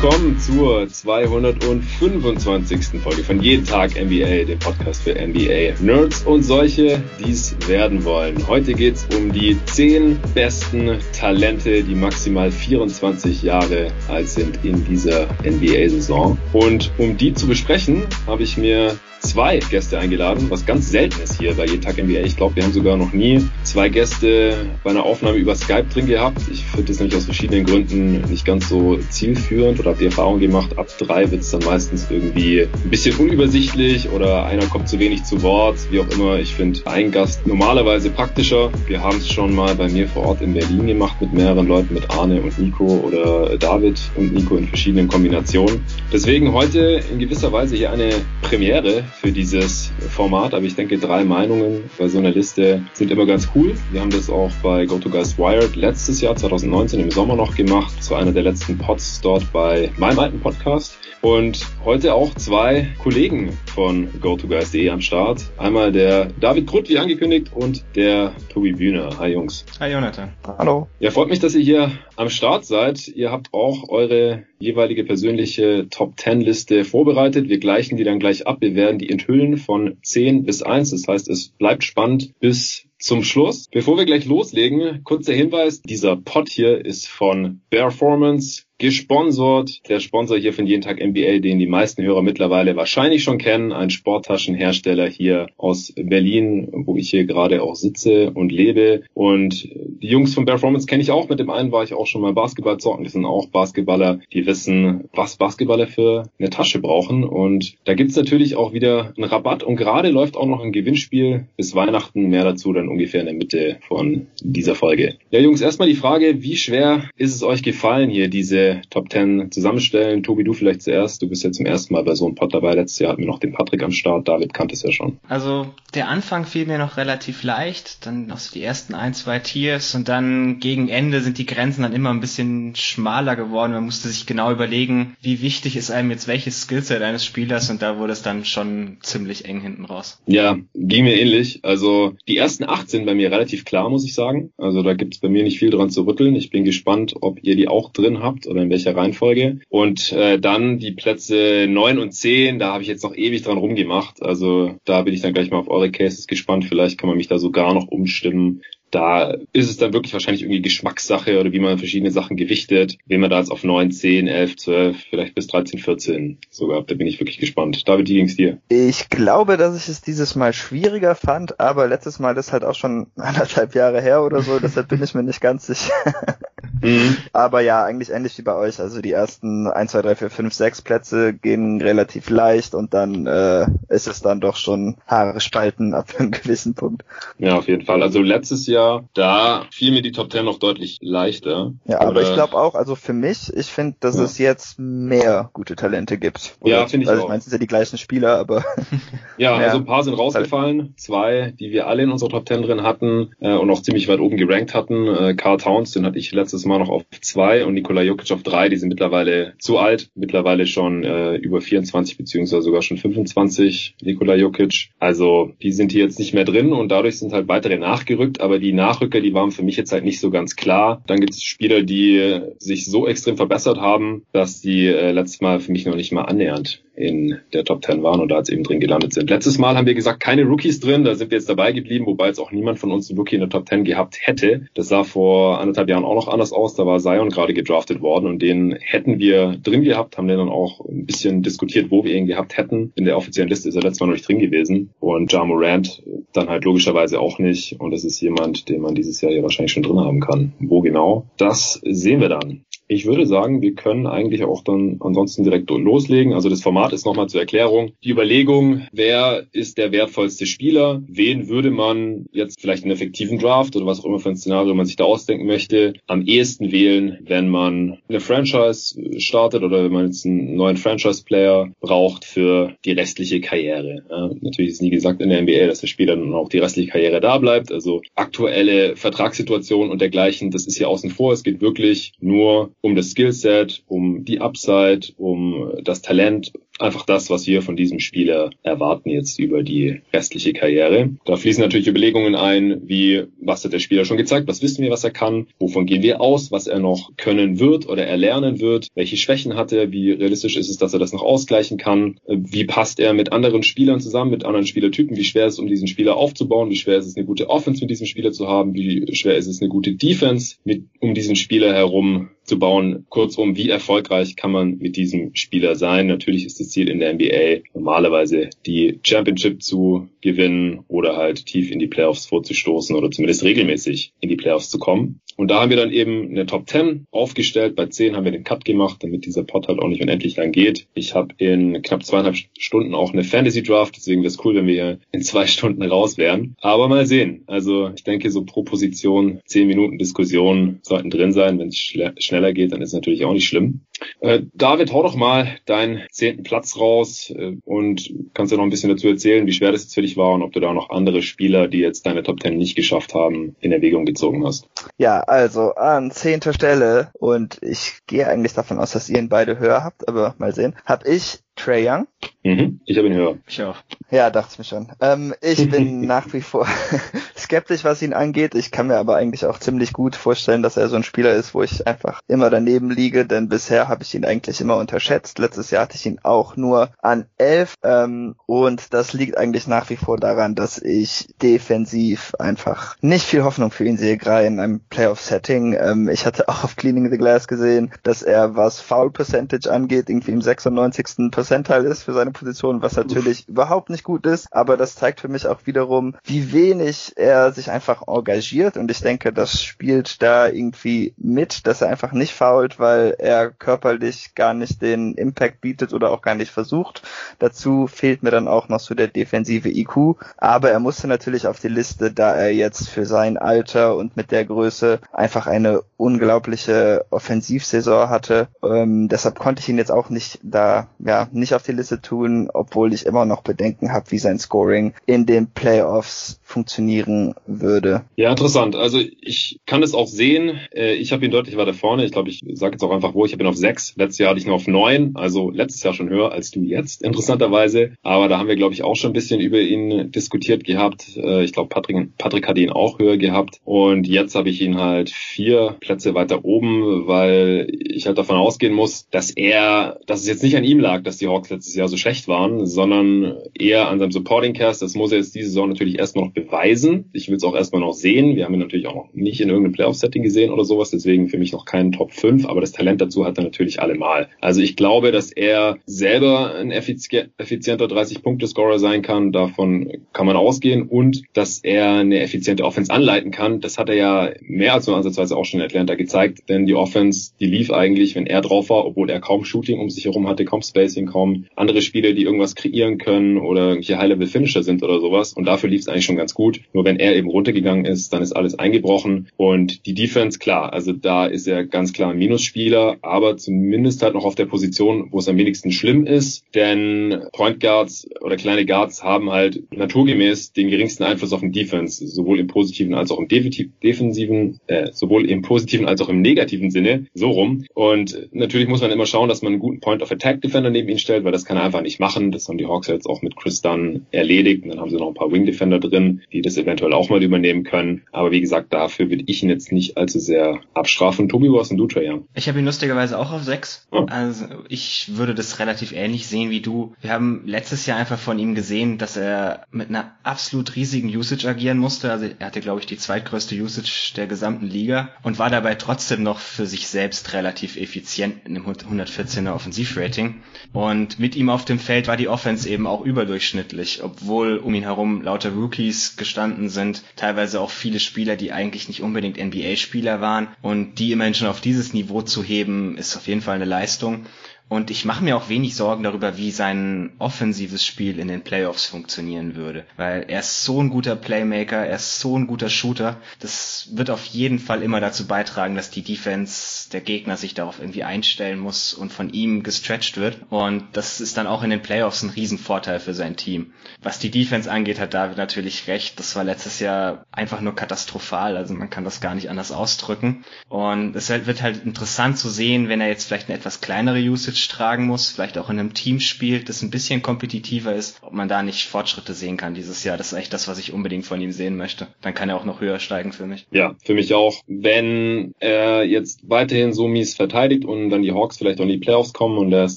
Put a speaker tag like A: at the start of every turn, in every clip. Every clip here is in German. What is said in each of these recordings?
A: willkommen zur 225. Folge von Jeden Tag NBA, dem Podcast für NBA Nerds und solche, die es werden wollen. Heute geht's um die 10 besten Talente, die maximal 24 Jahre alt sind in dieser NBA-Saison. Und um die zu besprechen, habe ich mir zwei Gäste eingeladen, was ganz selten ist hier bei Jeden Tag NBA. Ich glaube, wir haben sogar noch nie zwei Gäste bei einer Aufnahme über Skype drin gehabt. Ich finde das nämlich aus verschiedenen Gründen nicht ganz so zielführend oder habe die Erfahrung gemacht, ab drei wird es dann meistens irgendwie ein bisschen unübersichtlich oder einer kommt zu wenig zu Wort, wie auch immer. Ich finde ein Gast normalerweise praktischer. Wir haben es schon mal bei mir vor Ort in Berlin gemacht mit mehreren Leuten, mit Arne und Nico oder David und Nico in verschiedenen Kombinationen. Deswegen heute in gewisser Weise hier eine Premiere für dieses Format, aber ich denke, drei Meinungen bei so einer Liste sind immer ganz cool. Wir haben das auch bei GoToGuys Wired letztes Jahr, 2019 im Sommer noch gemacht, zu einer der letzten Pods dort bei meinem alten Podcast. Und heute auch zwei Kollegen von GoToGuys.de am Start. Einmal der David Krutt, wie angekündigt, und der Tobi Bühner. Hi Jungs.
B: Hi Jonathan.
A: Hallo. Ja, freut mich, dass ihr hier am Start seid. Ihr habt auch eure jeweilige persönliche Top 10 Liste vorbereitet. Wir gleichen die dann gleich ab. Wir werden die enthüllen von 10 bis 1. Das heißt, es bleibt spannend bis zum Schluss. Bevor wir gleich loslegen, kurzer Hinweis. Dieser Pod hier ist von Performance gesponsert. Der Sponsor hier von Jeden Tag NBA, den die meisten Hörer mittlerweile wahrscheinlich schon kennen, ein Sporttaschenhersteller hier aus Berlin, wo ich hier gerade auch sitze und lebe. Und die Jungs von Performance kenne ich auch. Mit dem einen war ich auch schon mal Basketball zocken. Die sind auch Basketballer, die wissen, was Basketballer für eine Tasche brauchen. Und da gibt's natürlich auch wieder einen Rabatt. Und gerade läuft auch noch ein Gewinnspiel bis Weihnachten. Mehr dazu dann ungefähr in der Mitte von dieser Folge. Ja, Jungs, erstmal die Frage, wie schwer ist es euch gefallen, hier diese Top 10 zusammenstellen. Tobi, du vielleicht zuerst. Du bist ja zum ersten Mal bei so einem Pod dabei. Letztes Jahr hatten wir noch den Patrick am Start. David kannte es ja schon.
B: Also der Anfang fiel mir noch relativ leicht. Dann noch so die ersten ein, zwei Tiers. Und dann gegen Ende sind die Grenzen dann immer ein bisschen schmaler geworden. Man musste sich genau überlegen, wie wichtig ist einem jetzt welches Skillset eines Spielers. Und da wurde es dann schon ziemlich eng hinten raus.
A: Ja, ging mir ähnlich. Also die ersten acht sind bei mir relativ klar, muss ich sagen. Also da gibt es bei mir nicht viel dran zu rütteln. Ich bin gespannt, ob ihr die auch drin habt oder in welcher Reihenfolge. Und äh, dann die Plätze neun und zehn, da habe ich jetzt noch ewig dran rumgemacht. Also da bin ich dann gleich mal auf eure Cases gespannt. Vielleicht kann man mich da sogar noch umstimmen da ist es dann wirklich wahrscheinlich irgendwie Geschmackssache oder wie man verschiedene Sachen gewichtet. Wen man da jetzt auf 9, 10, 11, 12, vielleicht bis 13, 14 sogar, da bin ich wirklich gespannt. David, wie ging's dir?
C: Ich glaube, dass ich es dieses Mal schwieriger fand, aber letztes Mal ist halt auch schon anderthalb Jahre her oder so, deshalb bin ich mir nicht ganz sicher. mhm. Aber ja, eigentlich ähnlich wie bei euch. Also die ersten 1, 2, 3, 4, 5, 6 Plätze gehen relativ leicht und dann äh, ist es dann doch schon Haare spalten ab einem gewissen Punkt.
A: Ja, auf jeden Fall. Also letztes Jahr da fiel mir die Top Ten noch deutlich leichter.
C: Ja, aber, aber ich glaube auch, also für mich, ich finde, dass ja. es jetzt mehr gute Talente gibt.
A: Oder, ja, finde ich
C: also
A: auch.
C: Ich meine, es sind ja die gleichen Spieler, aber
A: ja, also ein paar sind rausgefallen, zwei, die wir alle in unserer Top Ten drin hatten äh, und auch ziemlich weit oben gerankt hatten. Äh, Carl Towns, den hatte ich letztes Mal noch auf zwei und Nikola Jokic auf drei. Die sind mittlerweile zu alt, mittlerweile schon äh, über 24 beziehungsweise sogar schon 25. Nikola Jokic, also die sind hier jetzt nicht mehr drin und dadurch sind halt weitere nachgerückt, aber die die Nachrücker, die waren für mich jetzt halt nicht so ganz klar. Dann gibt es Spieler, die sich so extrem verbessert haben, dass die äh, letztes Mal für mich noch nicht mal annähernd in der Top 10 waren und da jetzt eben drin gelandet sind. Letztes Mal haben wir gesagt, keine Rookies drin, da sind wir jetzt dabei geblieben, wobei jetzt auch niemand von uns einen Rookie in der Top 10 gehabt hätte. Das sah vor anderthalb Jahren auch noch anders aus, da war Zion gerade gedraftet worden und den hätten wir drin gehabt, haben den dann auch ein bisschen diskutiert, wo wir ihn gehabt hätten. In der offiziellen Liste ist er letztes Mal noch nicht drin gewesen und Ja Morant dann halt logischerweise auch nicht und das ist jemand, den man dieses Jahr ja wahrscheinlich schon drin haben kann. Wo genau? Das sehen wir dann. Ich würde sagen, wir können eigentlich auch dann ansonsten direkt loslegen. Also das Format ist nochmal zur Erklärung. Die Überlegung, wer ist der wertvollste Spieler? Wen würde man jetzt vielleicht einen effektiven Draft oder was auch immer für ein Szenario man sich da ausdenken möchte, am ehesten wählen, wenn man eine Franchise startet oder wenn man jetzt einen neuen Franchise-Player braucht für die restliche Karriere. Ja, natürlich ist nie gesagt in der NBA, dass der Spieler dann auch die restliche Karriere da bleibt. Also aktuelle Vertragssituation und dergleichen, das ist hier außen vor. Es geht wirklich nur um das Skillset, um die Upside, um das Talent einfach das, was wir von diesem Spieler erwarten jetzt über die restliche Karriere. Da fließen natürlich Überlegungen ein, wie, was hat der Spieler schon gezeigt, was wissen wir, was er kann, wovon gehen wir aus, was er noch können wird oder erlernen wird, welche Schwächen hat er, wie realistisch ist es, dass er das noch ausgleichen kann, wie passt er mit anderen Spielern zusammen, mit anderen Spielertypen, wie schwer ist es, um diesen Spieler aufzubauen, wie schwer ist es, eine gute Offense mit diesem Spieler zu haben, wie schwer ist es, eine gute Defense mit, um diesen Spieler herum zu bauen. Kurzum, wie erfolgreich kann man mit diesem Spieler sein? Natürlich ist das Ziel in der NBA normalerweise die Championship zu gewinnen oder halt tief in die Playoffs vorzustoßen oder zumindest regelmäßig in die Playoffs zu kommen. Und da haben wir dann eben eine Top 10 aufgestellt. Bei 10 haben wir den Cut gemacht, damit dieser Pod halt auch nicht unendlich lang geht. Ich habe in knapp zweieinhalb Stunden auch eine Fantasy Draft, deswegen wäre es cool, wenn wir in zwei Stunden raus wären. Aber mal sehen. Also ich denke, so pro Position 10 Minuten Diskussion sollten drin sein. Wenn es schneller geht, dann ist natürlich auch nicht schlimm. Äh, David, hau doch mal deinen zehnten Platz raus äh, und kannst ja noch ein bisschen dazu erzählen, wie schwer das jetzt für dich war und ob du da noch andere Spieler, die jetzt deine Top 10 nicht geschafft haben, in Erwägung gezogen hast.
C: Ja, also an zehnter Stelle und ich gehe eigentlich davon aus, dass ihr ihn beide höher habt, aber mal sehen, habe ich Trey Young.
A: Mhm, ich habe ihn höher.
B: Ich auch.
C: Ja, dachte ich mir schon. Ähm, ich bin nach wie vor skeptisch, was ihn angeht. Ich kann mir aber eigentlich auch ziemlich gut vorstellen, dass er so ein Spieler ist, wo ich einfach immer daneben liege, denn bisher habe ich ihn eigentlich immer unterschätzt. Letztes Jahr hatte ich ihn auch nur an elf ähm, und das liegt eigentlich nach wie vor daran, dass ich defensiv einfach nicht viel Hoffnung für ihn sehe, gerade in einem Playoff-Setting. Ähm, ich hatte auch auf Cleaning the Glass gesehen, dass er, was Foul Percentage angeht, irgendwie im 96. Percentile ist für seine Position, was natürlich Uff. überhaupt nicht gut ist, aber das zeigt für mich auch wiederum, wie wenig er sich einfach engagiert und ich denke, das spielt da irgendwie mit, dass er einfach nicht fault, weil er körperlich gar nicht den Impact bietet oder auch gar nicht versucht. Dazu fehlt mir dann auch noch so der defensive IQ, aber er musste natürlich auf die Liste, da er jetzt für sein Alter und mit der Größe einfach eine unglaubliche Offensivsaison hatte. Ähm, deshalb konnte ich ihn jetzt auch nicht da ja nicht auf die Liste tun, obwohl ich immer noch Bedenken habe, wie sein Scoring in den Playoffs funktionieren würde.
A: Ja, interessant. Also ich kann es auch sehen. Äh, ich habe ihn deutlich weiter vorne. Ich glaube, ich sage jetzt auch einfach wo. Ich habe ihn auf sechs. Letztes Jahr hatte ich ihn auf neun. Also letztes Jahr schon höher als du jetzt, interessanterweise. Aber da haben wir, glaube ich, auch schon ein bisschen über ihn diskutiert gehabt. Äh, ich glaube, Patrick, Patrick hat ihn auch höher gehabt. Und jetzt habe ich ihn halt vier Plätze weiter oben, weil ich halt davon ausgehen muss, dass er, dass es jetzt nicht an ihm lag, dass die Hawks letztes Jahr so schlecht waren, sondern eher an seinem Supporting Cast. Das muss er jetzt diese Saison natürlich erstmal noch beweisen. Ich will es auch erstmal noch sehen. Wir haben ihn natürlich auch noch nicht in irgendeinem Playoff-Setting gesehen oder sowas, deswegen für mich noch keinen Top 5, aber das Talent dazu hat er natürlich allemal. Also ich glaube, dass er selber ein effizienter 30-Punkte-Scorer sein kann, davon kann man ausgehen und dass er eine effiziente Offense anleiten kann. Das hat er ja mehr als nur ansatzweise auch schon in Atlanta gezeigt, denn die Offense, die lief eigentlich, wenn er drauf war, obwohl er kaum Shooting um sich herum hatte, kaum Spacing, kaum andere Spieler, die irgendwas kreieren können oder irgendwelche High-Level-Finisher sind oder sowas und dafür lief es eigentlich schon ganz gut. Nur wenn er eben runtergegangen ist, dann ist alles eingebrochen und die Defense, klar, also da ist er ganz klar ein Minusspieler, aber zumindest halt noch auf der Position, wo es am wenigsten schlimm ist, denn Point Guards oder kleine Guards haben halt naturgemäß den geringsten Einfluss auf den Defense, sowohl im positiven als auch im defensiven, äh, sowohl im positiven als auch im negativen Sinne, so rum. Und natürlich muss man immer schauen, dass man einen guten Point of Attack Defender neben ihn stellt, weil das kann er einfach nicht machen. Das haben die Hawks jetzt auch mit Chris Dunn erledigt. Und dann haben sie noch ein paar Wing Defender drin, die das eventuell auch mal übernehmen können. Aber wie gesagt, dafür würde ich ihn jetzt nicht allzu sehr abstrafen. Tobi, was denn du, Young?
B: Ich habe ihn lustigerweise auch auf sechs. Oh. Also ich würde das relativ ähnlich sehen wie du. Wir haben letztes Jahr einfach von ihm gesehen, dass er mit einer absolut riesigen Usage agieren musste. Also er hatte, glaube ich, die zweitgrößte Usage der gesamten Liga und war dabei trotzdem noch für sich selbst relativ effizient in einem 114er Offensivrating. Und mit ihm auf dem Feld war die Offense eben auch überdurchschnittlich, obwohl um ihn herum lauter Rookies gestanden sind, teilweise auch viele Spieler, die eigentlich nicht unbedingt NBA-Spieler waren und die immerhin schon auf dieses Niveau zu heben, ist auf jeden Fall eine Leistung. Und ich mache mir auch wenig Sorgen darüber, wie sein offensives Spiel in den Playoffs funktionieren würde. Weil er ist so ein guter Playmaker, er ist so ein guter Shooter. Das wird auf jeden Fall immer dazu beitragen, dass die Defense der Gegner sich darauf irgendwie einstellen muss und von ihm gestretched wird. Und das ist dann auch in den Playoffs ein Riesenvorteil für sein Team. Was die Defense angeht, hat David natürlich recht. Das war letztes Jahr einfach nur katastrophal. Also man kann das gar nicht anders ausdrücken. Und es wird halt interessant zu sehen, wenn er jetzt vielleicht eine etwas kleinere Usage tragen muss, vielleicht auch in einem Team spielt, das ein bisschen kompetitiver ist, ob man da nicht Fortschritte sehen kann dieses Jahr. Das ist echt das, was ich unbedingt von ihm sehen möchte. Dann kann er auch noch höher steigen für mich.
A: Ja, für mich auch. Wenn er jetzt weiterhin so mies verteidigt und dann die Hawks vielleicht auch in die Playoffs kommen und er es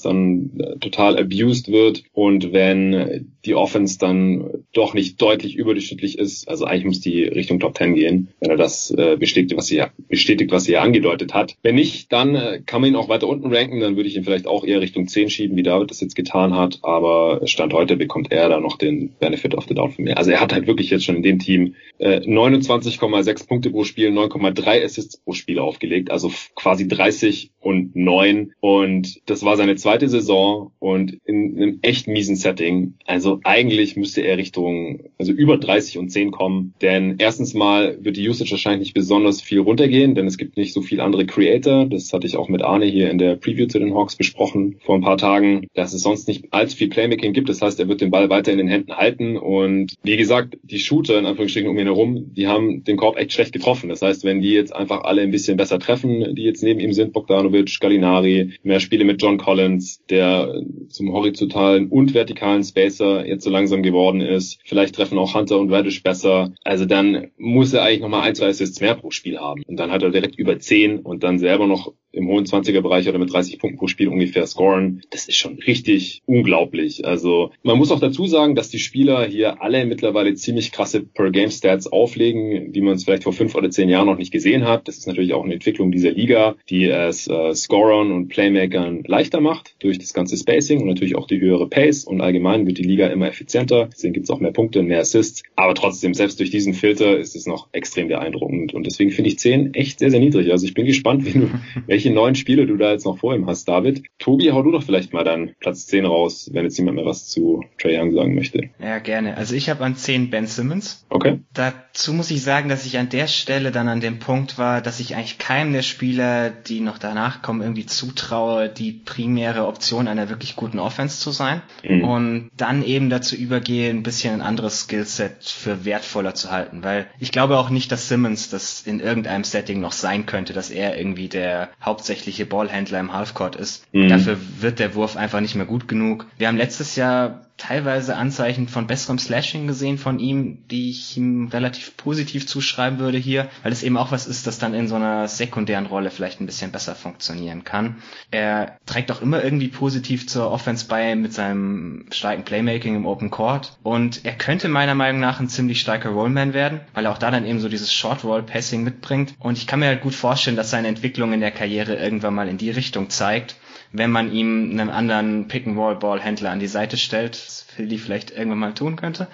A: dann äh, total abused wird. Und wenn die Offense dann doch nicht deutlich überdurchschnittlich ist, also eigentlich muss die Richtung Top 10 gehen, wenn er das äh, bestätigt, was sie bestätigt, was sie ja angedeutet hat. Wenn nicht, dann äh, kann man ihn auch weiter unten ranken, dann würde ich ihn vielleicht auch eher Richtung 10 schieben, wie David das jetzt getan hat, aber Stand heute bekommt er da noch den Benefit of the Doubt von mir. Also er hat halt wirklich jetzt schon in dem Team äh, 29,6 Punkte pro Spiel, 9,3 Assists pro Spiel aufgelegt, also quasi 30 und 9 und das war seine zweite Saison und in einem echt miesen Setting. Also eigentlich müsste er Richtung, also über 30 und 10 kommen, denn erstens mal wird die Usage wahrscheinlich nicht besonders viel runtergehen, denn es gibt nicht so viele andere Creator. Das hatte ich auch mit Arne hier in der Preview zu den Hawks besprochen vor ein paar Tagen, dass es sonst nicht allzu viel Playmaking gibt. Das heißt, er wird den Ball weiter in den Händen halten und wie gesagt, die Shooter in Anführungsstrichen um ihn herum, die haben den Korb echt schlecht getroffen. Das heißt, wenn die jetzt einfach alle ein bisschen besser treffen, die jetzt neben ihm sind, Bogdanovic, Gallinari, mehr Spiele mit John Collins, der zum horizontalen und vertikalen Spacer jetzt so langsam geworden ist. Vielleicht treffen auch Hunter und Radish besser. Also dann muss er eigentlich nochmal ein, zwei Assists mehr pro Spiel haben. Und dann hat er direkt über zehn und dann selber noch im hohen 20er Bereich oder mit 30 Punkten pro Spiel ungefähr scoren. Das ist schon richtig unglaublich. Also man muss auch dazu sagen, dass die Spieler hier alle mittlerweile ziemlich krasse Per-Game-Stats auflegen, wie man es vielleicht vor fünf oder zehn Jahren noch nicht gesehen hat. Das ist natürlich auch eine Entwicklung dieser Liga, die es äh, Scorern und Playmakern leichter macht durch das ganze Spacing und natürlich auch die höhere Pace und allgemein wird die Liga immer effizienter. Deswegen gibt es auch mehr Punkte, mehr Assists. Aber trotzdem, selbst durch diesen Filter ist es noch extrem beeindruckend und deswegen finde ich 10 echt sehr, sehr niedrig. Also ich bin gespannt, wie du, welche neuen Spiele du da jetzt noch vor ihm hast, David. Tobi, hau du doch vielleicht mal dann Platz 10 raus, wenn jetzt niemand mehr was zu Trey Young sagen möchte.
B: Ja, gerne. Also ich habe an 10 Ben Simmons.
A: Okay.
B: Dazu muss ich sagen, dass ich an der Stelle dann an dem Punkt war, dass ich eigentlich keinem der Spieler, die noch danach kommen, irgendwie zutraue, die primäre Option einer wirklich guten Offense zu sein. Mhm. Und dann eben dazu übergehe, ein bisschen ein anderes Skillset für wertvoller zu halten. Weil ich glaube auch nicht, dass Simmons das in irgendeinem Setting noch sein könnte, dass er irgendwie der hauptsächliche Ballhändler im Halfcourt ist. Mhm. Dafür wird der Wurf einfach nicht mehr gut genug. Wir haben letztes Jahr teilweise Anzeichen von besserem Slashing gesehen von ihm, die ich ihm relativ positiv zuschreiben würde hier, weil es eben auch was ist, das dann in so einer sekundären Rolle vielleicht ein bisschen besser funktionieren kann. Er trägt auch immer irgendwie positiv zur Offense bei mit seinem starken Playmaking im Open Court. Und er könnte meiner Meinung nach ein ziemlich starker Rollman werden, weil er auch da dann eben so dieses Short Roll Passing mitbringt. Und ich kann mir halt gut vorstellen, dass seine Entwicklung in der Karriere irgendwann mal in die Richtung zeigt wenn man ihm einen anderen Pick-and-Roll-Ball-Händler an die Seite stellt, was Philly vielleicht irgendwann mal tun könnte.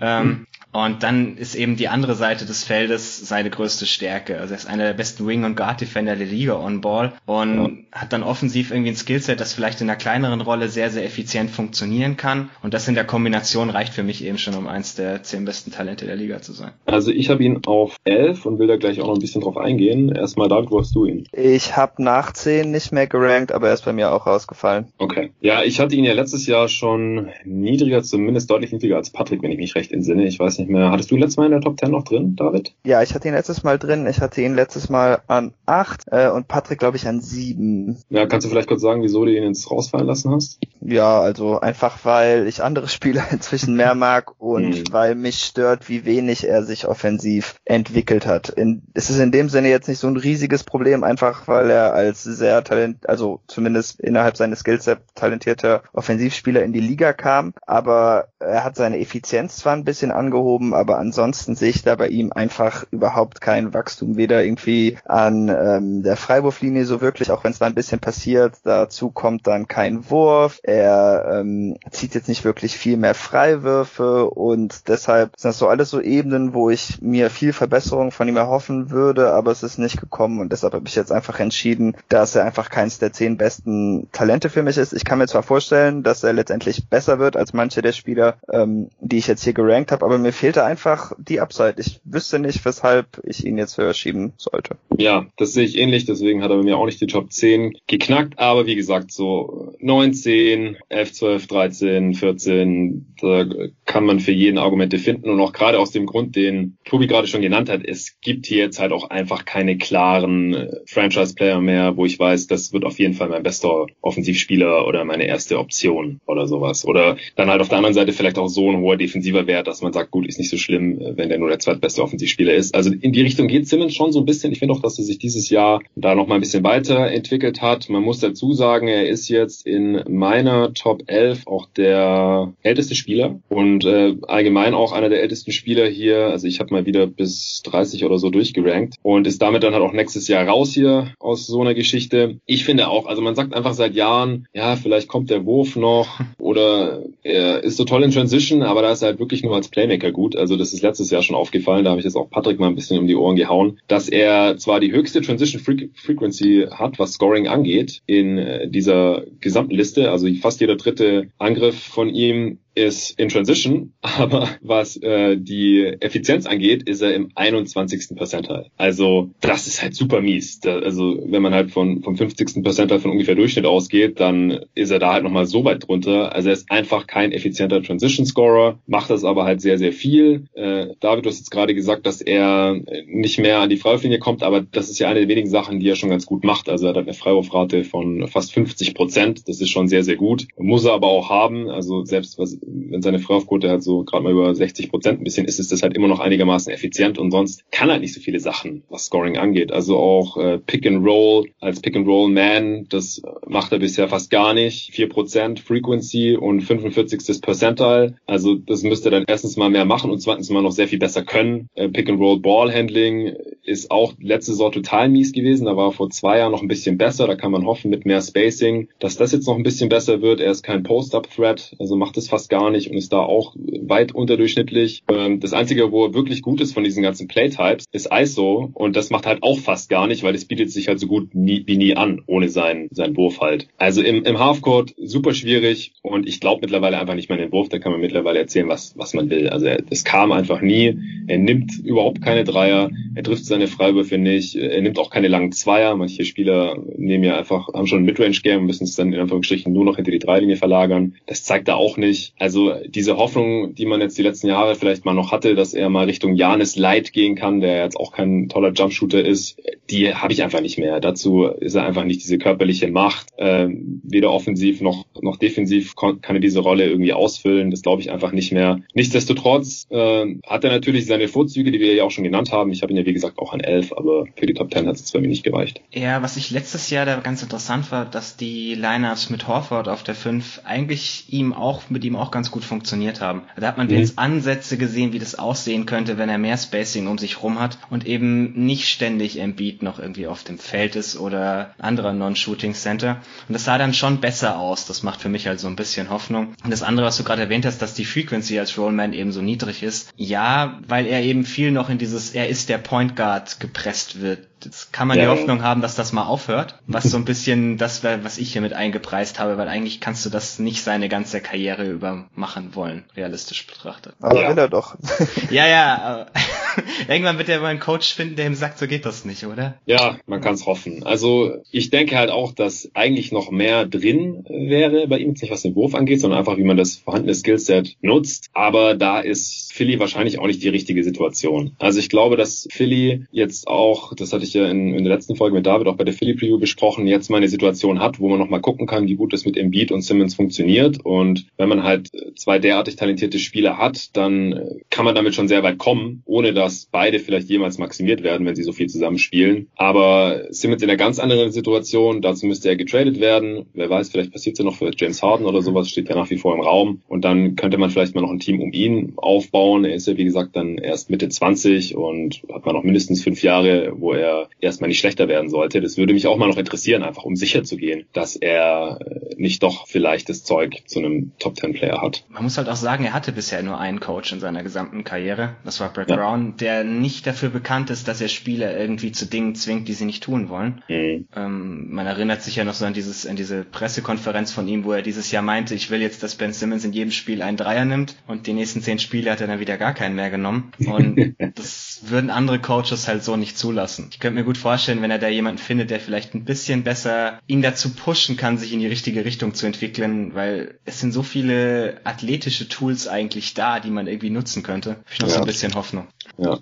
B: Ähm, mhm. Und dann ist eben die andere Seite des Feldes seine größte Stärke. Also er ist einer der besten Wing- und Guard-Defender der Liga on Ball und ja. hat dann offensiv irgendwie ein Skillset, das vielleicht in einer kleineren Rolle sehr, sehr effizient funktionieren kann. Und das in der Kombination reicht für mich eben schon, um eins der zehn besten Talente der Liga zu sein.
A: Also ich habe ihn auf elf und will da gleich auch noch ein bisschen drauf eingehen. Erstmal David, wo hast du ihn?
C: Ich habe nach zehn nicht mehr gerankt, aber er ist bei mir auch rausgefallen.
A: Okay. Ja, ich hatte ihn ja letztes Jahr schon niedriger, zumindest deutlich niedriger als Patrick, wenn ich mich recht entsinne. Ich weiß nicht mehr. Hattest du letztes Mal in der Top 10 noch drin, David?
C: Ja, ich hatte ihn letztes Mal drin. Ich hatte ihn letztes Mal an 8 äh, und Patrick, glaube ich, an 7.
A: Ja, kannst du vielleicht kurz sagen, wieso du ihn jetzt rausfallen lassen hast?
C: Ja, also einfach, weil ich andere Spieler inzwischen mehr mag und mhm. weil mich stört, wie wenig er sich offensiv entwickelt hat. In, es ist in dem Sinne jetzt nicht so ein riesiges Problem, einfach weil er als sehr talent, also zumindest innerhalb seines Skillset talentierter Offensivspieler in die Liga kam, aber er hat seine Effizienz zwar ein bisschen angehoben, aber ansonsten sehe ich da bei ihm einfach überhaupt kein Wachstum, weder irgendwie an ähm, der Freiwurflinie so wirklich, auch wenn es da ein bisschen passiert, dazu kommt dann kein Wurf, er ähm, zieht jetzt nicht wirklich viel mehr Freiwürfe und deshalb sind das so alles so Ebenen, wo ich mir viel Verbesserung von ihm erhoffen würde, aber es ist nicht gekommen und deshalb habe ich jetzt einfach entschieden, dass er einfach keins der zehn besten Talente für mich ist. Ich kann mir zwar vorstellen, dass er letztendlich besser wird als manche der Spieler, ähm, die ich jetzt hier gerankt habe, aber mir fehlt da einfach die Upside. Ich wüsste nicht, weshalb ich ihn jetzt höher schieben sollte.
A: Ja, das sehe ich ähnlich, deswegen hat er bei mir auch nicht die Top 10 geknackt, aber wie gesagt, so 19, 11, 12, 13, 14, da kann man für jeden Argumente finden und auch gerade aus dem Grund, den Tobi gerade schon genannt hat, es gibt hier jetzt halt auch einfach keine klaren äh, Franchise-Player mehr, wo ich weiß, das wird auf jeden Fall mein bester Offensivspieler oder meine erste Option oder sowas. Oder dann halt auf der anderen Seite vielleicht auch so ein hoher defensiver Wert, dass man sagt, gut, ist nicht so schlimm, äh, wenn der nur der zweitbeste Offensivspieler ist. Also in die Richtung geht Simmons schon so ein bisschen. Ich finde auch, dass er sich dieses Jahr da noch mal ein bisschen weiterentwickelt hat. Man muss dazu sagen, er ist jetzt in meiner Top 11 auch der älteste Spieler und äh, allgemein auch einer der ältesten Spieler hier. Also ich habe mal wieder bis 30 oder so durchgerankt und ist damit dann halt auch nächstes Jahr raus hier aus so einer Geschichte. Ich finde auch, also man sagt einfach seit Jahren, ja, vielleicht kommt der Wurf noch oder er ist so toll in Transition, aber da ist er halt wirklich nur als Playmaker gut. Also das ist letztes Jahr schon aufgefallen, da habe ich jetzt auch Patrick mal ein bisschen um die Ohren gehauen, dass er zwar die höchste Transition Frequency hat, was Scoring angeht, in äh, dieser gesamten Liste, also fast jeder dritte Angriff von ihm ist in Transition, aber was äh, die Effizienz angeht, ist er im 21. Percentile. Also das ist halt super mies. Da, also wenn man halt von vom 50. Percentile von ungefähr Durchschnitt ausgeht, dann ist er da halt nochmal so weit drunter. Also er ist einfach kein effizienter Transition Scorer, macht das aber halt sehr, sehr viel. Äh, David, du hast jetzt gerade gesagt, dass er nicht mehr an die Freiwurflinie kommt, aber das ist ja eine der wenigen Sachen, die er schon ganz gut macht. Also er hat eine Freiwurfrate von fast 50 Prozent. Das ist schon sehr, sehr gut. Muss er aber auch haben. Also selbst was wenn seine Freiwurfquote halt so gerade mal über 60 Prozent ein bisschen ist, ist das halt immer noch einigermaßen effizient und sonst kann halt nicht so viele Sachen, was Scoring angeht. Also auch äh, Pick and Roll als Pick and Roll Man, das macht er bisher fast gar nicht. 4 Prozent Frequency und 45. Percentile. Also das müsste er dann erstens mal mehr machen und zweitens mal noch sehr viel besser können. Äh, Pick and Roll Ball Handling ist auch letzte Saison total mies gewesen. Da war vor zwei Jahren noch ein bisschen besser. Da kann man hoffen mit mehr Spacing, dass das jetzt noch ein bisschen besser wird. Er ist kein Post-Up-Threat, also macht es fast gar nicht und ist da auch weit unterdurchschnittlich. Ähm, das Einzige, wo er wirklich gut ist von diesen ganzen Playtypes, ist ISO und das macht halt auch fast gar nicht, weil es bietet sich halt so gut nie, wie nie an, ohne seinen, seinen Wurf halt. Also im, im Halfcourt super schwierig und ich glaube mittlerweile einfach nicht mehr an den Wurf, da kann man mittlerweile erzählen, was, was man will. Also es kam einfach nie. Er nimmt überhaupt keine Dreier, er trifft seine Freiwürfe nicht, er nimmt auch keine langen Zweier. Manche Spieler nehmen ja einfach, haben schon ein Midrange-Game und müssen es dann in Anführungsstrichen nur noch hinter die Dreilinie verlagern. Das zeigt er auch nicht. Also diese Hoffnung, die man jetzt die letzten Jahre vielleicht mal noch hatte, dass er mal Richtung Janis Light gehen kann, der jetzt auch kein toller Jumpshooter ist, die habe ich einfach nicht mehr. Dazu ist er einfach nicht diese körperliche Macht. Ähm, weder offensiv noch, noch defensiv kann er diese Rolle irgendwie ausfüllen. Das glaube ich einfach nicht mehr. Nichtsdestotrotz äh, hat er natürlich seine Vorzüge, die wir ja auch schon genannt haben. Ich habe ihn ja wie gesagt auch an 11, aber für die Top 10 hat es bei mir nicht gereicht.
B: Ja, was ich letztes Jahr da ganz interessant war, dass die Lineups mit Horford auf der 5 eigentlich ihm auch mit ihm auch ganz gut funktioniert haben. Da hat man mhm. jetzt Ansätze gesehen, wie das aussehen könnte, wenn er mehr Spacing um sich rum hat und eben nicht ständig Embiid noch irgendwie auf dem Feld ist oder anderer Non-Shooting Center. Und das sah dann schon besser aus. Das macht für mich halt so ein bisschen Hoffnung. Und das andere, was du gerade erwähnt hast, dass die Frequency als Rollman eben so niedrig ist. Ja, weil er eben viel noch in dieses, er ist der Point Guard gepresst wird Jetzt kann man ja. die Hoffnung haben, dass das mal aufhört, was so ein bisschen das wäre, was ich hier mit eingepreist habe, weil eigentlich kannst du das nicht seine ganze Karriere über machen wollen, realistisch betrachtet.
C: Aber ja. will er doch.
B: ja, ja. Irgendwann wird er mal einen Coach finden, der ihm sagt, so geht das nicht, oder?
A: Ja, man kann es hoffen. Also ich denke halt auch, dass eigentlich noch mehr drin wäre bei ihm, nicht was den Wurf angeht, sondern einfach, wie man das vorhandene Skillset nutzt. Aber da ist Philly wahrscheinlich auch nicht die richtige Situation. Also ich glaube, dass Philly jetzt auch, das hatte ich ja in, in der letzten Folge mit David auch bei der Philly Preview besprochen, jetzt mal eine Situation hat, wo man nochmal gucken kann, wie gut es mit Embiid und Simmons funktioniert. Und wenn man halt zwei derartig talentierte Spieler hat, dann kann man damit schon sehr weit kommen, ohne dass beide vielleicht jemals maximiert werden, wenn sie so viel zusammen spielen. Aber Simmons in einer ganz anderen Situation, dazu müsste er getradet werden. Wer weiß, vielleicht passiert es ja noch für James Harden oder sowas, steht ja nach wie vor im Raum. Und dann könnte man vielleicht mal noch ein Team um ihn aufbauen. Er ist ja, wie gesagt, dann erst Mitte 20 und hat man noch mindestens fünf Jahre, wo er er erstmal nicht schlechter werden sollte. Das würde mich auch mal noch interessieren, einfach um sicher zu gehen, dass er äh, nicht doch vielleicht das Zeug zu einem Top Ten Player hat.
B: Man muss halt auch sagen, er hatte bisher nur einen Coach in seiner gesamten Karriere. Das war Brett ja. Brown, der nicht dafür bekannt ist, dass er Spieler irgendwie zu Dingen zwingt, die sie nicht tun wollen. Mhm. Ähm, man erinnert sich ja noch so an dieses, an diese Pressekonferenz von ihm, wo er dieses Jahr meinte, ich will jetzt, dass Ben Simmons in jedem Spiel einen Dreier nimmt und die nächsten zehn Spiele hat er dann wieder gar keinen mehr genommen. Und das würden andere Coaches halt so nicht zulassen. Ich könnte mir gut vorstellen, wenn er da jemanden findet, der vielleicht ein bisschen besser ihn dazu pushen kann, sich in die richtige Richtung zu entwickeln, weil es sind so viele athletische Tools eigentlich da, die man irgendwie nutzen könnte. Hab ich noch ja. so ein bisschen Hoffnung.
A: Ja.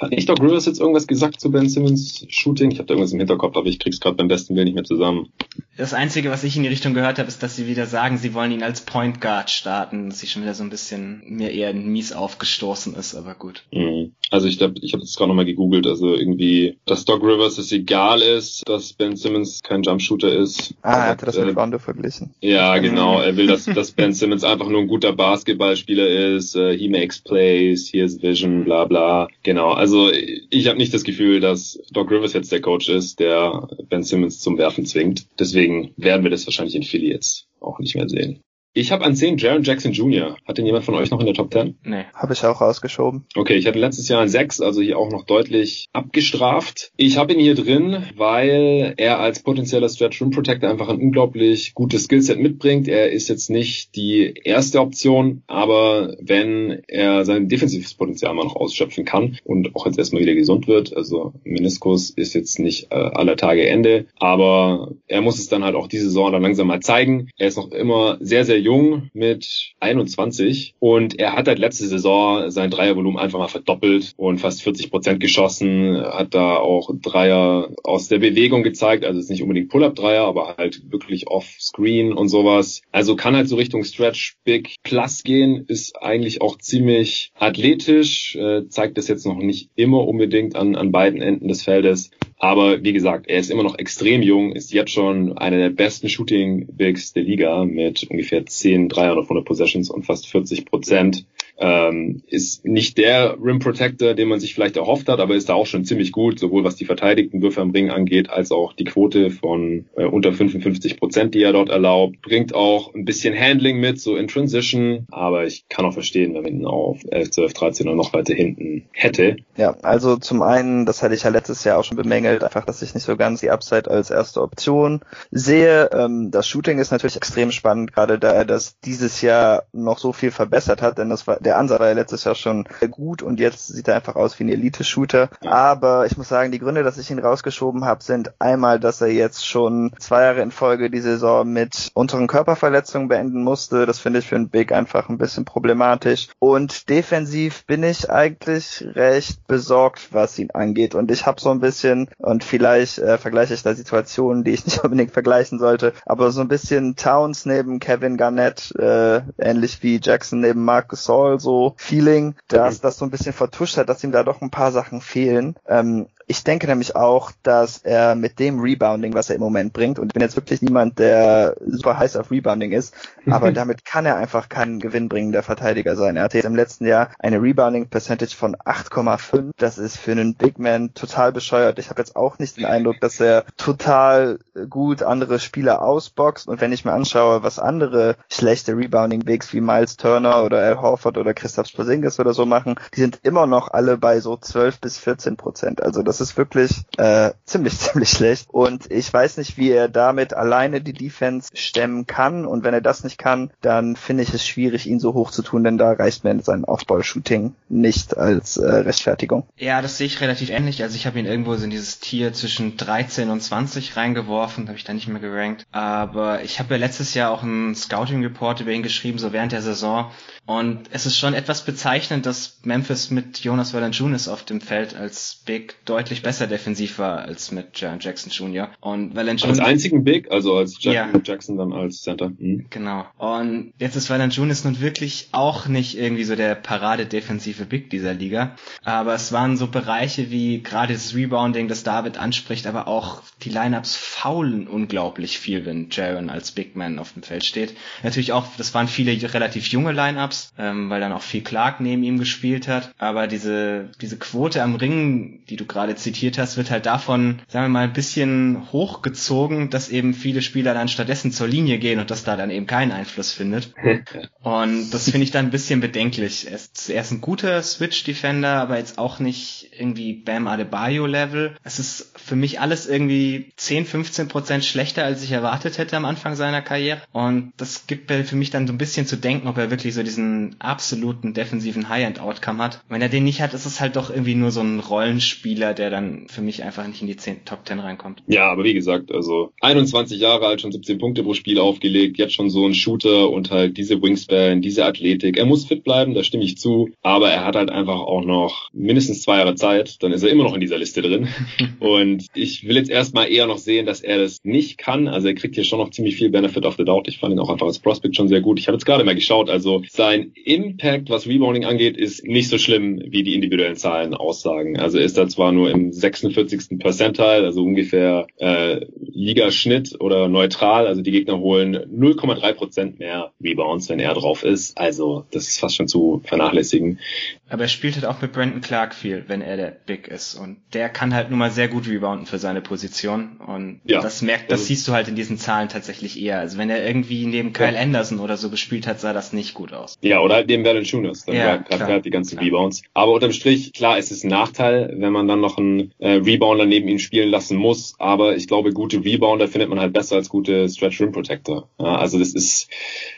A: Hat nicht Doc Rivers jetzt irgendwas gesagt zu Ben Simmons Shooting? Ich habe da irgendwas im Hinterkopf, aber ich krieg's gerade beim besten Willen nicht mehr zusammen.
B: Das Einzige, was ich in die Richtung gehört habe, ist, dass sie wieder sagen, sie wollen ihn als Point Guard starten, dass sie schon wieder so ein bisschen mir eher mies aufgestoßen ist, aber gut.
A: Mhm. Also ich glaube, ich habe jetzt gerade nochmal gegoogelt, also irgendwie, dass Doc Rivers es egal ist, dass Ben Simmons kein Jumpshooter ist.
C: Ah, er hatte das mit äh, Rondo verglichen.
A: Ja, genau. Er will, dass, dass Ben Simmons einfach nur ein guter Basketballspieler ist. Uh, he makes plays, he has vision, bla bla. Genau. Also ich habe nicht das Gefühl, dass Doc Rivers jetzt der Coach ist, der Ben Simmons zum Werfen zwingt. Deswegen werden wir das wahrscheinlich in Philly jetzt auch nicht mehr sehen. Ich habe an 10 Jaron Jackson Jr. Hat den jemand von euch noch in der Top 10?
C: Nee. Habe ich auch rausgeschoben.
A: Okay, ich hatte letztes Jahr ein 6, also hier auch noch deutlich abgestraft. Ich habe ihn hier drin, weil er als potenzieller Stretch Rim Protector einfach ein unglaublich gutes Skillset mitbringt. Er ist jetzt nicht die erste Option, aber wenn er sein defensives Potenzial mal noch ausschöpfen kann und auch jetzt erstmal wieder gesund wird, also Meniskus ist jetzt nicht äh, aller Tage Ende, aber er muss es dann halt auch diese Saison dann langsam mal zeigen. Er ist noch immer sehr, sehr jung mit 21 und er hat halt letzte Saison sein Dreiervolumen einfach mal verdoppelt und fast 40 Prozent geschossen, hat da auch Dreier aus der Bewegung gezeigt, also ist nicht unbedingt Pull-Up-Dreier, aber halt wirklich off-Screen und sowas. Also kann halt so Richtung Stretch Big Plus gehen, ist eigentlich auch ziemlich athletisch, äh, zeigt das jetzt noch nicht immer unbedingt an, an beiden Enden des Feldes, aber wie gesagt, er ist immer noch extrem jung, ist jetzt schon einer der besten Shooting Bigs der Liga mit ungefähr 10 Dreier auf 100 Possessions und fast 40 Prozent. Ähm, ist nicht der Rim Protector, den man sich vielleicht erhofft hat, aber ist da auch schon ziemlich gut, sowohl was die verteidigten Würfe am Ring angeht, als auch die Quote von äh, unter 55 Prozent, die er dort erlaubt. Bringt auch ein bisschen Handling mit, so in Transition, aber ich kann auch verstehen, wenn man ihn auf 11, 12, 13 oder noch weiter hinten hätte.
C: Ja, also zum einen, das hatte ich ja letztes Jahr auch schon bemängelt, einfach, dass ich nicht so ganz die Upside als erste Option sehe. Ähm, das Shooting ist natürlich extrem spannend, gerade da er das dieses Jahr noch so viel verbessert hat, denn das war der Ansatz war ja letztes Jahr schon gut und jetzt sieht er einfach aus wie ein Elite-Shooter. Aber ich muss sagen, die Gründe, dass ich ihn rausgeschoben habe, sind einmal, dass er jetzt schon zwei Jahre in Folge die Saison mit unteren Körperverletzungen beenden musste. Das finde ich für einen Big einfach ein bisschen problematisch. Und defensiv bin ich eigentlich recht besorgt, was ihn angeht. Und ich habe so ein bisschen, und vielleicht äh, vergleiche ich da Situationen, die ich nicht unbedingt vergleichen sollte, aber so ein bisschen Towns neben Kevin Garnett, äh, ähnlich wie Jackson neben Marcus Saul, so Feeling, dass das so ein bisschen vertuscht hat, dass ihm da doch ein paar Sachen fehlen. Ähm, ich denke nämlich auch, dass er mit dem Rebounding, was er im Moment bringt, und ich bin jetzt wirklich niemand, der super heiß auf Rebounding ist, aber damit kann er einfach kein gewinnbringender Verteidiger sein. Er hatte jetzt im letzten Jahr eine Rebounding Percentage von 8,5. Das ist für einen Big Man total bescheuert. Ich habe jetzt auch nicht den Eindruck, dass er total gut andere Spieler ausboxt. Und wenn ich mir anschaue, was andere schlechte Rebounding Bigs wie Miles Turner oder Al Horford oder Christoph Porzingis oder so machen, die sind immer noch alle bei so 12 bis 14 Prozent. Also das das ist wirklich äh, ziemlich, ziemlich schlecht. Und ich weiß nicht, wie er damit alleine die Defense stemmen kann. Und wenn er das nicht kann, dann finde ich es schwierig, ihn so hoch zu tun, denn da reicht mir sein Aufbau-Shooting nicht als äh, Rechtfertigung.
B: Ja, das sehe ich relativ ähnlich. Also ich habe ihn irgendwo in dieses Tier zwischen 13 und 20 reingeworfen, habe ich da nicht mehr gerankt. Aber ich habe ja letztes Jahr auch einen Scouting-Report über ihn geschrieben, so während der Saison. Und es ist schon etwas bezeichnend, dass Memphis mit Jonas Valanciunas auf dem Feld als Big deutlich besser defensiv war als mit Jaron Jackson Jr. Und
A: Valanciunas als einzigen Big, also als Jack ja. Jackson dann als Center.
B: Mhm. Genau. Und jetzt ist Valanciunas nun wirklich auch nicht irgendwie so der Parade-defensive Big dieser Liga, aber es waren so Bereiche wie gerade das Rebounding, das David anspricht, aber auch die Lineups faulen unglaublich viel, wenn Jaron als Big Man auf dem Feld steht. Natürlich auch, das waren viele relativ junge Lineups ähm, weil dann auch viel Clark neben ihm gespielt hat. Aber diese, diese Quote am Ring, die du gerade zitiert hast, wird halt davon, sagen wir mal, ein bisschen hochgezogen, dass eben viele Spieler dann stattdessen zur Linie gehen und das da dann eben keinen Einfluss findet. und das finde ich dann ein bisschen bedenklich. Er ist, er ist ein guter Switch-Defender, aber jetzt auch nicht irgendwie Bam Adebayo-Level. Es ist für mich alles irgendwie 10, 15 Prozent schlechter, als ich erwartet hätte am Anfang seiner Karriere. Und das gibt für mich dann so ein bisschen zu denken, ob er wirklich so diesen absoluten defensiven High-End-Outcome hat. Wenn er den nicht hat, ist es halt doch irgendwie nur so ein Rollenspieler, der dann für mich einfach nicht in die 10, Top 10 reinkommt.
A: Ja, aber wie gesagt, also 21 Jahre alt, schon 17 Punkte pro Spiel aufgelegt, jetzt schon so ein Shooter und halt diese Wingspan, diese Athletik. Er muss fit bleiben, da stimme ich zu, aber er hat halt einfach auch noch mindestens zwei Jahre Zeit, dann ist er immer noch in dieser Liste drin. und ich will jetzt erstmal eher noch sehen, dass er das nicht kann. Also er kriegt hier schon noch ziemlich viel Benefit of the Doubt. Ich fand ihn auch einfach als Prospect schon sehr gut. Ich habe jetzt gerade mal geschaut, also sein Impact, was Rebounding angeht, ist nicht so schlimm, wie die individuellen Zahlen aussagen. Also ist er zwar nur im 46. Percentile, also ungefähr äh, Ligaschnitt oder neutral, also die Gegner holen 0,3 Prozent mehr Rebounds, wenn er drauf ist. Also das ist fast schon zu vernachlässigen.
B: Aber er spielt halt auch mit Brandon Clark viel, wenn er der Big ist. Und der kann halt nun mal sehr gut rebounden für seine Position. Und ja, das merkt, das also, siehst du halt in diesen Zahlen tatsächlich eher. Also wenn er irgendwie neben Kyle ja. Anderson oder so gespielt hat, sah das nicht gut aus.
A: Ja, oder halt neben Valanciunas. Dann ja, er halt die ganzen klar. Rebounds. Aber unterm Strich, klar, es ist ein Nachteil, wenn man dann noch einen äh, Rebounder neben ihm spielen lassen muss. Aber ich glaube, gute Rebounder findet man halt besser als gute Stretch Rim Protector. Ja, also das ist,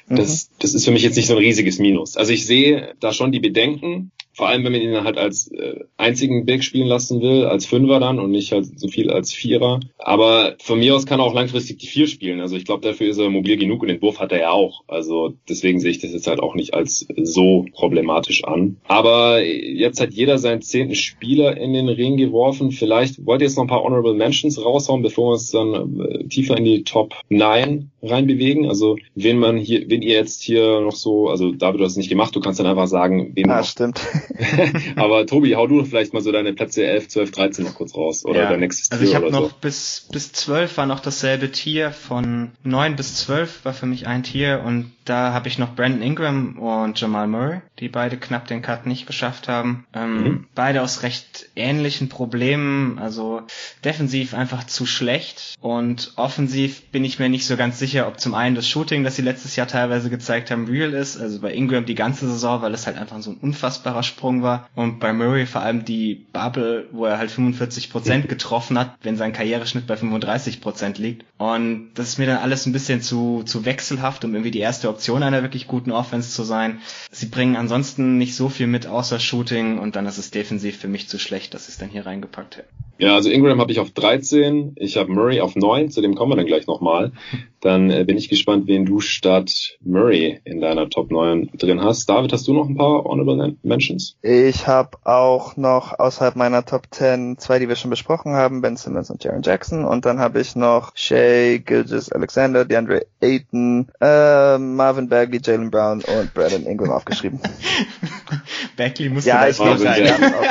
A: das, mhm. das ist für mich jetzt nicht so ein riesiges Minus. Also ich sehe da schon die Bedenken, vor allem, wenn man ihn halt als äh, einzigen Big spielen lassen will, als Fünfer dann und nicht halt so viel als Vierer. Aber von mir aus kann er auch langfristig die Vier spielen. Also ich glaube, dafür ist er mobil genug und den Wurf hat er ja auch. Also deswegen sehe ich das jetzt halt auch nicht als so problematisch an. Aber jetzt hat jeder seinen zehnten Spieler in den Ring geworfen. Vielleicht wollt ihr jetzt noch ein paar Honorable Mentions raushauen, bevor wir uns dann äh, tiefer in die Top 9 reinbewegen. Also wen man hier, wen ihr jetzt hier noch so, also David, du hast es nicht gemacht, du kannst dann einfach sagen, wen
C: ah, stimmt.
A: Aber Tobi, hau du vielleicht mal so deine Plätze 11, 12, 13 noch kurz raus. Oder ja. dein nächstes
B: Tier Also ich habe noch so. bis, bis 12 war noch dasselbe Tier. Von 9 bis 12 war für mich ein Tier. Und da habe ich noch Brandon Ingram und Jamal Murray, die beide knapp den Cut nicht geschafft haben. Ähm, mhm. Beide aus recht ähnlichen Problemen. Also defensiv einfach zu schlecht. Und offensiv bin ich mir nicht so ganz sicher, ob zum einen das Shooting, das sie letztes Jahr teilweise gezeigt haben, real ist. Also bei Ingram die ganze Saison, weil es halt einfach so ein unfassbarer Sprung war. Und bei Murray vor allem die Bubble, wo er halt 45 Prozent getroffen hat, wenn sein Karriereschnitt bei 35 Prozent liegt. Und das ist mir dann alles ein bisschen zu, zu wechselhaft, um irgendwie die erste Option einer wirklich guten Offense zu sein. Sie bringen ansonsten nicht so viel mit außer Shooting und dann ist es defensiv für mich zu schlecht, dass sie es dann hier reingepackt hätten.
A: Ja, also Ingram habe ich auf 13, ich habe Murray auf 9, zu dem kommen wir dann gleich nochmal. Dann äh, bin ich gespannt, wen du statt Murray in deiner Top 9 drin hast. David, hast du noch ein paar Honorable Mentions?
C: Ich habe auch noch außerhalb meiner Top 10 zwei, die wir schon besprochen haben, Ben Simmons und Jaron Jackson. Und dann habe ich noch Shea, Gilgis Alexander, DeAndre Ayton, äh, Marvin Bagley, Jalen Brown und Brandon Ingram aufgeschrieben.
B: Bagley muss
C: ja, ich weiß,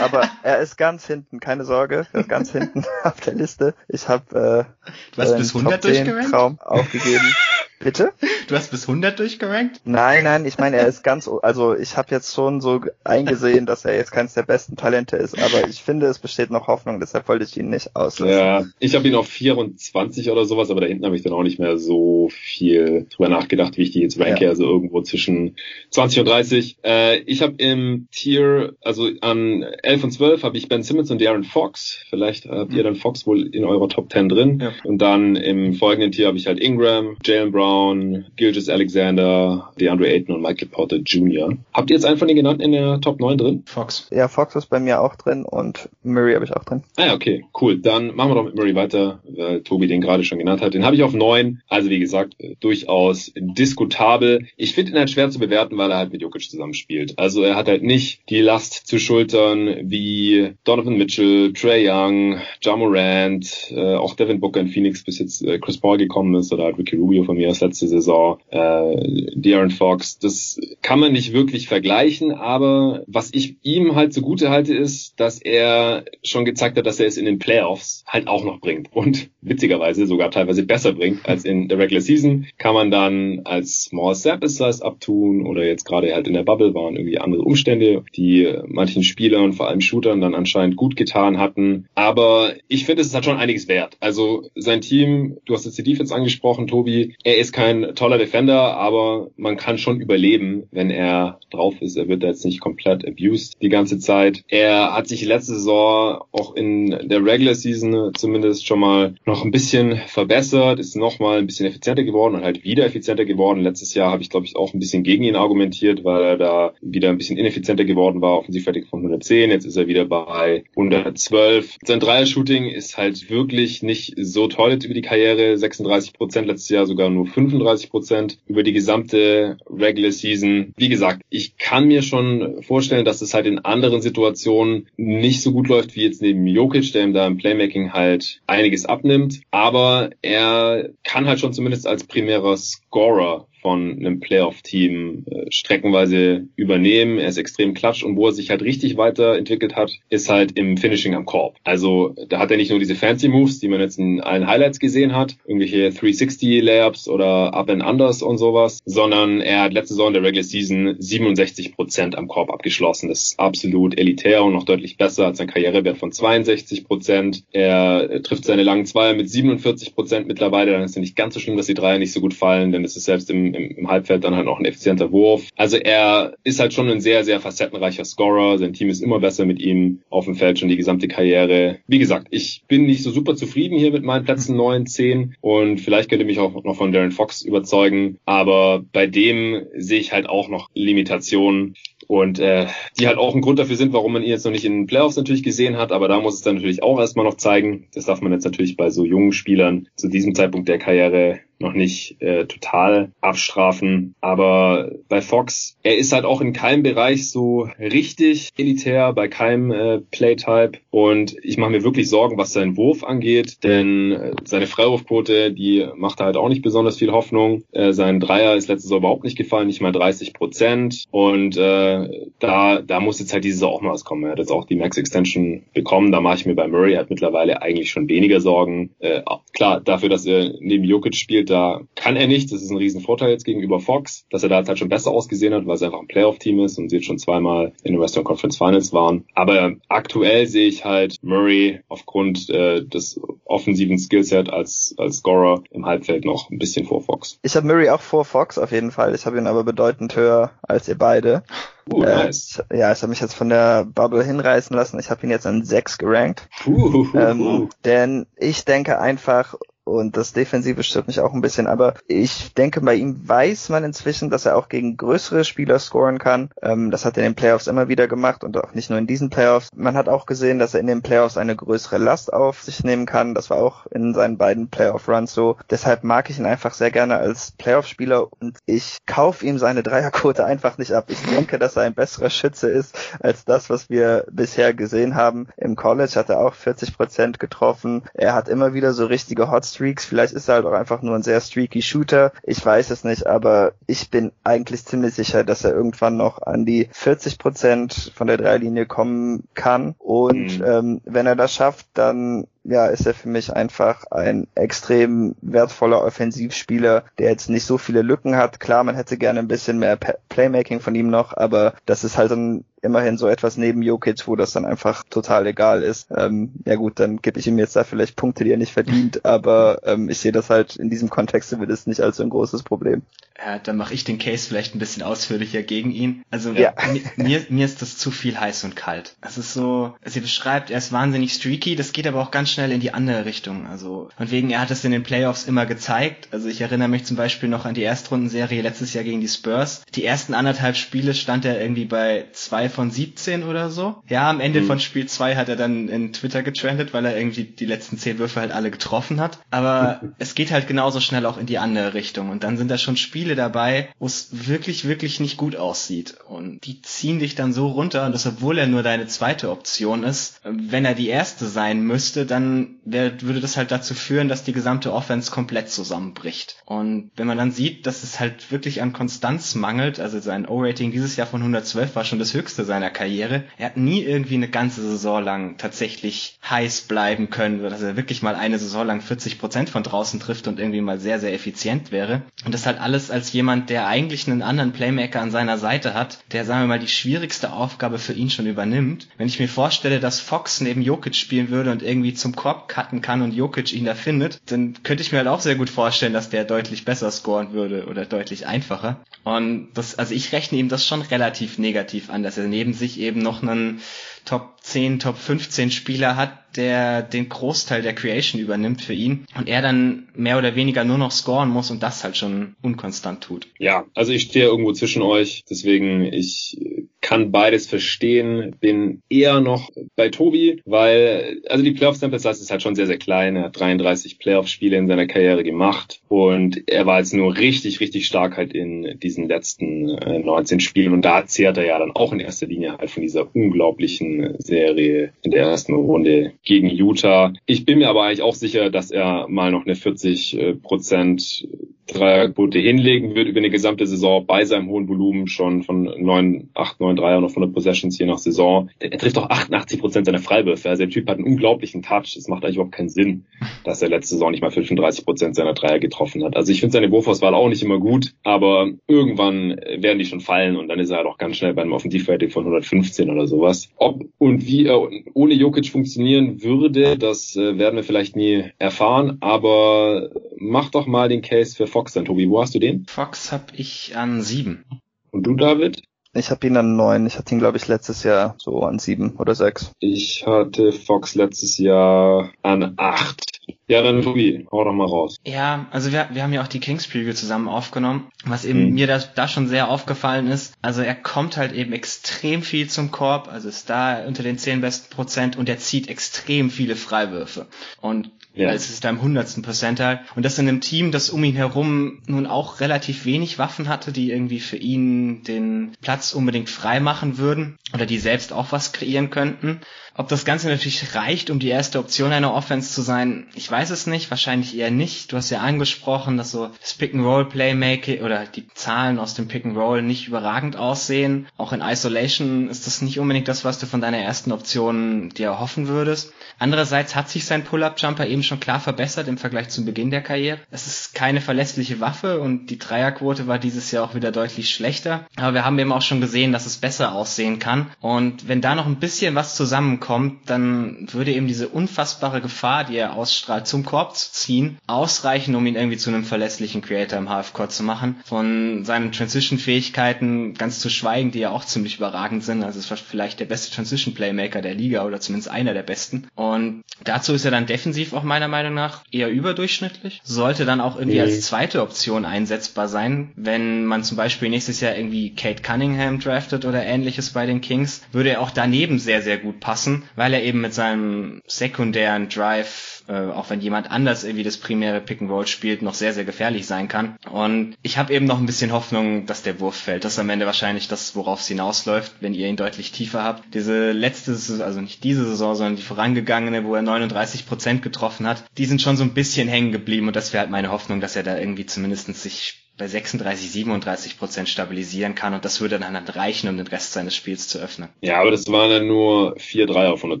C: aber er ist ganz hinten, keine Sorge, er ist ganz hinten auf der Liste. Ich habe
B: äh, du hast bis 100 durchgerankt?
C: Traum gegeben. Bitte?
B: Du hast bis 100 durchgerankt?
C: Nein, nein, ich meine, er ist ganz, also ich habe jetzt schon so eingesehen, dass er jetzt keines der besten Talente ist, aber ich finde, es besteht noch Hoffnung, deshalb wollte ich ihn nicht auslassen.
A: Ja, ich habe ihn auf 24 oder sowas, aber da hinten habe ich dann auch nicht mehr so viel drüber nachgedacht, wie ich die jetzt ranke, ja. also irgendwo zwischen 20 und 30. Äh, ich habe im Tier, also an 11 und 12 habe ich Ben Simmons und Darren Fox. Vielleicht habt ihr dann Fox wohl in eurer Top 10 drin. Ja. Und dann im folgenden Tier habe ich halt Ingram, Jalen Brown, Brown, Gilgis Alexander, DeAndre Ayton und Michael Porter Jr. Habt ihr jetzt einen von den genannten in der Top 9 drin?
C: Fox. Ja, Fox ist bei mir auch drin und Murray habe ich auch drin.
A: Ah ja, okay, cool. Dann machen wir doch mit Murray weiter, weil Tobi den gerade schon genannt hat. Den habe ich auf 9. Also wie gesagt, durchaus diskutabel. Ich finde ihn halt schwer zu bewerten, weil er halt mit Jokic zusammenspielt. Also er hat halt nicht die Last zu schultern wie Donovan Mitchell, Trey Young, Ja Morant, äh, auch Devin Booker in Phoenix bis jetzt äh, Chris Paul gekommen ist oder halt Ricky Rubio von mir als letzte Saison. Äh, De'Aaron Fox, das kann man nicht wirklich vergleichen, aber was ich ihm halt zugute halte, ist, dass er schon gezeigt hat, dass er es in den Playoffs halt auch noch bringt und witzigerweise sogar teilweise besser bringt als in der Regular Season. Kann man dann als Small Sample Size abtun oder jetzt gerade halt in der Bubble waren irgendwie andere Umstände, die manchen Spielern, vor allem Shootern, dann anscheinend gut getan hatten. Aber ich finde, es ist halt schon einiges wert. Also sein Team, du hast jetzt die Defense angesprochen, Tobi, er ist kein toller Defender, aber man kann schon überleben, wenn er drauf ist. Er wird jetzt nicht komplett abused die ganze Zeit. Er hat sich letzte Saison auch in der Regular Season zumindest schon mal noch ein bisschen verbessert, ist noch mal ein bisschen effizienter geworden und halt wieder effizienter geworden. Letztes Jahr habe ich, glaube ich, auch ein bisschen gegen ihn argumentiert, weil er da wieder ein bisschen ineffizienter geworden war, offensivfertig von 110. Jetzt ist er wieder bei 112. Sein Dreier-Shooting ist halt wirklich nicht so toll jetzt über die Karriere. 36 Prozent letztes Jahr sogar nur 35 Prozent über die gesamte Regular Season. Wie gesagt, ich kann mir schon vorstellen, dass es halt in anderen Situationen nicht so gut läuft wie jetzt neben Jokic, der ihm da im Playmaking halt einiges abnimmt. Aber er kann halt schon zumindest als primärer Scorer von einem Playoff-Team äh, streckenweise übernehmen. Er ist extrem klatsch und wo er sich halt richtig weiterentwickelt hat, ist halt im Finishing am Korb. Also da hat er nicht nur diese fancy Moves, die man jetzt in allen Highlights gesehen hat, irgendwelche 360 Layups oder Up and Unders und sowas, sondern er hat letzte Saison der Regular Season 67 Prozent am Korb abgeschlossen. Das ist absolut elitär und noch deutlich besser als sein Karrierewert von 62 Prozent. Er trifft seine langen Zweier mit 47 Prozent mittlerweile. Dann ist es nicht ganz so schlimm, dass die Dreier nicht so gut fallen, denn es ist selbst im im, im Halbfeld dann halt noch ein effizienter Wurf. Also er ist halt schon ein sehr, sehr facettenreicher Scorer. Sein Team ist immer besser mit ihm auf dem Feld schon die gesamte Karriere. Wie gesagt, ich bin nicht so super zufrieden hier mit meinen Plätzen 9, 10 und vielleicht könnte mich auch noch von Darren Fox überzeugen, aber bei dem sehe ich halt auch noch Limitationen. Und äh, die halt auch ein Grund dafür sind, warum man ihn jetzt noch nicht in den Playoffs natürlich gesehen hat, aber da muss es dann natürlich auch erstmal noch zeigen. Das darf man jetzt natürlich bei so jungen Spielern zu diesem Zeitpunkt der Karriere noch nicht äh, total abstrafen. Aber bei Fox, er ist halt auch in keinem Bereich so richtig elitär, bei keinem äh, Playtype. Und ich mache mir wirklich Sorgen, was seinen Wurf angeht, denn äh, seine Freiwurfquote, die macht halt auch nicht besonders viel Hoffnung. Äh, sein Dreier ist letztes Jahr überhaupt nicht gefallen, nicht mal 30 Prozent. Und äh, da, da muss jetzt halt diese Saison auch mal was kommen. Er hat jetzt auch die Max Extension bekommen. Da mache ich mir bei Murray halt mittlerweile eigentlich schon weniger Sorgen. Äh, klar, dafür, dass er neben Jokic spielt, da kann er nicht. Das ist ein Riesenvorteil jetzt gegenüber Fox, dass er da halt schon besser ausgesehen hat, weil es einfach ein Playoff-Team ist und sie jetzt schon zweimal in den Western Conference Finals waren. Aber aktuell sehe ich halt Murray aufgrund äh, des offensiven Skillset als, als Scorer im Halbfeld noch ein bisschen vor Fox.
C: Ich habe Murray auch vor Fox auf jeden Fall. Ich habe ihn aber bedeutend höher als ihr beide. Uh, nice. Äh, ja, ich habe mich jetzt von der Bubble hinreißen lassen. Ich habe ihn jetzt an 6 gerankt. Uh, uh, uh, ähm, denn ich denke einfach, und das Defensive stört mich auch ein bisschen, aber ich denke, bei ihm weiß man inzwischen, dass er auch gegen größere Spieler scoren kann. Ähm, das hat er in den Playoffs immer wieder gemacht und auch nicht nur in diesen Playoffs. Man hat auch gesehen, dass er in den Playoffs eine größere Last auf sich nehmen kann. Das war auch in seinen beiden Playoff-Runs so. Deshalb mag ich ihn einfach sehr gerne als Playoff-Spieler und ich kaufe ihm seine Dreierquote einfach nicht ab. Ich denke, dass er ein besserer Schütze ist als das, was wir bisher gesehen haben. Im College hat er auch 40 Prozent getroffen. Er hat immer wieder so richtige Hot Streaks. Vielleicht ist er halt auch einfach nur ein sehr streaky Shooter. Ich weiß es nicht, aber ich bin eigentlich ziemlich sicher, dass er irgendwann noch an die 40 Prozent von der Dreilinie kommen kann. Und mhm. ähm, wenn er das schafft, dann ja, ist er für mich einfach ein extrem wertvoller Offensivspieler, der jetzt nicht so viele Lücken hat. Klar, man hätte gerne ein bisschen mehr Playmaking von ihm noch, aber das ist halt dann immerhin so etwas neben Jokic, wo das dann einfach total egal ist. Ähm, ja gut, dann gebe ich ihm jetzt da vielleicht Punkte, die er nicht verdient, aber ähm, ich sehe das halt in diesem Kontext es nicht als so ein großes Problem.
B: Ja, dann mache ich den Case vielleicht ein bisschen ausführlicher gegen ihn. Also ja. mir, mir ist das zu viel heiß und kalt. Es ist so, sie beschreibt, er ist wahnsinnig streaky, das geht aber auch ganz schnell in die andere Richtung. Also und wegen er hat es in den Playoffs immer gezeigt. Also ich erinnere mich zum Beispiel noch an die Erstrundenserie letztes Jahr gegen die Spurs. Die ersten anderthalb Spiele stand er irgendwie bei zwei von 17 oder so. Ja, am Ende mhm. von Spiel 2 hat er dann in Twitter getrendet, weil er irgendwie die letzten 10 Würfe halt alle getroffen hat. Aber es geht halt genauso schnell auch in die andere Richtung. Und dann sind da schon Spiele dabei, wo es wirklich, wirklich nicht gut aussieht. Und die ziehen dich dann so runter. Und das, obwohl er nur deine zweite Option ist, wenn er die erste sein müsste, dann wär, würde das halt dazu führen, dass die gesamte Offense komplett zusammenbricht. Und wenn man dann sieht, dass es halt wirklich an Konstanz mangelt, also sein O-Rating dieses Jahr von 112 war schon das höchste seiner Karriere. Er hat nie irgendwie eine ganze Saison lang tatsächlich heiß bleiben können, dass er wirklich mal eine Saison lang 40 Prozent von draußen trifft und irgendwie mal sehr, sehr effizient wäre. Und das halt alles als jemand, der eigentlich einen anderen Playmaker an seiner Seite hat, der, sagen wir mal, die schwierigste Aufgabe für ihn schon übernimmt. Wenn ich mir vorstelle, dass Fox neben Jokic spielen würde und irgendwie zum Korb cutten kann und Jokic ihn da findet, dann könnte ich mir halt auch sehr gut vorstellen, dass der deutlich besser scoren würde oder deutlich einfacher. Und das, also ich rechne ihm das schon relativ negativ an, dass er neben sich eben noch einen Top 10, Top 15 Spieler hat, der den Großteil der Creation übernimmt für ihn und er dann mehr oder weniger nur noch scoren muss und das halt schon unkonstant tut.
A: Ja, also ich stehe irgendwo zwischen euch, deswegen ich kann beides verstehen, bin eher noch bei Tobi, weil also die Playoff Sample Size ist halt schon sehr sehr klein, er hat 33 Playoff Spiele in seiner Karriere gemacht und er war jetzt nur richtig richtig stark halt in diesen letzten äh, 19 Spielen und da zehrt er ja dann auch in erster Linie halt von dieser unglaublichen Serie in der ersten Runde gegen Utah. Ich bin mir aber eigentlich auch sicher, dass er mal noch eine 40 äh, Prozent Dreierquote hinlegen wird über eine gesamte Saison bei seinem hohen Volumen schon von 9, 8, 9 Dreier und auf 100 Possessions je nach Saison. Er trifft auch 88 Prozent seiner Freiwürfe. Also der Typ hat einen unglaublichen Touch. Es macht eigentlich überhaupt keinen Sinn, dass er letzte Saison nicht mal 35 Prozent seiner Dreier getroffen hat. Also ich finde seine Wurfauswahl auch nicht immer gut, aber irgendwann werden die schon fallen und dann ist er halt auch ganz schnell bei einem Offensivrating von 115 oder sowas. Ob und wie er ohne Jokic funktionieren würde, das äh, werden wir vielleicht nie erfahren, aber mach doch mal den Case für Fox dann, Tobi. Wo hast du den?
B: Fox habe ich an sieben.
A: Und du, David?
C: Ich habe ihn an neun. Ich hatte ihn, glaube ich, letztes Jahr so an sieben oder sechs.
A: Ich hatte Fox letztes Jahr an acht. Ja, dann Tobi, hau doch mal raus.
B: Ja, also wir, wir haben ja auch die Kings Preview zusammen aufgenommen, was eben mhm. mir da, da schon sehr aufgefallen ist. Also er kommt halt eben extrem viel zum Korb, also ist da unter den zehn besten Prozent und er zieht extrem viele Freiwürfe. Und ja. Es ist da im hundertsten Percentile. Und das in einem Team, das um ihn herum nun auch relativ wenig Waffen hatte, die irgendwie für ihn den Platz unbedingt frei machen würden oder die selbst auch was kreieren könnten. Ob das Ganze natürlich reicht, um die erste Option einer Offense zu sein, ich weiß es nicht, wahrscheinlich eher nicht. Du hast ja angesprochen, dass so das Pick-and-Roll-Playmaking oder die Zahlen aus dem Pick-and-Roll nicht überragend aussehen. Auch in Isolation ist das nicht unbedingt das, was du von deiner ersten Option dir erhoffen würdest. Andererseits hat sich sein Pull-Up-Jumper eben schon klar verbessert im Vergleich zum Beginn der Karriere. Es ist keine verlässliche Waffe und die Dreierquote war dieses Jahr auch wieder deutlich schlechter. Aber wir haben eben auch schon gesehen, dass es besser aussehen kann. Und wenn da noch ein bisschen was zusammenkommt, dann würde eben diese unfassbare Gefahr, die er ausstrahlt, zum Korb zu ziehen, ausreichen, um ihn irgendwie zu einem verlässlichen Creator im Halfcourt zu machen. Von seinen Transition-Fähigkeiten ganz zu schweigen, die ja auch ziemlich überragend sind. Also es war vielleicht der beste Transition-Playmaker der Liga oder zumindest einer der besten. Und dazu ist er dann defensiv auch meiner Meinung nach eher überdurchschnittlich. Sollte dann auch irgendwie mhm. als zweite Option einsetzbar sein, wenn man zum Beispiel nächstes Jahr irgendwie Kate Cunningham draftet oder ähnliches bei den Kings, würde er auch daneben sehr, sehr gut passen, weil er eben mit seinem sekundären Drive äh, auch wenn jemand anders irgendwie das primäre Pick and Roll spielt, noch sehr, sehr gefährlich sein kann. Und ich habe eben noch ein bisschen Hoffnung, dass der Wurf fällt. Das ist am Ende wahrscheinlich das, worauf es hinausläuft, wenn ihr ihn deutlich tiefer habt. Diese letzte, also nicht diese Saison, sondern die vorangegangene, wo er 39 Prozent getroffen hat, die sind schon so ein bisschen hängen geblieben und das wäre halt meine Hoffnung, dass er da irgendwie zumindest sich bei 36, 37 Prozent stabilisieren kann und das würde dann halt reichen, um den Rest seines Spiels zu öffnen.
A: Ja, aber das waren dann nur 4 3 auf 100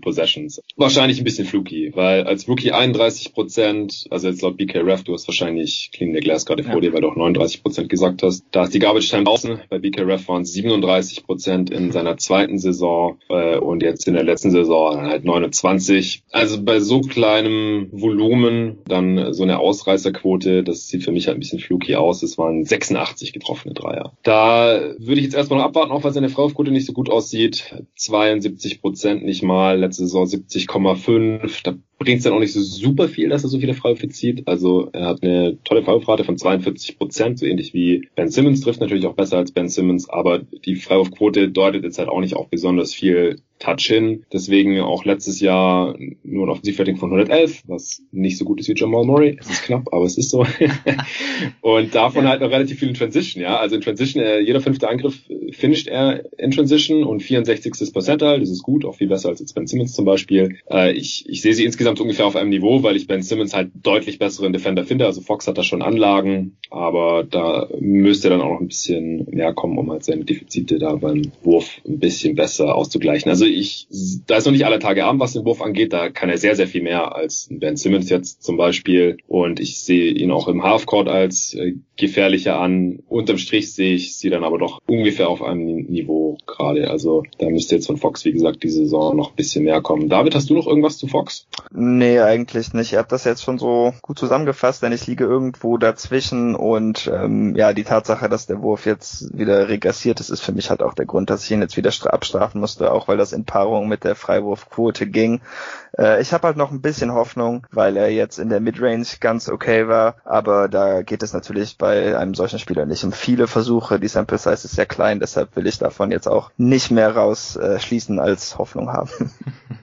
A: Possessions. Wahrscheinlich ein bisschen fluky, weil als Rookie 31 Prozent, also jetzt laut BK Ref, du hast wahrscheinlich Clean the Glass gerade ja. vor dir, weil du auch 39 Prozent gesagt hast. Da ist die Garbage Time außen. Bei BK Ref waren es 37 Prozent in seiner zweiten Saison äh, und jetzt in der letzten Saison halt 29. Also bei so kleinem Volumen dann so eine Ausreißerquote, das sieht für mich halt ein bisschen fluky aus. Es war waren 86 getroffene Dreier. Da würde ich jetzt erstmal noch abwarten, auch weil seine Freiwurfquote nicht so gut aussieht. 72 Prozent nicht mal, letzte Saison 70,5. Da bringt es dann auch nicht so super viel, dass er so viele Freiwürfe zieht. Also er hat eine tolle Freiwurfrate von 42 Prozent, so ähnlich wie Ben Simmons trifft natürlich auch besser als Ben Simmons, aber die Freiwurfquote deutet jetzt halt auch nicht auf besonders viel Touch hin. Deswegen auch letztes Jahr nur ein Offensivrating von 111, was nicht so gut ist wie Jamal Murray. Es ist knapp, aber es ist so. und davon ja. halt noch relativ viel in Transition, ja. Also in Transition, äh, jeder fünfte Angriff finisht er in Transition und 64. Percentile, das ist gut, auch viel besser als jetzt Ben Simmons zum Beispiel. Äh, ich, ich sehe sie insgesamt ungefähr auf einem Niveau, weil ich Ben Simmons halt deutlich besseren Defender finde. Also Fox hat da schon Anlagen, aber da müsste dann auch noch ein bisschen mehr kommen, um halt seine Defizite da beim Wurf ein bisschen besser auszugleichen. Also ich, da ist noch nicht aller Tage Abend, was den Wurf angeht. Da kann er sehr, sehr viel mehr als Ben Simmons jetzt zum Beispiel. Und ich sehe ihn auch im Halfcourt als äh, gefährlicher an. Unterm Strich sehe ich sie dann aber doch ungefähr auf einem Niveau gerade. Also da müsste jetzt von Fox, wie gesagt, diese Saison noch ein bisschen mehr kommen. David, hast du noch irgendwas zu Fox?
C: Nee, eigentlich nicht. Ihr habt das jetzt schon so gut zusammengefasst, denn ich liege irgendwo dazwischen und ähm, ja, die Tatsache, dass der Wurf jetzt wieder regressiert ist, ist für mich halt auch der Grund, dass ich ihn jetzt wieder abstrafen musste, auch weil das in Paarung mit der Freiwurfquote ging. Äh, ich habe halt noch ein bisschen Hoffnung, weil er jetzt in der Midrange ganz okay war, aber da geht es natürlich bei einem solchen Spieler nicht um viele Versuche. Die Sample Size ist sehr klein, deshalb will ich davon jetzt auch nicht mehr rausschließen äh, als Hoffnung haben.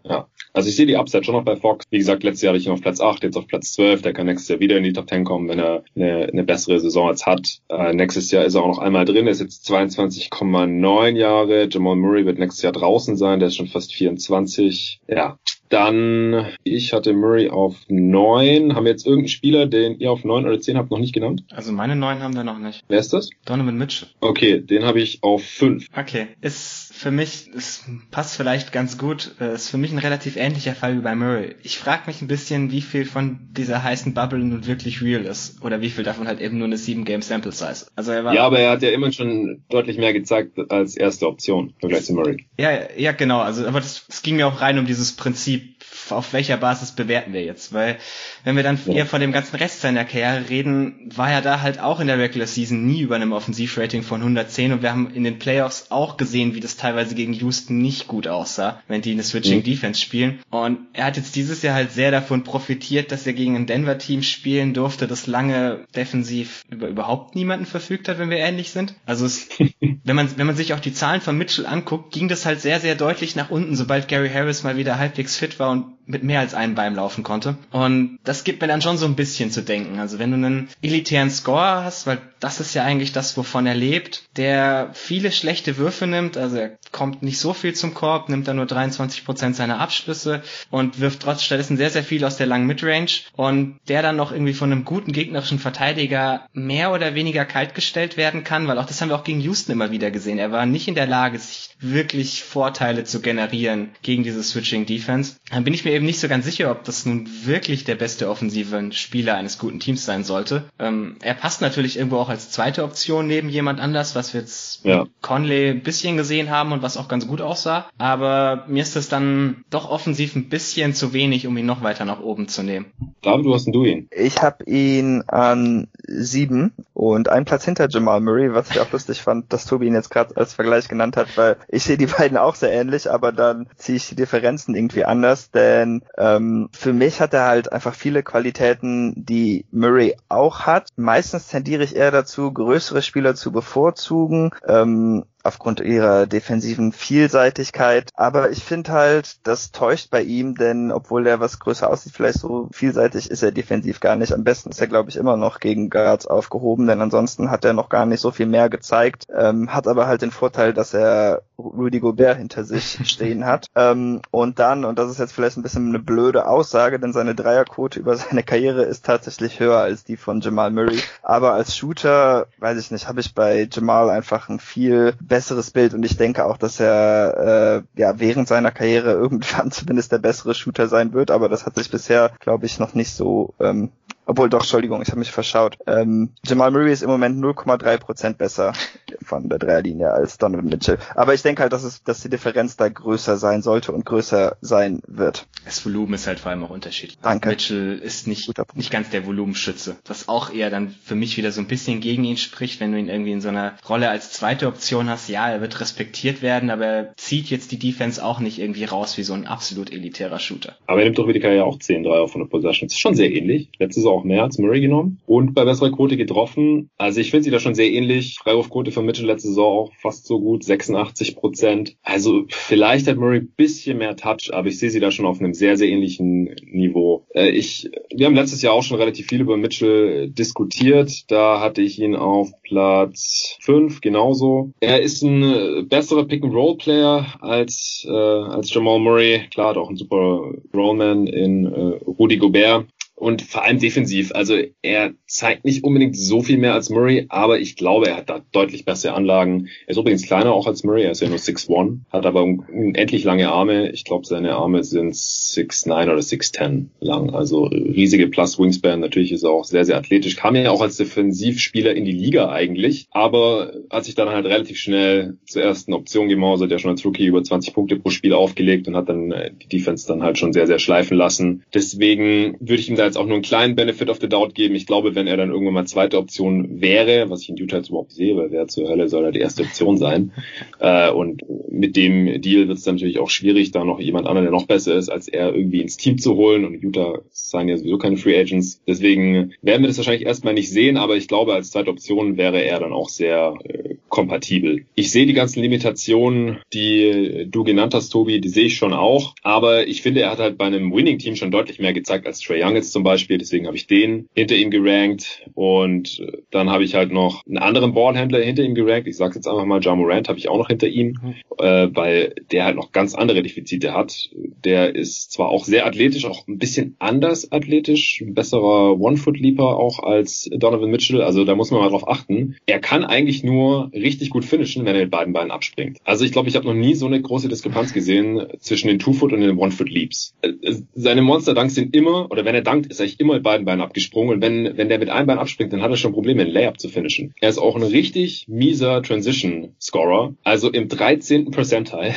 A: Ja, also ich sehe die Upside schon noch bei Fox. Wie gesagt, letztes Jahr hatte ich ihn auf Platz 8, jetzt auf Platz 12. Der kann nächstes Jahr wieder in die Top 10 kommen, wenn er eine, eine bessere Saison jetzt hat. Äh, nächstes Jahr ist er auch noch einmal drin. Er ist jetzt 22,9 Jahre. Jamal Murray wird nächstes Jahr draußen sein. Der ist schon fast 24. Ja, dann, ich hatte Murray auf neun. Haben wir jetzt irgendeinen Spieler, den ihr auf neun oder zehn habt, noch nicht genannt?
B: Also meine neun haben wir noch nicht.
A: Wer ist das?
B: Donovan Mitchell.
A: Okay, den habe ich auf fünf.
B: Okay, ist für mich, es passt vielleicht ganz gut, äh, ist für mich ein relativ ähnlicher Fall wie bei Murray. Ich frage mich ein bisschen, wie viel von dieser heißen Bubble nun wirklich real ist. Oder wie viel davon halt eben nur eine 7-Game-Sample-Size.
A: Also er war. Ja, aber er hat ja immer schon deutlich mehr gezeigt als erste Option im Vergleich zu Murray.
B: Ja, ja, genau. Also, aber das, es ging mir auch rein um dieses Prinzip, auf welcher Basis bewerten wir jetzt? Weil wenn wir dann ja. eher von dem ganzen Rest seiner Karriere reden, war er da halt auch in der Regular Season nie über einem Offensivrating von 110 und wir haben in den Playoffs auch gesehen, wie das teilweise gegen Houston nicht gut aussah, wenn die eine Switching mhm. Defense spielen. Und er hat jetzt dieses Jahr halt sehr davon profitiert, dass er gegen ein Denver Team spielen durfte, das lange defensiv über überhaupt niemanden verfügt hat, wenn wir ähnlich sind. Also es, wenn man wenn man sich auch die Zahlen von Mitchell anguckt, ging das halt sehr sehr deutlich nach unten, sobald Gary Harris mal wieder halbwegs fit war und mit mehr als einem Bein laufen konnte. Und das gibt mir dann schon so ein bisschen zu denken. Also wenn du einen elitären Scorer hast, weil das ist ja eigentlich das, wovon er lebt, der viele schlechte Würfe nimmt, also er kommt nicht so viel zum Korb, nimmt dann nur 23 Prozent seiner Abschlüsse und wirft trotz stattdessen sehr, sehr viel aus der langen Midrange und der dann noch irgendwie von einem guten gegnerischen Verteidiger mehr oder weniger kaltgestellt werden kann, weil auch das haben wir auch gegen Houston immer wieder gesehen. Er war nicht in der Lage, sich wirklich Vorteile zu generieren gegen diese Switching Defense. Dann bin ich mir eben nicht so ganz sicher, ob das nun wirklich der beste offensive Spieler eines guten Teams sein sollte. Ähm, er passt natürlich irgendwo auch als zweite Option neben jemand anders, was wir jetzt ja. Conley ein bisschen gesehen haben und was auch ganz gut aussah. Aber mir ist das dann doch offensiv ein bisschen zu wenig, um ihn noch weiter nach oben zu nehmen.
A: David, wo hast denn du ihn?
C: Ich habe ihn an sieben und einen Platz hinter Jamal Murray, was ich auch lustig fand, dass Tobi ihn jetzt gerade als Vergleich genannt hat, weil ich sehe die beiden auch sehr ähnlich, aber dann ziehe ich die Differenzen irgendwie anders, denn ähm, für mich hat er halt einfach viele Qualitäten, die Murray auch hat. Meistens tendiere ich eher dazu, größere Spieler zu bevorzugen. Ähm, aufgrund ihrer defensiven Vielseitigkeit. Aber ich finde halt, das täuscht bei ihm, denn obwohl er was größer aussieht, vielleicht so vielseitig ist er defensiv gar nicht. Am besten ist er, glaube ich, immer noch gegen Guards aufgehoben, denn ansonsten hat er noch gar nicht so viel mehr gezeigt. Ähm, hat aber halt den Vorteil, dass er Rudy Gobert hinter sich stehen hat. Ähm, und dann, und das ist jetzt vielleicht ein bisschen eine blöde Aussage, denn seine Dreierquote über seine Karriere ist tatsächlich höher als die von Jamal Murray. Aber als Shooter, weiß ich nicht, habe ich bei Jamal einfach ein viel besseres Bild. Und ich denke auch, dass er äh, ja während seiner Karriere irgendwann zumindest der bessere Shooter sein wird, aber das hat sich bisher, glaube ich, noch nicht so ähm, Obwohl doch, Entschuldigung, ich habe mich verschaut. Ähm, Jamal Murray ist im Moment 0,3 Prozent besser von der Dreierlinie als Donovan Mitchell. Aber ich denke halt, dass es, dass die Differenz da größer sein sollte und größer sein wird.
B: Das Volumen ist halt vor allem auch unterschiedlich.
C: Danke.
B: Mitchell ist nicht, nicht ganz der Volumenschütze. Was auch eher dann für mich wieder so ein bisschen gegen ihn spricht, wenn du ihn irgendwie in so einer Rolle als zweite Option hast. Ja, er wird respektiert werden, aber er zieht jetzt die Defense auch nicht irgendwie raus wie so ein absolut elitärer Shooter.
A: Aber er nimmt doch wie die Karriere auch 10 Dreier von der Possession. Das ist schon sehr ähnlich. Letztes Jahr auch mehr Murray genommen und bei besserer Quote getroffen. Also ich finde sie da schon sehr ähnlich. Freiwurfquote von Mitchell letzte Saison auch fast so gut, 86 Prozent. Also vielleicht hat Murray bisschen mehr Touch, aber ich sehe sie da schon auf einem sehr, sehr ähnlichen Niveau. Äh, ich, wir haben letztes Jahr auch schon relativ viel über Mitchell diskutiert. Da hatte ich ihn auf Platz 5 genauso. Er ist ein äh, besserer Pick-and-Roll-Player als, äh, als Jamal Murray. Klar, hat auch ein super Rollman in äh, Rudy Gobert und vor allem defensiv. Also er zeigt nicht unbedingt so viel mehr als Murray, aber ich glaube, er hat da deutlich bessere Anlagen. Er ist übrigens kleiner auch als Murray, er ist ja nur 6'1, hat aber unendlich lange Arme. Ich glaube, seine Arme sind 6'9 oder 6'10 lang, also riesige Plus Wingspan. Natürlich ist er auch sehr, sehr athletisch. Kam ja auch als Defensivspieler in die Liga eigentlich, aber hat sich dann halt relativ schnell zur ersten Option gemausert, der schon als Rookie über 20 Punkte pro Spiel aufgelegt und hat dann äh, die Defense dann halt schon sehr, sehr schleifen lassen. Deswegen würde ich ihm da jetzt auch nur einen kleinen Benefit of the Doubt geben. Ich glaube, wenn er dann irgendwann mal zweite Option wäre, was ich in Utah jetzt überhaupt sehe, weil wer zur Hölle soll er die erste Option sein. Äh, und mit dem Deal wird es natürlich auch schwierig, da noch jemand anderen, der noch besser ist, als er irgendwie ins Team zu holen. Und Utah seien ja sowieso keine Free Agents. Deswegen werden wir das wahrscheinlich erstmal nicht sehen, aber ich glaube, als zweite Option wäre er dann auch sehr äh, kompatibel. Ich sehe die ganzen Limitationen, die du genannt hast, Tobi, die sehe ich schon auch. Aber ich finde, er hat halt bei einem Winning-Team schon deutlich mehr gezeigt als Trey Young jetzt zum Beispiel. Deswegen habe ich den hinter ihm gerankt. Und dann habe ich halt noch einen anderen Ballhändler hinter ihm gerankt. Ich sage jetzt einfach mal, Ja Morant habe ich auch noch hinter ihm, mhm. äh, weil der halt noch ganz andere Defizite hat. Der ist zwar auch sehr athletisch, auch ein bisschen anders athletisch, ein besserer One-Foot-Leaper auch als Donovan Mitchell. Also da muss man mal drauf achten. Er kann eigentlich nur richtig gut finishen, wenn er mit beiden Beinen abspringt. Also ich glaube, ich habe noch nie so eine große Diskrepanz gesehen zwischen den Two-Foot und den One-Foot-Leaps. Äh, seine Monster-Dunks sind immer, oder wenn er dankt, ist er immer mit beiden Beinen abgesprungen. Und wenn, wenn der mit einem Bein abspringt, dann hat er schon Probleme, einen Layup zu finishen. Er ist auch ein richtig mieser Transition-Scorer. Also im 13. Percentile,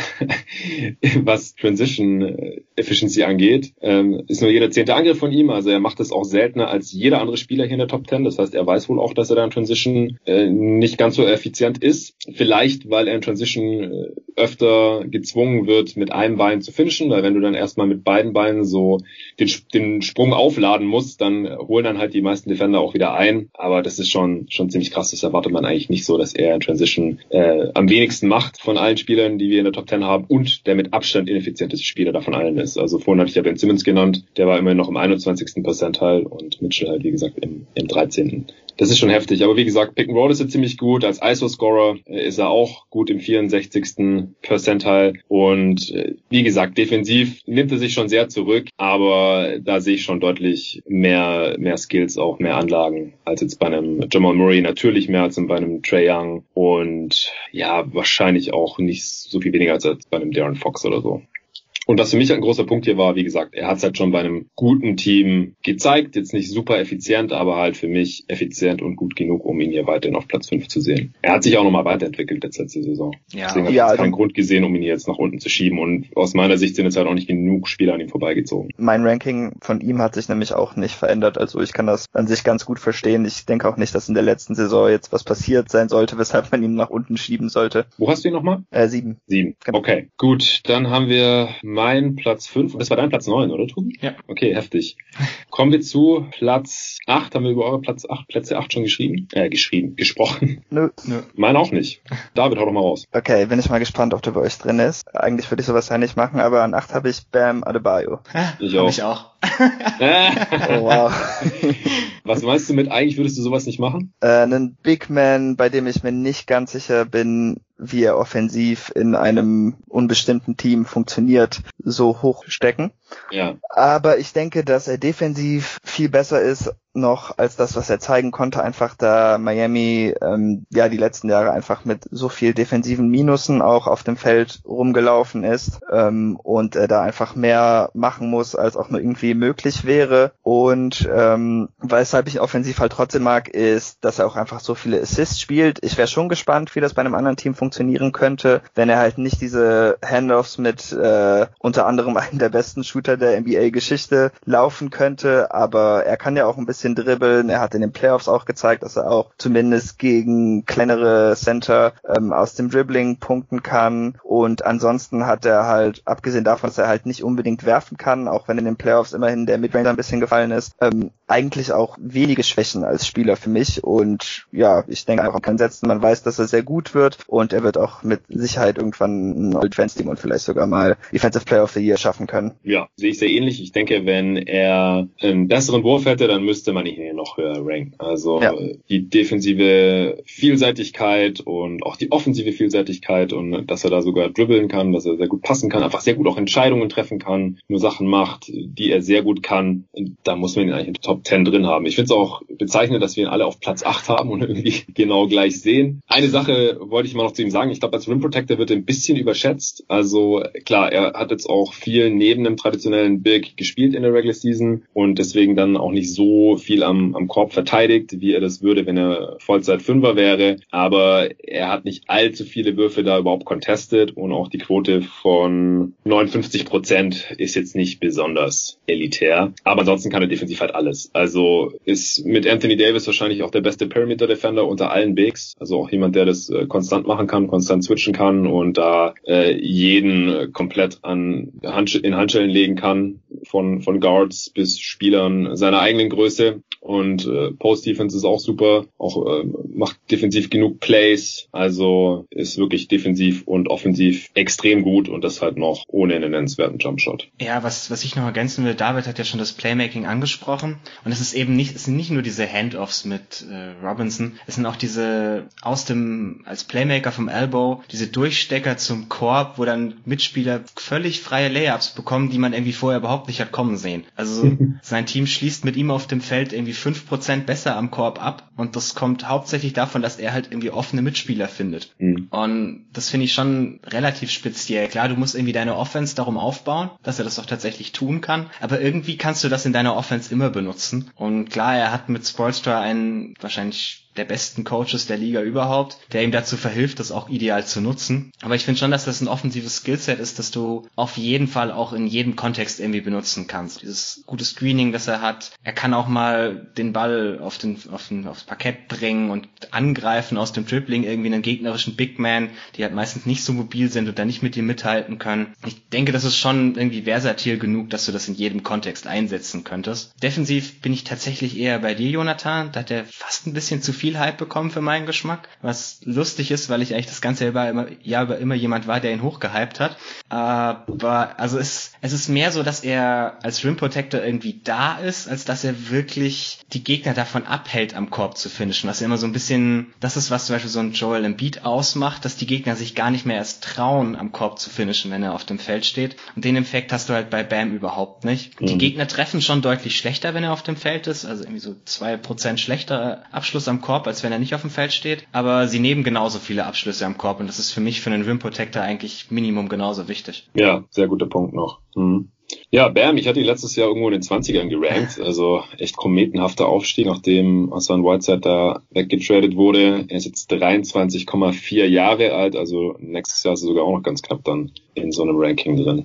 A: was Transition äh, Efficiency angeht, ähm, ist nur jeder zehnte Angriff von ihm. Also er macht es auch seltener als jeder andere Spieler hier in der Top 10. Das heißt, er weiß wohl auch, dass er da in Transition äh, nicht ganz so effizient ist. Vielleicht, weil er in Transition äh, öfter gezwungen wird, mit einem Bein zu finishen, weil wenn du dann erstmal mit beiden Beinen so den, den Sprung aufladen musst, dann holen dann halt die meisten Defender auch wieder ein. Aber das ist schon, schon ziemlich krass. Das erwartet man eigentlich nicht so, dass er in Transition äh, am wenigsten macht von allen Spielern, die wir in der Top 10 haben und der mit Abstand ineffizienteste Spieler davon allen ist. Also vorhin hatte ich ja Ben Simmons genannt, der war immerhin noch im 21. Percentile und Mitchell halt, wie gesagt, im, im 13 das ist schon heftig. Aber wie gesagt, Pick and Roll ist er ziemlich gut. Als ISO-Scorer äh, ist er auch gut im 64. Percentile. Und äh, wie gesagt, defensiv nimmt er sich schon sehr zurück, aber da sehe ich schon deutlich mehr, mehr Skills, auch mehr Anlagen als jetzt bei einem Jamal Murray, natürlich mehr als bei einem Trey Young und ja, wahrscheinlich auch nicht so viel weniger als bei einem Darren Fox oder so. Und was für mich ein großer Punkt hier war, wie gesagt, er hat es halt schon bei einem guten Team gezeigt, jetzt nicht super effizient, aber halt für mich effizient und gut genug, um ihn hier weiterhin auf Platz 5 zu sehen. Er hat sich auch nochmal weiterentwickelt jetzt letzte Saison. Ja. Deswegen habe ich ja, also keinen Grund gesehen, um ihn jetzt nach unten zu schieben. Und aus meiner Sicht sind jetzt halt auch nicht genug Spieler an ihm vorbeigezogen.
C: Mein Ranking von ihm hat sich nämlich auch nicht verändert. Also ich kann das an sich ganz gut verstehen. Ich denke auch nicht, dass in der letzten Saison jetzt was passiert sein sollte, weshalb man ihn nach unten schieben sollte.
A: Wo hast du ihn nochmal?
C: Äh, sieben.
A: Sieben. Genau. Okay, gut. Dann haben wir mein Platz 5 und das war dein Platz 9, oder Tobi?
B: Ja.
A: Okay, heftig. Kommen wir zu Platz 8. Haben wir über eure Platz 8, Plätze 8 schon geschrieben? Äh, geschrieben, gesprochen.
C: Nö. Nö.
A: Mein auch nicht. David, hau doch mal raus.
C: Okay, bin ich mal gespannt, ob der bei euch drin ist. Eigentlich würde ich sowas ja nicht machen, aber an 8 habe ich Bam Adebayo.
B: Ich auch. ich auch.
A: oh, wow. Was meinst du mit, eigentlich würdest du sowas nicht machen?
C: Äh, einen Big Man, bei dem ich mir nicht ganz sicher bin, wie er offensiv in einem unbestimmten Team funktioniert, so hoch stecken. Ja. Aber ich denke, dass er defensiv viel besser ist noch als das, was er zeigen konnte, einfach da Miami ähm, ja die letzten Jahre einfach mit so viel defensiven Minusen auch auf dem Feld rumgelaufen ist ähm, und er da einfach mehr machen muss, als auch nur irgendwie möglich wäre. Und ähm, weshalb ich offensiv halt trotzdem mag, ist, dass er auch einfach so viele Assists spielt. Ich wäre schon gespannt, wie das bei einem anderen Team funktionieren könnte, wenn er halt nicht diese Handoffs mit äh, unter anderem einem der besten Shooter der NBA-Geschichte laufen könnte, aber er kann ja auch ein bisschen dribbeln. Er hat in den Playoffs auch gezeigt, dass er auch zumindest gegen kleinere Center ähm, aus dem Dribbling punkten kann. Und ansonsten hat er halt, abgesehen davon, dass er halt nicht unbedingt werfen kann, auch wenn in den Playoffs immerhin der Midrange ein bisschen gefallen ist, ähm, eigentlich auch wenige Schwächen als Spieler für mich. Und ja, ich denke einfach kann setzen. Man weiß, dass er sehr gut wird und er wird auch mit Sicherheit irgendwann ein Old Fans Team und vielleicht sogar mal Defensive Player of the Year schaffen können.
A: Ja, sehe ich sehr ähnlich. Ich denke, wenn er einen besseren Wurf hätte, dann müsste man ihn hier noch höher ranken. Also ja. die defensive Vielseitigkeit und auch die offensive Vielseitigkeit und dass er da sogar dribbeln kann, dass er sehr gut passen kann, einfach sehr gut auch Entscheidungen treffen kann, nur Sachen macht, die er sehr gut kann. Da muss man ihn eigentlich in Top 10 drin haben. Ich finde es auch bezeichnend, dass wir ihn alle auf Platz 8 haben und irgendwie genau gleich sehen. Eine Sache wollte ich mal noch zu ihm sagen. Ich glaube, als Rim Protector wird er ein bisschen überschätzt. Also klar, er hat jetzt auch viel neben einem traditionellen Big gespielt in der Regular Season und deswegen dann auch nicht so viel am, am Korb verteidigt, wie er das würde, wenn er Vollzeit Fünfer wäre. Aber er hat nicht allzu viele Würfe da überhaupt contested und auch die Quote von 59 Prozent ist jetzt nicht besonders elitär. Aber ansonsten kann er defensiv halt alles. Also ist mit Anthony Davis wahrscheinlich auch der beste Perimeter Defender unter allen Bigs. Also auch jemand, der das äh, konstant machen kann, konstant switchen kann und da äh, jeden äh, komplett an Handsch in Handschellen legen kann, von, von Guards bis Spielern seiner eigenen Größe. Und äh, Post-Defense ist auch super, auch äh, macht defensiv genug Plays, also ist wirklich defensiv und offensiv extrem gut und das halt noch ohne einen nennenswerten Jumpshot.
B: Ja, was, was ich noch ergänzen will, David hat ja schon das Playmaking angesprochen und es ist eben nicht, es sind nicht nur diese Handoffs mit äh, Robinson, es sind auch diese aus dem, als Playmaker vom Elbow, diese Durchstecker zum Korb, wo dann Mitspieler völlig freie Layups bekommen, die man irgendwie vorher überhaupt nicht hat kommen sehen. Also sein Team schließt mit ihm auf dem Feld irgendwie fünf Prozent besser am Korb ab und das kommt hauptsächlich davon, dass er halt irgendwie offene Mitspieler findet. Mhm. Und das finde ich schon relativ speziell. Klar, du musst irgendwie deine Offense darum aufbauen, dass er das auch tatsächlich tun kann, aber irgendwie kannst du das in deiner Offense immer benutzen. Und klar, er hat mit Spolstra einen wahrscheinlich der besten Coaches der Liga überhaupt, der ihm dazu verhilft, das auch ideal zu nutzen. Aber ich finde schon, dass das ein offensives Skillset ist, das du auf jeden Fall auch in jedem Kontext irgendwie benutzen kannst. Dieses gute Screening, das er hat. Er kann auch mal den Ball auf den, auf den, aufs Parkett bringen und angreifen aus dem Dribbling irgendwie einen gegnerischen Big Man, die halt meistens nicht so mobil sind und da nicht mit ihm mithalten können. Ich denke, das ist schon irgendwie versatil genug, dass du das in jedem Kontext einsetzen könntest. Defensiv bin ich tatsächlich eher bei dir, Jonathan. Da hat er fast ein bisschen zu viel viel Hype bekommen für meinen Geschmack, was lustig ist, weil ich eigentlich das ganze Jahr immer, Jahr über immer jemand war, der ihn hochgehypt hat. Aber also es, es ist mehr so, dass er als Rim Protector irgendwie da ist, als dass er wirklich die Gegner davon abhält, am Korb zu finishen. Was immer so ein bisschen, das ist was zum Beispiel so ein Joel Embiid ausmacht, dass die Gegner sich gar nicht mehr erst trauen, am Korb zu finishen, wenn er auf dem Feld steht. Und den Effekt hast du halt bei Bam überhaupt nicht. Mhm. Die Gegner treffen schon deutlich schlechter, wenn er auf dem Feld ist, also irgendwie so zwei Prozent schlechter Abschluss am Korb Korb, als wenn er nicht auf dem Feld steht. Aber sie nehmen genauso viele Abschlüsse am Korb und das ist für mich für einen Rim Protector eigentlich Minimum genauso wichtig.
A: Ja, sehr guter Punkt noch. Mhm. Ja, Bam, ich hatte ihn letztes Jahr irgendwo in den 20ern gerankt, also echt kometenhafter Aufstieg, nachdem Hassan Whiteside da weggetradet wurde. Er ist jetzt 23,4 Jahre alt, also nächstes Jahr ist er sogar auch noch ganz knapp dann in so einem Ranking drin.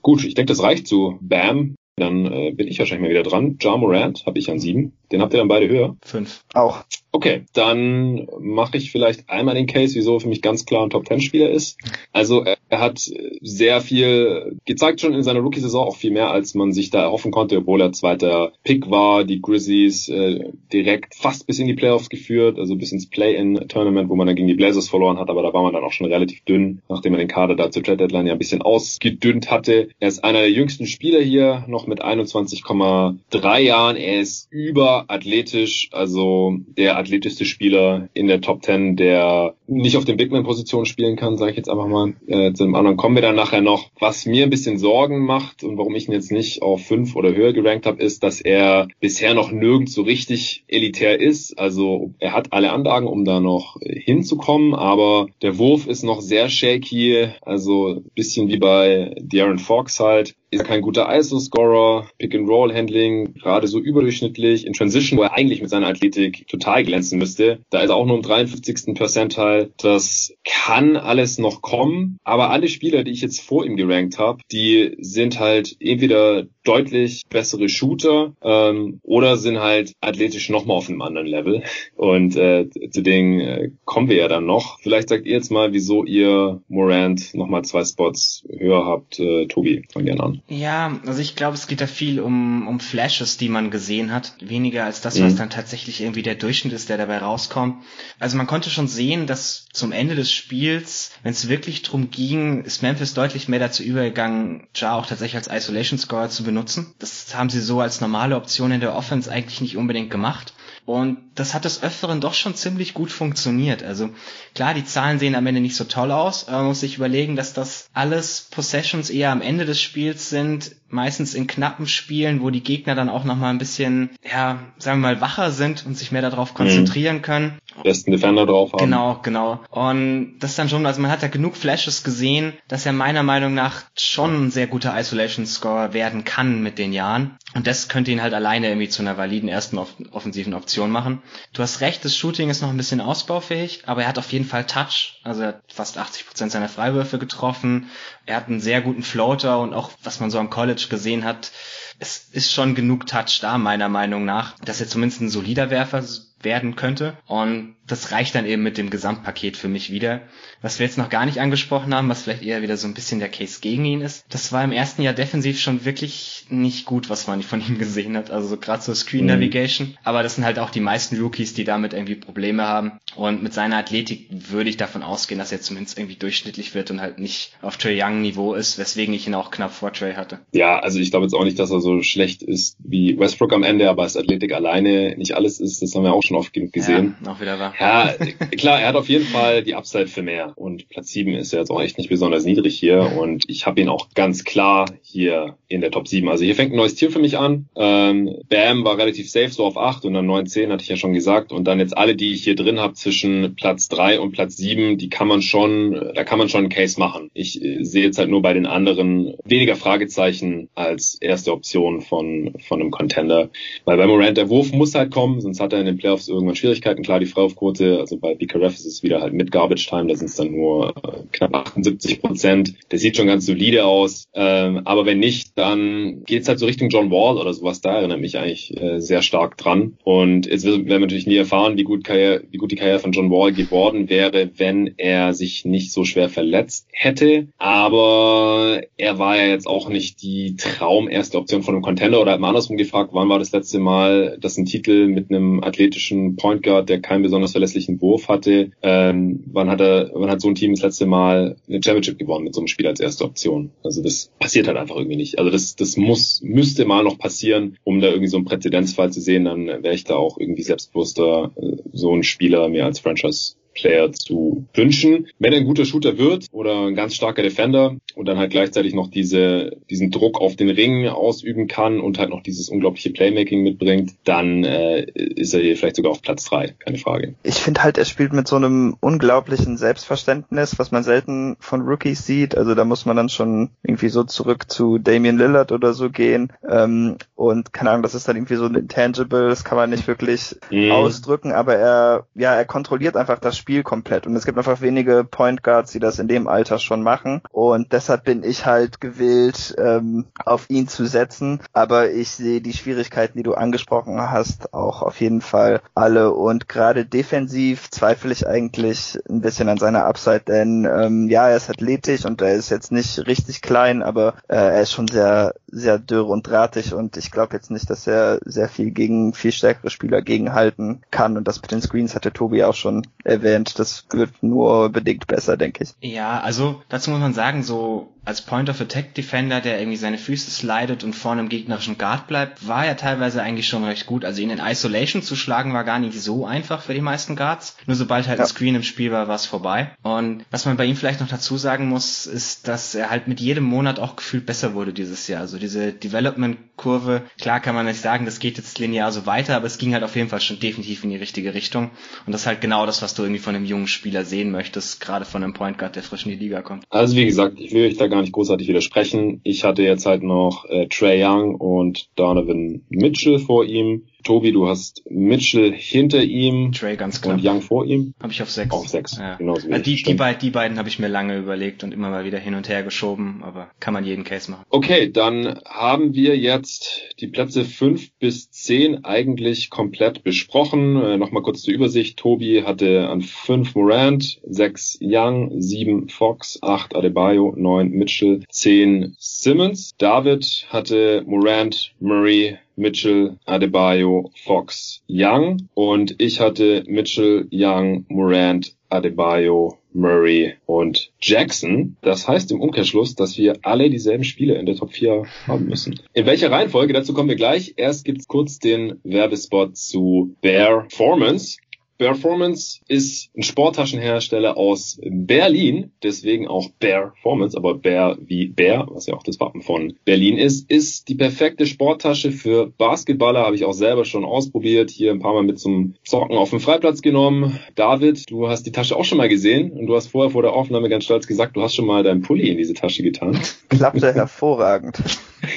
A: Gut, ich denke, das reicht zu Bam. Dann äh, bin ich wahrscheinlich mal wieder dran. Ja Morant habe ich an sieben. Den habt ihr dann beide höher?
B: Fünf.
C: Auch.
A: Okay, dann mache ich vielleicht einmal den Case, wieso für mich ganz klar ein Top-10-Spieler ist. Also er hat sehr viel gezeigt schon in seiner Rookie-Saison, auch viel mehr, als man sich da erhoffen konnte, obwohl er zweiter Pick war, die Grizzlies äh, direkt fast bis in die Playoffs geführt, also bis ins Play-In-Tournament, wo man dann gegen die Blazers verloren hat, aber da war man dann auch schon relativ dünn, nachdem man den Kader da zur Trade-Deadline ja ein bisschen ausgedünnt hatte. Er ist einer der jüngsten Spieler hier, noch mit 21,3 Jahren. Er ist über Athletisch, also der athletischste Spieler in der Top 10, der nicht auf den Bigman-Positionen spielen kann, sage ich jetzt einfach mal. Äh, zu dem anderen kommen wir dann nachher noch. Was mir ein bisschen Sorgen macht und warum ich ihn jetzt nicht auf fünf oder höher gerankt habe, ist, dass er bisher noch nirgends so richtig elitär ist. Also er hat alle Anlagen, um da noch hinzukommen, aber der Wurf ist noch sehr shaky, also bisschen wie bei Darren Fox halt ist kein guter ISO-Scorer, Pick-and-Roll-Handling gerade so überdurchschnittlich. In Transition, wo er eigentlich mit seiner Athletik total glänzen müsste, da ist er auch nur im 53. Percentile. Das kann alles noch kommen, aber alle Spieler, die ich jetzt vor ihm gerankt habe, die sind halt entweder deutlich bessere Shooter ähm, oder sind halt athletisch nochmal auf einem anderen Level. Und äh, zu denen äh, kommen wir ja dann noch. Vielleicht sagt ihr jetzt mal, wieso ihr Morant nochmal zwei Spots höher habt. Äh, Tobi, fang gerne an.
B: Ja, also ich glaube, es geht da viel um, um Flashes, die man gesehen hat. Weniger als das, was mhm. dann tatsächlich irgendwie der Durchschnitt ist, der dabei rauskommt. Also man konnte schon sehen, dass zum Ende des Spiels, wenn es wirklich drum ging, ist Memphis deutlich mehr dazu übergegangen, Ja auch tatsächlich als Isolation Scorer zu benutzen. Das haben sie so als normale Option in der Offense eigentlich nicht unbedingt gemacht. Und das hat des Öfteren doch schon ziemlich gut funktioniert. Also klar, die Zahlen sehen am Ende nicht so toll aus, man muss sich überlegen, dass das alles Possessions eher am Ende des Spiels sind, meistens in knappen Spielen, wo die Gegner dann auch nochmal ein bisschen, ja, sagen wir mal, wacher sind und sich mehr darauf mhm. konzentrieren mhm. können.
A: Besten Defender drauf haben.
B: Genau, genau. Und das dann schon, also man hat ja genug Flashes gesehen, dass er meiner Meinung nach schon ein sehr guter Isolation Score werden kann mit den Jahren. Und das könnte ihn halt alleine irgendwie zu einer validen ersten offensiven Option machen. Du hast recht, das Shooting ist noch ein bisschen ausbaufähig, aber er hat auf jeden Fall Touch. Also er hat fast 80 Prozent seiner Freiwürfe getroffen. Er hat einen sehr guten Floater und auch, was man so am College gesehen hat, es ist schon genug Touch da, meiner Meinung nach, dass er zumindest ein solider Werfer werden könnte. Und das reicht dann eben mit dem Gesamtpaket für mich wieder. Was wir jetzt noch gar nicht angesprochen haben, was vielleicht eher wieder so ein bisschen der Case gegen ihn ist, das war im ersten Jahr defensiv schon wirklich nicht gut, was man von ihm gesehen hat. Also so gerade so Screen mhm. Navigation. Mhm. Aber das sind halt auch die meisten Rookies, die damit irgendwie Probleme haben. Und mit seiner Athletik würde ich davon ausgehen, dass er zumindest irgendwie durchschnittlich wird und halt nicht auf Trey Young Niveau ist, weswegen ich ihn auch knapp vor Trey hatte.
A: Ja, also ich glaube jetzt auch nicht, dass er so schlecht ist wie Westbrook am Ende, aber als Athletik alleine nicht alles ist, das haben wir auch schon oft genug gesehen.
B: Ja, auch wieder wahr.
A: Ja, klar, er hat auf jeden Fall die Upside für mehr. Und Platz 7 ist ja jetzt auch echt nicht besonders niedrig hier. Und ich habe ihn auch ganz klar hier in der Top 7. Also hier fängt ein neues Tier für mich an. Ähm, Bam war relativ safe, so auf 8 und dann 9, 10 hatte ich ja schon gesagt. Und dann jetzt alle, die ich hier drin habe zwischen Platz 3 und Platz 7, die kann man schon, da kann man schon einen Case machen. Ich äh, sehe jetzt halt nur bei den anderen weniger Fragezeichen als erste Option von, von einem Contender. Weil bei Morant der Wurf muss halt kommen, sonst hat er in den Playoffs irgendwann Schwierigkeiten. Klar, die Freiwurfquote, also bei BKRF ist es wieder halt mit Garbage Time, da sind es dann nur äh, knapp 78 Prozent. Der sieht schon ganz solide aus. Ähm, aber wenn nicht, dann geht's halt so Richtung John Wall oder sowas. Da erinnert mich eigentlich äh, sehr stark dran. Und jetzt werden wir natürlich nie erfahren, wie gut, Karriere, wie gut die Karriere von John Wall geworden wäre, wenn er sich nicht so schwer verletzt hätte. Aber er war ja jetzt auch nicht die Traum Option von einem Contender oder mal andersrum gefragt, wann war das letzte Mal, dass ein Titel mit einem athletischen Point Guard, der keinen besonders verlässlichen Wurf hatte, ähm, wann hat er, wann hat so ein Team das letzte Mal eine Championship gewonnen mit so einem Spiel als erste Option? Also das passiert halt einfach irgendwie nicht. Also das, das muss, müsste mal noch passieren, um da irgendwie so einen Präzedenzfall zu sehen, dann wäre ich da auch irgendwie selbstbewusster, äh, so einen Spieler mir als Franchise Player zu wünschen. Wenn er ein guter Shooter wird oder ein ganz starker Defender und dann halt gleichzeitig noch diese, diesen Druck auf den Ring ausüben kann und halt noch dieses unglaubliche Playmaking mitbringt, dann äh, ist er hier vielleicht sogar auf Platz drei, keine Frage.
C: Ich finde halt, er spielt mit so einem unglaublichen Selbstverständnis, was man selten von Rookies sieht. Also da muss man dann schon irgendwie so zurück zu Damian Lillard oder so gehen. Ähm, und keine Ahnung, das ist dann irgendwie so ein Intangible, das kann man nicht wirklich mm. ausdrücken, aber er, ja, er kontrolliert einfach das Spiel Spiel komplett. Und es gibt einfach wenige Point Guards, die das in dem Alter schon machen. Und deshalb bin ich halt gewillt, ähm, auf ihn zu setzen. Aber ich sehe die Schwierigkeiten, die du angesprochen hast, auch auf jeden Fall alle. Und gerade defensiv zweifle ich eigentlich ein bisschen an seiner Upside, denn ähm, ja, er ist athletisch und er ist jetzt nicht richtig klein, aber äh, er ist schon sehr, sehr dürr und drahtig und ich glaube jetzt nicht, dass er sehr viel gegen viel stärkere Spieler gegenhalten kann. Und das mit den Screens hatte Tobi auch schon erwähnt erwähnt. Das wird nur bedingt besser, denke ich.
B: Ja, also dazu muss man sagen, so als Point of Attack Defender, der irgendwie seine Füße slidet und vorne im gegnerischen Guard bleibt, war er teilweise eigentlich schon recht gut. Also ihn in Isolation zu schlagen war gar nicht so einfach für die meisten Guards. Nur sobald halt ja. ein Screen im Spiel war, war es vorbei. Und was man bei ihm vielleicht noch dazu sagen muss, ist, dass er halt mit jedem Monat auch gefühlt besser wurde dieses Jahr. Also diese Development-Kurve, klar kann man nicht sagen, das geht jetzt linear so weiter, aber es ging halt auf jeden Fall schon definitiv in die richtige Richtung. Und das ist halt genau das, was du irgendwie von einem jungen Spieler sehen möchtest, gerade von einem Point Guard, der frisch in die Liga kommt.
A: Also wie gesagt, ich will euch da gar nicht großartig widersprechen. Ich hatte jetzt halt noch äh, Trey Young und Donovan Mitchell vor ihm. Tobi, du hast Mitchell hinter ihm
B: Trey ganz klar.
A: und Young vor ihm.
B: Habe ich auf sechs.
A: Auf sechs,
B: ja. genauso wie ja, die, die, beid, die beiden habe ich mir lange überlegt und immer mal wieder hin und her geschoben, aber kann man jeden Case machen.
A: Okay, dann haben wir jetzt die Plätze fünf bis zehn eigentlich komplett besprochen. Äh, Nochmal kurz zur Übersicht. Tobi hatte an fünf Morant, sechs Young, sieben Fox, acht Adebayo, neun Mitchell, zehn Simmons. David hatte Morant, Murray, Mitchell, Adebayo, Fox, Young und ich hatte Mitchell, Young, Morant, Adebayo, Murray und Jackson. Das heißt im Umkehrschluss, dass wir alle dieselben Spiele in der Top 4 haben müssen. In welcher Reihenfolge? Dazu kommen wir gleich. Erst gibt's kurz den Werbespot zu Bear Performance. Performance ist ein Sporttaschenhersteller aus Berlin, deswegen auch Performance, aber Bear wie Bear, was ja auch das Wappen von Berlin ist, ist die perfekte Sporttasche für Basketballer, habe ich auch selber schon ausprobiert, hier ein paar Mal mit zum Zocken auf dem Freiplatz genommen. David, du hast die Tasche auch schon mal gesehen und du hast vorher vor der Aufnahme ganz stolz gesagt, du hast schon mal deinen Pulli in diese Tasche getan.
C: Klappte hervorragend.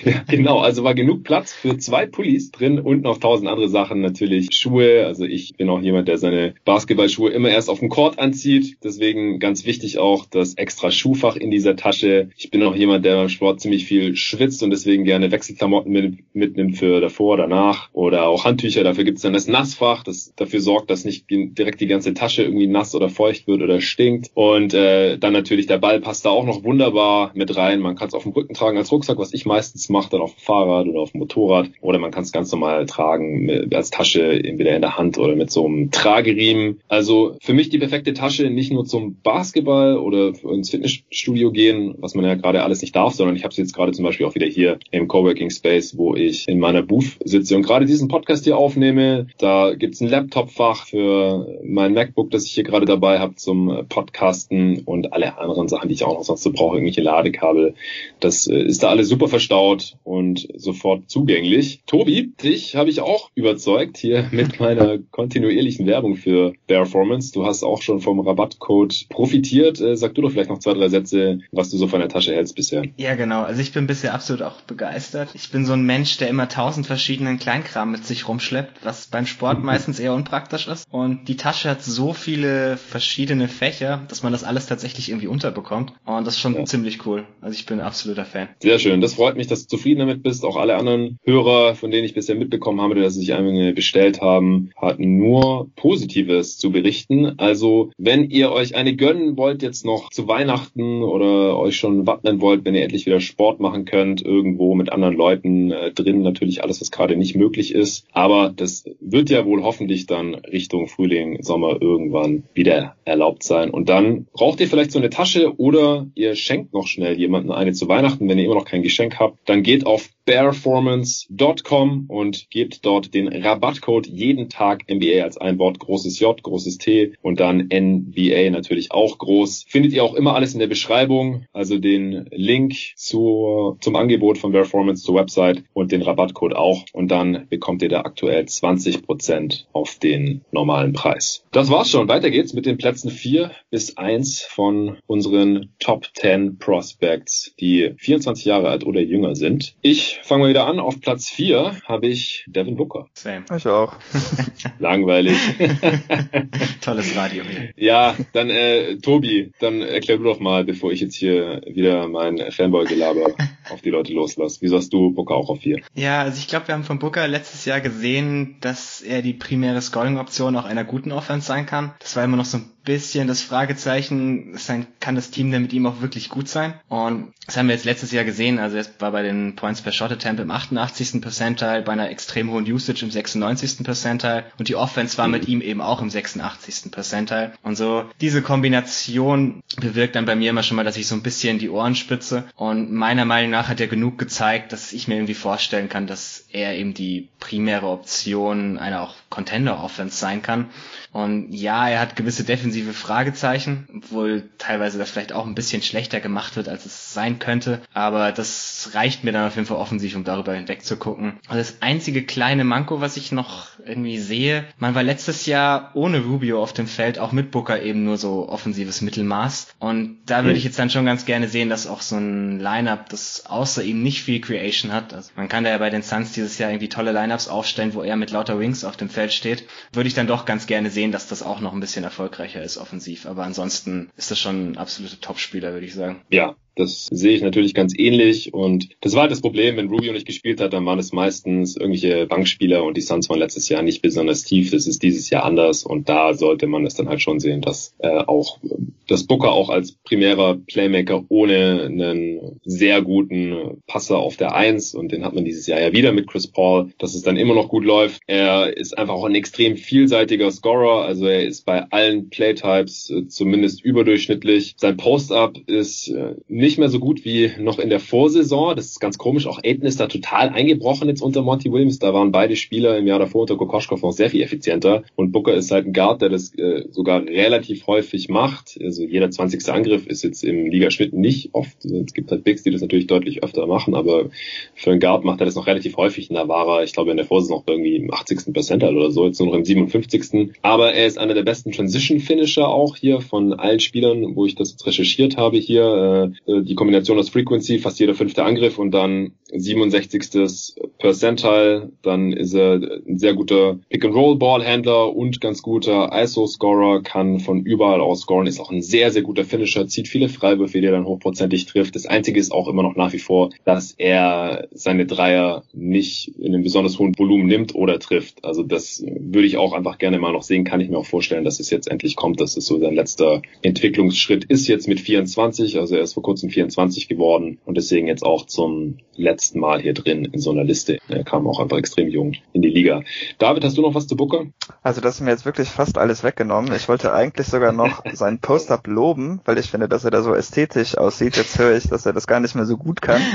A: Ja, genau, also war genug Platz für zwei Pullis drin und noch tausend andere Sachen, natürlich Schuhe, also ich bin auch jemand, der seine Basketballschuhe immer erst auf dem Court anzieht. Deswegen ganz wichtig auch das extra Schuhfach in dieser Tasche. Ich bin auch jemand, der beim Sport ziemlich viel schwitzt und deswegen gerne Wechselklamotten mit, mitnimmt für davor, danach oder auch Handtücher. Dafür gibt es dann das Nassfach, das dafür sorgt, dass nicht direkt die ganze Tasche irgendwie nass oder feucht wird oder stinkt. Und äh, dann natürlich der Ball passt da auch noch wunderbar mit rein. Man kann es auf dem Rücken tragen als Rucksack, was ich meistens mache, dann auf dem Fahrrad oder auf dem Motorrad. Oder man kann es ganz normal tragen als Tasche, entweder in der Hand oder mit so einem Trage Trageriemen. Also für mich die perfekte Tasche, nicht nur zum Basketball oder ins Fitnessstudio gehen, was man ja gerade alles nicht darf, sondern ich habe sie jetzt gerade zum Beispiel auch wieder hier im Coworking Space, wo ich in meiner Booth sitze und gerade diesen Podcast hier aufnehme. Da gibt's ein Laptopfach für mein MacBook, das ich hier gerade dabei habe zum Podcasten und alle anderen Sachen, die ich auch noch sonst so brauche, irgendwelche Ladekabel. Das äh, ist da alles super verstaut und sofort zugänglich. Tobi, dich habe ich auch überzeugt hier mit meiner kontinuierlichen Werbung für Performance. Du hast auch schon vom Rabattcode profitiert. Äh, sag du doch vielleicht noch zwei, drei Sätze, was du so von der Tasche hältst bisher.
B: Ja, genau. Also ich bin bisher absolut auch begeistert. Ich bin so ein Mensch, der immer tausend verschiedenen Kleinkram mit sich rumschleppt, was beim Sport meistens eher unpraktisch ist. Und die Tasche hat so viele verschiedene Fächer, dass man das alles tatsächlich irgendwie unterbekommt. Und das ist schon ja. ziemlich cool. Also ich bin ein absoluter Fan.
A: Sehr schön. Das freut mich, dass du zufrieden damit bist. Auch alle anderen Hörer, von denen ich bisher mitbekommen habe, dass sie sich einmal bestellt haben, hatten nur positiv Positives zu berichten. Also wenn ihr euch eine gönnen wollt jetzt noch zu Weihnachten oder euch schon wappnen wollt, wenn ihr endlich wieder Sport machen könnt, irgendwo mit anderen Leuten äh, drin, natürlich alles, was gerade nicht möglich ist. Aber das wird ja wohl hoffentlich dann Richtung Frühling, Sommer irgendwann wieder erlaubt sein. Und dann braucht ihr vielleicht so eine Tasche oder ihr schenkt noch schnell jemanden eine zu Weihnachten, wenn ihr immer noch kein Geschenk habt. Dann geht auf bearformance.com und gebt dort den Rabattcode jeden Tag NBA als ein Wort großes J, großes T und dann NBA natürlich auch groß. Findet ihr auch immer alles in der Beschreibung, also den Link zur, zum Angebot von Bearformance zur Website und den Rabattcode auch und dann bekommt ihr da aktuell 20% auf den normalen Preis. Das war's schon. Weiter geht's mit den Plätzen 4 bis 1 von unseren Top 10 Prospects, die 24 Jahre alt oder jünger sind. Ich fangen wir wieder an. Auf Platz 4 habe ich Devin Booker.
C: Same. Ich auch.
A: Langweilig.
B: Tolles Radio hier.
A: Ja, dann äh, Tobi, dann erklär du doch mal, bevor ich jetzt hier wieder mein Fanboy-Gelaber auf die Leute loslasse. Wieso hast du Booker auch auf 4?
B: Ja, also ich glaube, wir haben von Booker letztes Jahr gesehen, dass er die primäre Scoring-Option auch einer guten Offense sein kann. Das war immer noch so ein bisschen das Fragezeichen, sein, kann das Team denn mit ihm auch wirklich gut sein? Und das haben wir jetzt letztes Jahr gesehen, also er war bei den Points per Shot Shot Attempt im 88. Percentile, bei einer extrem hohen Usage im 96. Percentile und die Offense war mit ihm eben auch im 86. Percentile. Und so diese Kombination bewirkt dann bei mir immer schon mal, dass ich so ein bisschen die Ohren spitze. Und meiner Meinung nach hat er genug gezeigt, dass ich mir irgendwie vorstellen kann, dass er eben die primäre Option einer auch Contender-Offense sein kann. Und ja, er hat gewisse defensive Fragezeichen, obwohl teilweise das vielleicht auch ein bisschen schlechter gemacht wird, als es sein könnte. Aber das reicht mir dann auf jeden Fall offensiv, um darüber hinweg zu gucken. Und das einzige kleine Manko, was ich noch irgendwie sehe, man war letztes Jahr ohne Rubio auf dem Feld, auch mit Booker eben nur so offensives Mittelmaß. Und da würde ich jetzt dann schon ganz gerne sehen, dass auch so ein Lineup, das außer ihm nicht viel Creation hat. Also man kann da ja bei den Suns dieses Jahr irgendwie tolle Lineups aufstellen, wo er mit lauter Wings auf dem Feld steht. Würde ich dann doch ganz gerne sehen, dass das auch noch ein bisschen erfolgreicher ist offensiv. Aber ansonsten ist das schon ein absoluter Topspieler, würde ich sagen.
A: Ja, das sehe ich natürlich ganz ähnlich. Und das war halt das Problem, wenn Rubio nicht gespielt hat, dann waren es meistens irgendwelche Bankspieler und die Suns waren letztes Jahr nicht besonders tief. Das ist dieses Jahr anders und da sollte man es dann halt schon sehen, dass äh, auch das Booker auch als primärer Playmaker ohne einen sehr guten Passer auf der Eins und den hat man dieses Jahr ja wieder mit Chris Paul, dass es dann immer noch gut läuft. Er ist einfach auch ein extrem vielseitiger Scorer, also er ist bei allen Playtypes äh, zumindest überdurchschnittlich. Sein Post-Up ist äh, nicht nicht mehr so gut wie noch in der Vorsaison. Das ist ganz komisch. Auch Aiden ist da total eingebrochen jetzt unter Monty Williams. Da waren beide Spieler im Jahr davor unter Kokoschkov noch sehr viel effizienter. Und Booker ist halt ein Guard, der das äh, sogar relativ häufig macht. Also jeder 20. Angriff ist jetzt im Ligaschnitt nicht oft. Es gibt halt Bigs, die das natürlich deutlich öfter machen, aber für einen Guard macht er das noch relativ häufig. Und da war er, ich glaube, in der Vorsaison noch irgendwie im 80. Percentile oder so, jetzt nur noch im 57. Aber er ist einer der besten Transition-Finisher auch hier von allen Spielern, wo ich das jetzt recherchiert habe hier. Äh, die Kombination aus Frequency, fast jeder fünfte Angriff und dann 67. Percentile, dann ist er ein sehr guter Pick-and-Roll-Ballhändler und ganz guter ISO-Scorer, kann von überall aus scoren, ist auch ein sehr, sehr guter Finisher, zieht viele Freiwürfe, die er dann hochprozentig trifft. Das Einzige ist auch immer noch nach wie vor, dass er seine Dreier nicht in einem besonders hohen Volumen nimmt oder trifft. Also das würde ich auch einfach gerne mal noch sehen, kann ich mir auch vorstellen, dass es jetzt endlich kommt, dass es so sein letzter Entwicklungsschritt ist jetzt mit 24, also er ist vor kurzem 24 geworden und deswegen jetzt auch zum letzten Mal hier drin in so einer Liste. Er kam auch einfach extrem jung in die Liga. David, hast du noch was zu Booker?
C: Also das ist mir jetzt wirklich fast alles weggenommen. Ich wollte eigentlich sogar noch seinen Post-Up loben, weil ich finde, dass er da so ästhetisch aussieht. Jetzt höre ich, dass er das gar nicht mehr so gut kann.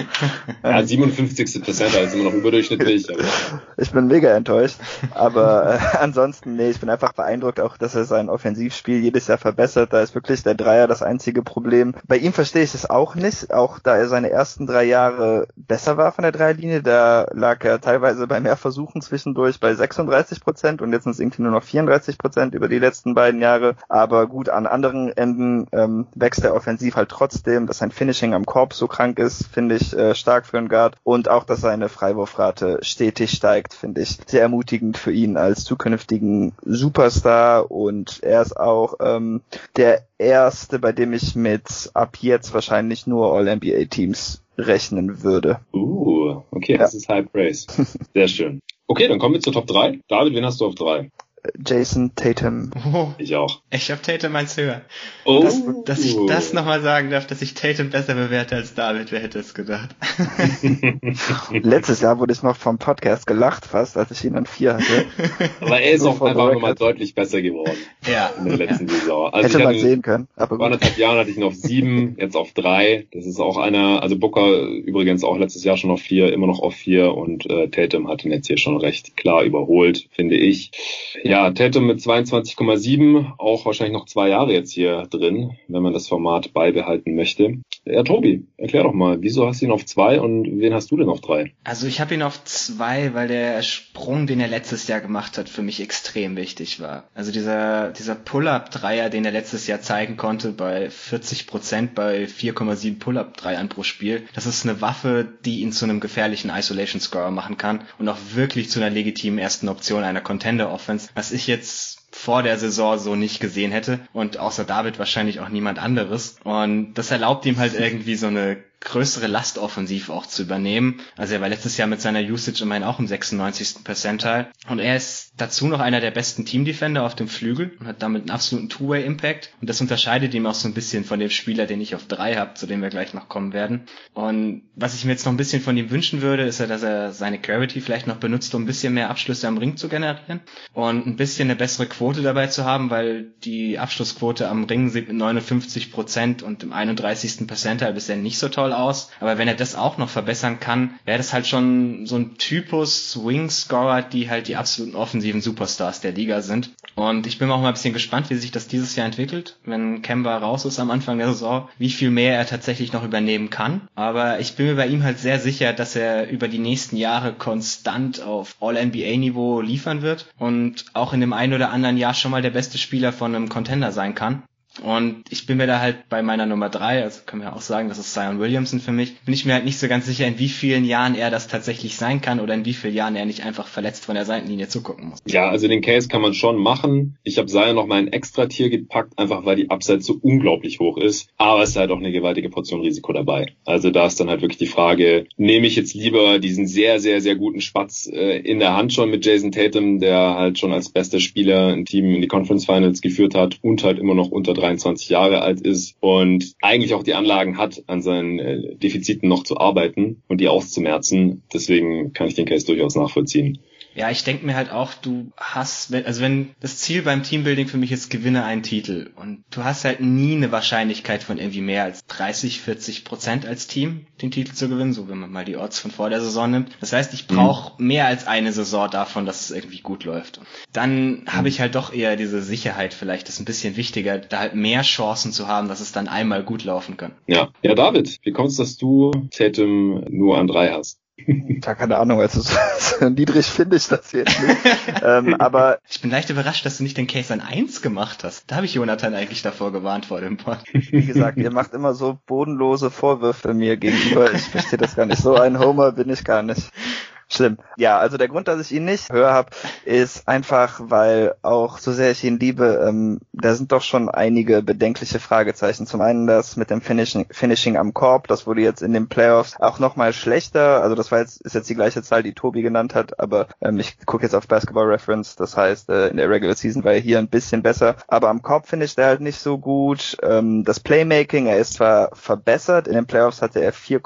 A: Ja, 57. Prozent, ist immer noch überdurchschnittlich.
C: Ich bin mega enttäuscht. Aber äh, ansonsten, nee, ich bin einfach beeindruckt auch, dass er sein Offensivspiel jedes Jahr verbessert. Da ist wirklich der Dreier das einzige Problem. Bei ihm verstehe ich es auch nicht, auch da er seine ersten drei Jahre besser war von der Dreierlinie. Da lag er teilweise bei mehr Versuchen zwischendurch bei 36 Prozent und jetzt sind es irgendwie nur noch 34 Prozent über die letzten beiden Jahre. Aber gut, an anderen Enden ähm, wächst er offensiv halt trotzdem. Dass sein Finishing am Korb so krank ist, finde ich äh, stark für einen Guard. Und auch, dass seine Freiwurfrate stetig steigt, finde ich sehr ermutigend für ihn als zukünftigen Superstar. Und er ist auch ähm, der erste, bei dem ich mit ab jetzt wahrscheinlich nur All-NBA-Teams rechnen würde.
A: Uh, okay, ja. das ist High Praise. Sehr schön. Okay, dann kommen wir zur Top 3. David, wen hast du auf 3?
C: Jason Tatum.
A: Oh, ich auch.
B: Ich habe Tatum eins höher. Oh. Dass, dass ich das nochmal sagen darf, dass ich Tatum besser bewerte als David, wer hätte es gedacht?
C: Letztes Jahr wurde ich noch vom Podcast gelacht fast, als ich ihn an vier hatte.
A: Aber er ist so auch einfach nochmal deutlich besser geworden.
B: Ja.
A: In der letzten ja. Saison.
C: Also Hätte man sehen können.
A: Aber vor anderthalb Jahren hatte ich ihn auf sieben, jetzt auf drei. Das ist auch einer, also Booker übrigens auch letztes Jahr schon auf vier, immer noch auf vier und äh, Tatum hat ihn jetzt hier schon recht klar überholt, finde ich. Ja, ja, Tatum mit 22,7, auch wahrscheinlich noch zwei Jahre jetzt hier drin, wenn man das Format beibehalten möchte. Ja, Tobi, erklär doch mal, wieso hast du ihn auf zwei und wen hast du denn auf drei?
B: Also ich habe ihn auf zwei, weil der Sprung, den er letztes Jahr gemacht hat, für mich extrem wichtig war. Also dieser, dieser Pull-Up-Dreier, den er letztes Jahr zeigen konnte bei 40 Prozent bei 4,7 Pull-Up-Dreiern pro Spiel, das ist eine Waffe, die ihn zu einem gefährlichen Isolation-Scorer machen kann und auch wirklich zu einer legitimen ersten Option einer Contender-Offense was ich jetzt vor der Saison so nicht gesehen hätte und außer David wahrscheinlich auch niemand anderes. Und das erlaubt ihm halt irgendwie so eine größere Last offensiv auch zu übernehmen. Also er war letztes Jahr mit seiner Usage immerhin auch im 96. Percentile. Und er ist dazu noch einer der besten Team-Defender auf dem Flügel und hat damit einen absoluten Two-Way-Impact. Und das unterscheidet ihn auch so ein bisschen von dem Spieler, den ich auf drei habe, zu dem wir gleich noch kommen werden. Und was ich mir jetzt noch ein bisschen von ihm wünschen würde, ist ja, dass er seine Gravity vielleicht noch benutzt, um ein bisschen mehr Abschlüsse am Ring zu generieren und ein bisschen eine bessere Quote dabei zu haben, weil die Abschlussquote am Ring sieht mit 59 Prozent und im 31. Percentile bisher nicht so toll aus. Aber wenn er das auch noch verbessern kann, wäre das halt schon so ein Typus Wing-Scorer, die halt die absoluten offensiven Superstars der Liga sind. Und ich bin auch mal ein bisschen gespannt, wie sich das dieses Jahr entwickelt, wenn Kemba raus ist am Anfang der Saison, wie viel mehr er tatsächlich noch übernehmen kann. Aber ich bin mir bei ihm halt sehr sicher, dass er über die nächsten Jahre konstant auf All-NBA-Niveau liefern wird und auch in dem einen oder anderen Jahr schon mal der beste Spieler von einem Contender sein kann. Und ich bin mir da halt bei meiner Nummer drei, also können wir auch sagen, das ist Zion Williamson für mich, bin ich mir halt nicht so ganz sicher, in wie vielen Jahren er das tatsächlich sein kann oder in wie vielen Jahren er nicht einfach verletzt von der Seitenlinie zugucken muss.
A: Ja, also den Case kann man schon machen. Ich habe Zion noch mal ein extra Tier gepackt, einfach weil die Upside so unglaublich hoch ist. Aber es ist halt auch eine gewaltige Portion Risiko dabei. Also da ist dann halt wirklich die Frage, nehme ich jetzt lieber diesen sehr, sehr, sehr guten Spatz äh, in der Hand schon mit Jason Tatum, der halt schon als bester Spieler ein Team in die Conference Finals geführt hat und halt immer noch unter 23 Jahre alt ist und eigentlich auch die Anlagen hat, an seinen äh, Defiziten noch zu arbeiten und die auszumerzen. Deswegen kann ich den Case durchaus nachvollziehen.
B: Ja, ich denke mir halt auch, du hast, also wenn das Ziel beim Teambuilding für mich ist, gewinne einen Titel und du hast halt nie eine Wahrscheinlichkeit von irgendwie mehr als 30, 40 Prozent als Team, den Titel zu gewinnen, so wenn man mal die Odds von vor der Saison nimmt. Das heißt, ich brauche mhm. mehr als eine Saison davon, dass es irgendwie gut läuft. Dann mhm. habe ich halt doch eher diese Sicherheit vielleicht, das ist ein bisschen wichtiger, da halt mehr Chancen zu haben, dass es dann einmal gut laufen kann.
A: Ja, ja David, wie kommst du, dass du Tatum nur an drei hast?
C: Ja, keine Ahnung, also so, niedrig finde ich das jetzt nicht. ähm, aber
B: ich bin leicht überrascht, dass du nicht den Case an 1 gemacht hast. Da habe ich Jonathan eigentlich davor gewarnt vor dem Pod.
C: Wie gesagt, ihr macht immer so bodenlose Vorwürfe mir gegenüber. Ich verstehe das gar nicht. So ein Homer bin ich gar nicht. Schlimm. Ja, also der Grund, dass ich ihn nicht höher habe, ist einfach, weil auch so sehr ich ihn liebe, ähm, da sind doch schon einige bedenkliche Fragezeichen. Zum einen das mit dem Finishing, Finishing am Korb, das wurde jetzt in den Playoffs auch nochmal schlechter. Also das war jetzt, ist jetzt die gleiche Zahl, die Tobi genannt hat, aber ähm, ich gucke jetzt auf Basketball Reference, das heißt, äh, in der Regular Season war er hier ein bisschen besser, aber am Korb finisht er halt nicht so gut. Ähm, das Playmaking, er ist zwar verbessert, in den Playoffs hatte er 4,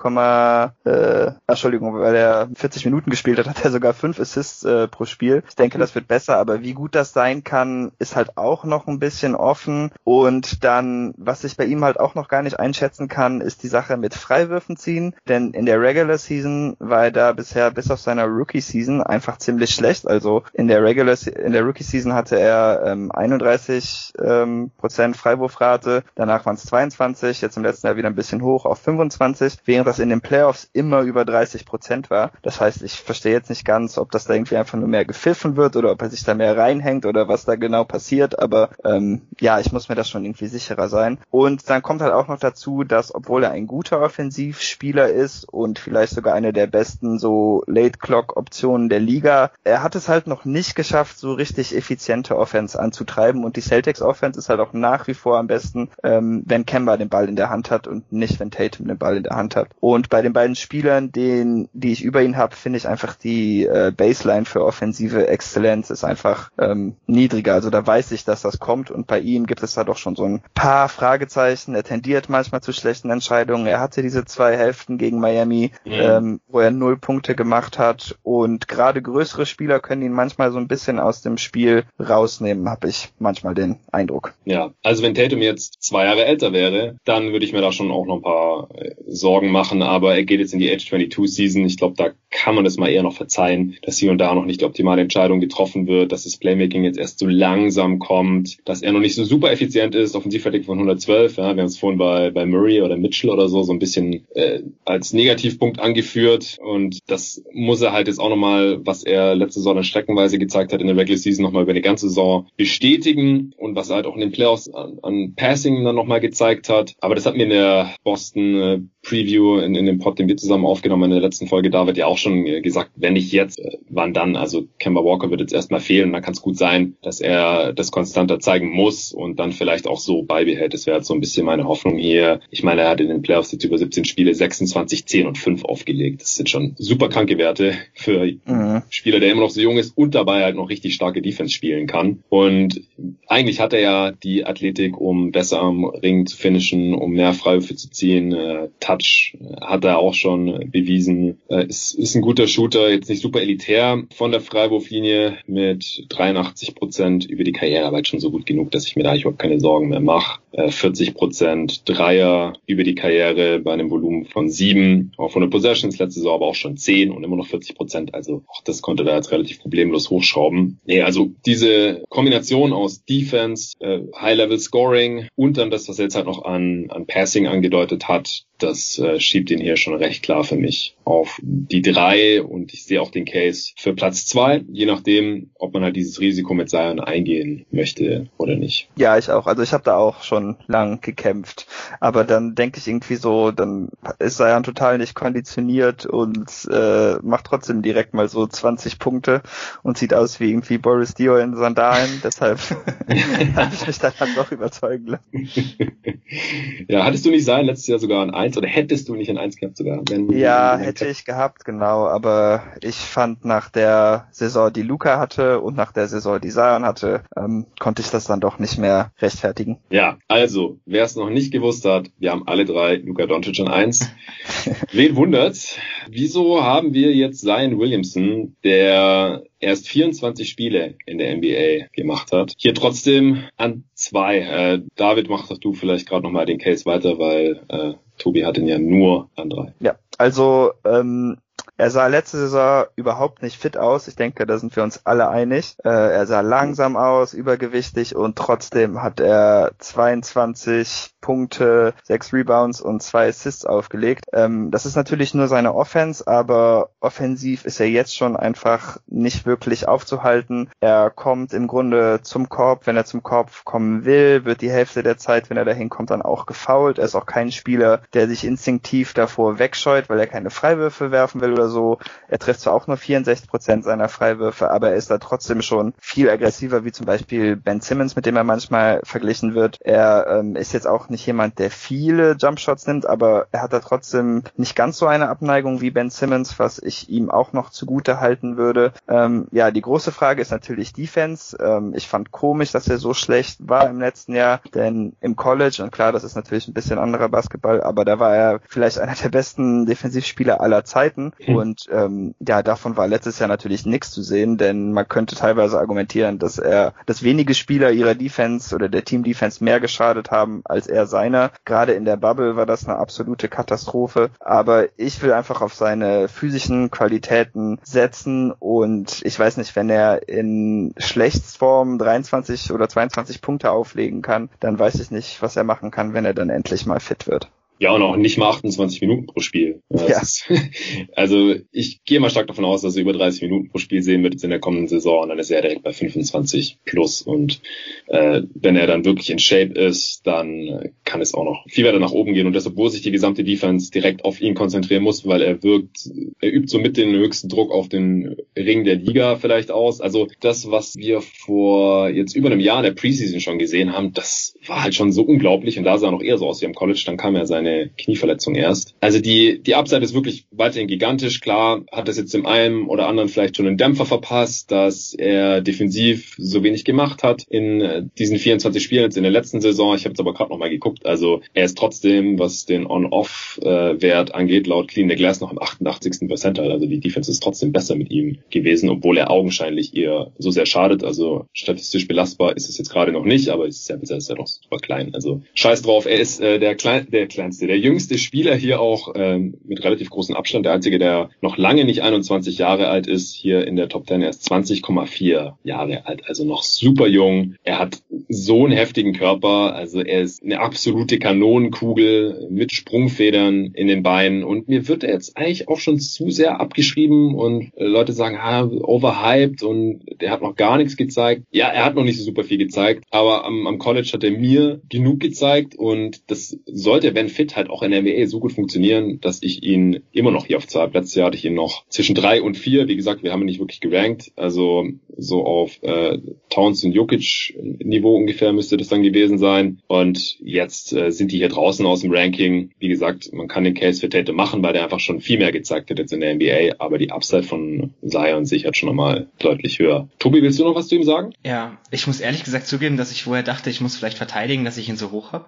C: äh, Entschuldigung, weil er 40 Minuten gespielt hat, hat er sogar fünf Assists äh, pro Spiel. Ich denke, das wird besser, aber wie gut das sein kann, ist halt auch noch ein bisschen offen. Und dann, was ich bei ihm halt auch noch gar nicht einschätzen kann, ist die Sache mit Freiwürfen ziehen. Denn in der Regular Season war er da bisher bis auf seiner Rookie Season einfach ziemlich schlecht. Also in der Regular, in der Rookie Season hatte er ähm, 31 ähm, Prozent Freiwurfrate, danach waren es 22, jetzt im letzten Jahr wieder ein bisschen hoch auf 25, während das in den Playoffs immer über 30 Prozent war. Das heißt, ich verstehe jetzt nicht ganz, ob das da irgendwie einfach nur mehr gepfiffen wird oder ob er sich da mehr reinhängt oder was da genau passiert, aber ähm, ja, ich muss mir das schon irgendwie sicherer sein. Und dann kommt halt auch noch dazu, dass obwohl er ein guter Offensivspieler ist und vielleicht sogar eine der besten so Late Clock Optionen der Liga, er hat es halt noch nicht geschafft, so richtig effiziente Offense anzutreiben und die Celtics Offense ist halt auch nach wie vor am besten, ähm, wenn Kemba den Ball in der Hand hat und nicht wenn Tatum den Ball in der Hand hat. Und bei den beiden Spielern, den, die ich über ihn habe, finde ich einfach die äh, Baseline für offensive Exzellenz ist einfach ähm, niedriger. Also da weiß ich, dass das kommt und bei ihm gibt es da doch schon so ein paar Fragezeichen. Er tendiert manchmal zu schlechten Entscheidungen. Er hatte diese zwei Hälften gegen Miami, mhm. ähm, wo er null Punkte gemacht hat und gerade größere Spieler können ihn manchmal so ein bisschen aus dem Spiel rausnehmen, habe ich manchmal den Eindruck.
A: Ja, also wenn Tatum jetzt zwei Jahre älter wäre, dann würde ich mir da schon auch noch ein paar äh, Sorgen machen, aber er geht jetzt in die Age 22 Season. Ich glaube, da kann man das mal eher noch verzeihen, dass hier und da noch nicht die optimale Entscheidung getroffen wird, dass das Playmaking jetzt erst so langsam kommt, dass er noch nicht so super effizient ist, Offensivrating von 112, ja, wir haben es vorhin bei, bei Murray oder Mitchell oder so so ein bisschen äh, als Negativpunkt angeführt. Und das muss er halt jetzt auch nochmal, was er letzte Saison streckenweise gezeigt hat in der Regular Season nochmal über die ganze Saison bestätigen und was er halt auch in den Playoffs an, an Passing dann nochmal gezeigt hat, aber das hat mir in der Boston äh, Preview in, in dem Pod, den wir zusammen aufgenommen in der letzten Folge, David ja auch schon äh, gesagt, wenn nicht jetzt, äh, wann dann? Also Kemba Walker wird jetzt erstmal fehlen. Dann kann es gut sein, dass er das konstanter zeigen muss und dann vielleicht auch so beibehält. Das wäre jetzt so ein bisschen meine Hoffnung hier. Ich meine, er hat in den Playoffs jetzt über 17 Spiele 26, 10 und 5 aufgelegt. Das sind schon super kranke Werte für mhm. Spieler, der immer noch so jung ist und dabei halt noch richtig starke Defense spielen kann. Und eigentlich hat er ja die Athletik, um besser am Ring zu finishen, um mehr Freiwürfe zu ziehen. Äh, Touch hat er auch schon bewiesen. Äh, ist, ist ein guter Shooter, jetzt nicht super elitär von der Freiwurflinie mit 83 Prozent über die Karrierearbeit schon so gut genug, dass ich mir da überhaupt keine Sorgen mehr mache. Äh, 40 Prozent Dreier über die Karriere bei einem Volumen von sieben, auch von den Possessions letzte Saison aber auch schon zehn und immer noch 40 Prozent. Also auch das konnte da jetzt relativ problemlos hochschrauben. Nee, also diese Kombination aus Defense, äh, High-Level Scoring und dann das, was er jetzt halt noch an, an Passing angedeutet hat, das äh, schiebt ihn hier schon recht klar für mich auf die drei und ich sehe auch den Case für Platz zwei, je nachdem, ob man halt dieses Risiko mit Zion eingehen möchte oder nicht.
C: Ja, ich auch. Also ich habe da auch schon lang gekämpft, aber dann denke ich irgendwie so, dann ist Zion total nicht konditioniert und äh, macht trotzdem direkt mal so 20 Punkte und sieht aus wie irgendwie Boris Dio in Sandalen. Deshalb habe ich mich dann doch überzeugen lassen.
A: ja, hattest du nicht Zion letztes Jahr sogar ein 1 oder hättest du nicht ein 1 gehabt sogar?
C: Wenn ja, hätte ich gehabt, genau. Aber ich fand nach der Saison, die Luca hatte und nach der Saison, die Sion hatte, ähm, konnte ich das dann doch nicht mehr rechtfertigen.
A: Ja, also, wer es noch nicht gewusst hat, wir haben alle drei Luca Doncic an 1. Wen wundert's? Wieso haben wir jetzt Zion Williamson, der erst 24 Spiele in der NBA gemacht hat, hier trotzdem an zwei. Äh, David, mach doch du vielleicht gerade nochmal den Case weiter, weil äh, Tobi hat ihn ja nur an drei.
C: Ja, also ähm, er sah letzte Saison überhaupt nicht fit aus. Ich denke, da sind wir uns alle einig. Äh, er sah langsam aus, übergewichtig und trotzdem hat er 22 Punkte, 6 Rebounds und 2 Assists aufgelegt. Ähm, das ist natürlich nur seine Offense, aber offensiv ist er jetzt schon einfach nicht wirklich aufzuhalten. Er kommt im Grunde zum Korb, wenn er zum Korb kommen will, wird die Hälfte der Zeit, wenn er dahin kommt, dann auch gefoult. Er ist auch kein Spieler, der sich instinktiv davor wegscheut, weil er keine Freiwürfe werfen will oder so. Er trifft zwar auch nur 64 Prozent seiner Freiwürfe, aber er ist da trotzdem schon viel aggressiver, wie zum Beispiel Ben Simmons, mit dem er manchmal verglichen wird. Er ähm, ist jetzt auch nicht jemand, der viele Jumpshots nimmt, aber er hat da trotzdem nicht ganz so eine Abneigung wie Ben Simmons, was ich ihm auch noch zugute halten würde. Ähm, ja, die große Frage ist natürlich Defense. Ähm, ich fand komisch, dass er so schlecht war im letzten Jahr, denn im College, und klar, das ist natürlich ein bisschen anderer Basketball, aber da war er vielleicht einer der besten Defensivspieler aller Zeiten. Mhm. Und ähm, ja, davon war letztes Jahr natürlich nichts zu sehen, denn man könnte teilweise argumentieren, dass er, dass wenige Spieler ihrer Defense oder der Team Defense mehr geschadet haben als er seiner. Gerade in der Bubble war das eine absolute Katastrophe. Aber ich will einfach auf seine physischen Qualitäten setzen und ich weiß nicht, wenn er in Schlechtsform 23 oder 22 Punkte auflegen kann, dann weiß ich nicht, was er machen kann, wenn er dann endlich mal fit wird.
A: Ja, und auch nicht mal 28 Minuten pro Spiel. Ja. Ist, also ich gehe mal stark davon aus, dass er über 30 Minuten pro Spiel sehen wird jetzt in der kommenden Saison und dann ist er direkt bei 25 plus. Und äh, wenn er dann wirklich in Shape ist, dann kann es auch noch viel weiter nach oben gehen. Und deshalb, wo sich die gesamte Defense direkt auf ihn konzentrieren muss, weil er wirkt, er übt so mit den höchsten Druck auf den Ring der Liga vielleicht aus. Also das, was wir vor jetzt über einem Jahr in der Preseason schon gesehen haben, das war halt schon so unglaublich. Und da sah er noch eher so aus wie am College. Dann kam er seine eine Knieverletzung erst. Also die, die Upside ist wirklich weiterhin gigantisch. Klar hat es jetzt dem einen oder anderen vielleicht schon einen Dämpfer verpasst, dass er defensiv so wenig gemacht hat in äh, diesen 24 Spielen jetzt in der letzten Saison. Ich habe jetzt aber gerade noch mal geguckt. Also er ist trotzdem, was den On-Off-Wert angeht, laut Clean the Glass noch im 88. Percentile. Also die Defense ist trotzdem besser mit ihm gewesen, obwohl er augenscheinlich ihr so sehr schadet. Also statistisch belastbar ist es jetzt gerade noch nicht, aber es ist ja ist er doch super klein. Also scheiß drauf, er ist äh, der, klein, der kleinste jüngste, der jüngste Spieler hier auch ähm, mit relativ großem Abstand, der einzige, der noch lange nicht 21 Jahre alt ist, hier in der Top 10, er ist 20,4 Jahre alt, also noch super jung. Er hat so einen heftigen Körper, also er ist eine absolute Kanonenkugel mit Sprungfedern in den Beinen. Und mir wird er jetzt eigentlich auch schon zu sehr abgeschrieben und äh, Leute sagen, ah, overhyped und der hat noch gar nichts gezeigt. Ja, er hat noch nicht so super viel gezeigt, aber am, am College hat er mir genug gezeigt und das sollte, wenn fit fit halt auch in der NBA so gut funktionieren, dass ich ihn immer noch hier auf zwei. Jahr hatte ich ihn noch zwischen drei und vier. Wie gesagt, wir haben ihn nicht wirklich gerankt. Also so auf äh, Towns und Jokic Niveau ungefähr müsste das dann gewesen sein. Und jetzt äh, sind die hier draußen aus dem Ranking. Wie gesagt, man kann den Case für Tate machen, weil der einfach schon viel mehr gezeigt hat jetzt in der NBA. Aber die Upside von Zion sichert schon nochmal deutlich höher. Tobi, willst du noch was zu ihm sagen?
B: Ja, ich muss ehrlich gesagt zugeben, dass ich vorher dachte, ich muss vielleicht verteidigen, dass ich ihn so hoch habe.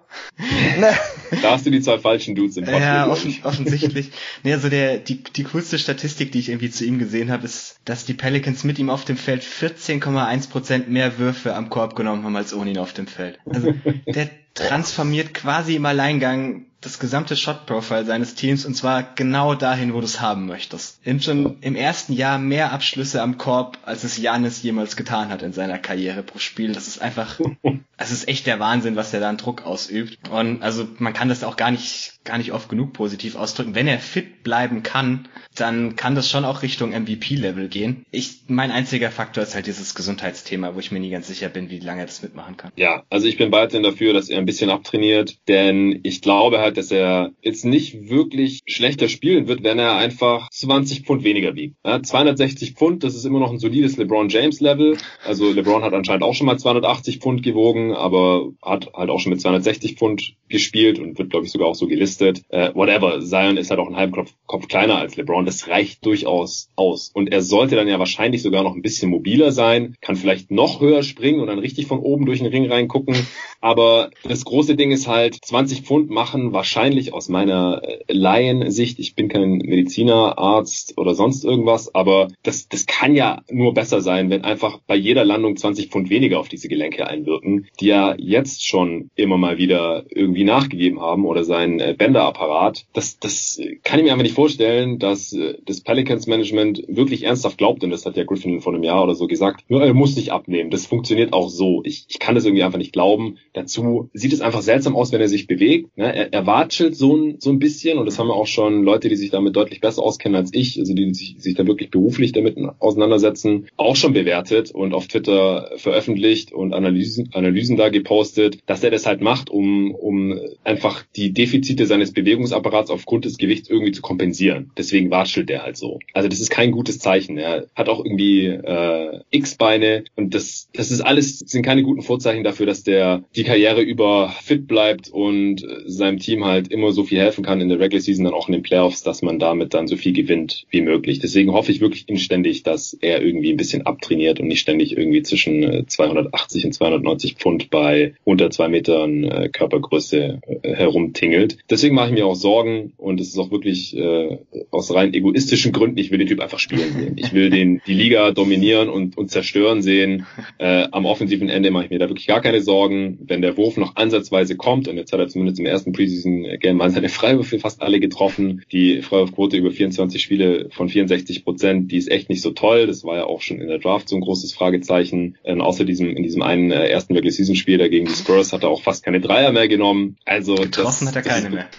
A: da hast du die zwei falschen Dudes im
B: Podcast. Ja, offen, offensichtlich. nee, also der, die, die coolste Statistik, die ich irgendwie zu ihm gesehen habe, ist, dass die Pelicans mit ihm auf dem Feld 14,1% mehr Würfe am Korb genommen haben als ohne ihn auf dem Feld. Also der transformiert quasi im Alleingang das gesamte Shot-Profile seines Teams und zwar genau dahin, wo du es haben möchtest. Nimmt schon im ersten Jahr mehr Abschlüsse am Korb, als es Janis jemals getan hat in seiner Karriere pro Spiel. Das ist einfach, es ist echt der Wahnsinn, was er da an Druck ausübt. Und also man kann das auch gar nicht, gar nicht oft genug positiv ausdrücken. Wenn er fit bleiben kann, dann kann das schon auch Richtung MVP-Level gehen. Ich, mein einziger Faktor ist halt dieses Gesundheitsthema, wo ich mir nie ganz sicher bin, wie lange er das mitmachen kann.
A: Ja, also ich bin weiterhin dafür, dass er ein bisschen abtrainiert, denn ich glaube halt, dass er jetzt nicht wirklich schlechter spielen wird, wenn er einfach 20 Pfund weniger wiegt. Ja, 260 Pfund, das ist immer noch ein solides LeBron James Level. Also LeBron hat anscheinend auch schon mal 280 Pfund gewogen, aber hat halt auch schon mit 260 Pfund gespielt und wird, glaube ich, sogar auch so gelistet. Äh, whatever, Zion ist halt auch einen halben Kopf, Kopf kleiner als LeBron. Das reicht durchaus aus. Und er sollte dann ja wahrscheinlich sogar noch ein bisschen mobiler sein, kann vielleicht noch höher springen und dann richtig von oben durch den Ring reingucken. Aber das große Ding ist halt, 20 Pfund machen wahrscheinlich aus meiner äh, Laiensicht, ich bin kein Mediziner, Arzt oder sonst irgendwas, aber das, das kann ja nur besser sein, wenn einfach bei jeder Landung 20 Pfund weniger auf diese Gelenke einwirken, die ja jetzt schon immer mal wieder irgendwie nachgegeben haben oder sein äh, Bänderapparat. Das, das kann ich mir einfach nicht vorstellen, dass äh, das Pelicans Management wirklich ernsthaft glaubt, und das hat ja Griffin vor einem Jahr oder so gesagt, nur er muss nicht abnehmen. Das funktioniert auch so. Ich, ich kann das irgendwie einfach nicht glauben. Dazu sieht es einfach seltsam aus, wenn er sich bewegt. Ne? Er, er watschelt so ein, so ein bisschen und das haben auch schon Leute, die sich damit deutlich besser auskennen als ich, also die sich, sich da wirklich beruflich damit auseinandersetzen, auch schon bewertet und auf Twitter veröffentlicht und Analysen, Analysen da gepostet, dass er das halt macht, um, um einfach die Defizite seines Bewegungsapparats aufgrund des Gewichts irgendwie zu kompensieren. Deswegen watschelt er halt so. Also das ist kein gutes Zeichen. Er hat auch irgendwie äh, X-Beine und das, das ist alles, sind keine guten Vorzeichen dafür, dass der die Karriere über fit bleibt und seinem Team halt immer so viel helfen kann in der Regular Season, dann auch in den Playoffs, dass man damit dann so viel gewinnt wie möglich. Deswegen hoffe ich wirklich inständig, dass er irgendwie ein bisschen abtrainiert und nicht ständig irgendwie zwischen 280 äh, und 290 Pfund bei unter zwei Metern äh, Körpergröße äh, herumtingelt. Deswegen mache ich mir auch Sorgen und es ist auch wirklich äh, aus rein egoistischen Gründen, ich will den Typ einfach spielen sehen. Ich will den die Liga dominieren und, und zerstören sehen. Äh, am offensiven Ende mache ich mir da wirklich gar keine Sorgen. Wenn der Wurf noch ansatzweise kommt und jetzt hat er zumindest im ersten Preseason Game mal seine Freiwürfe fast alle getroffen. Die Freiwurfquote über 24 Spiele von 64 Prozent, die ist echt nicht so toll. Das war ja auch schon in der Draft so ein großes Fragezeichen. Ähm, außer diesem in diesem einen äh, ersten Regular Season Spiel dagegen die Spurs hat er auch fast keine Dreier mehr genommen. Also
B: getroffen das, hat er keine mehr.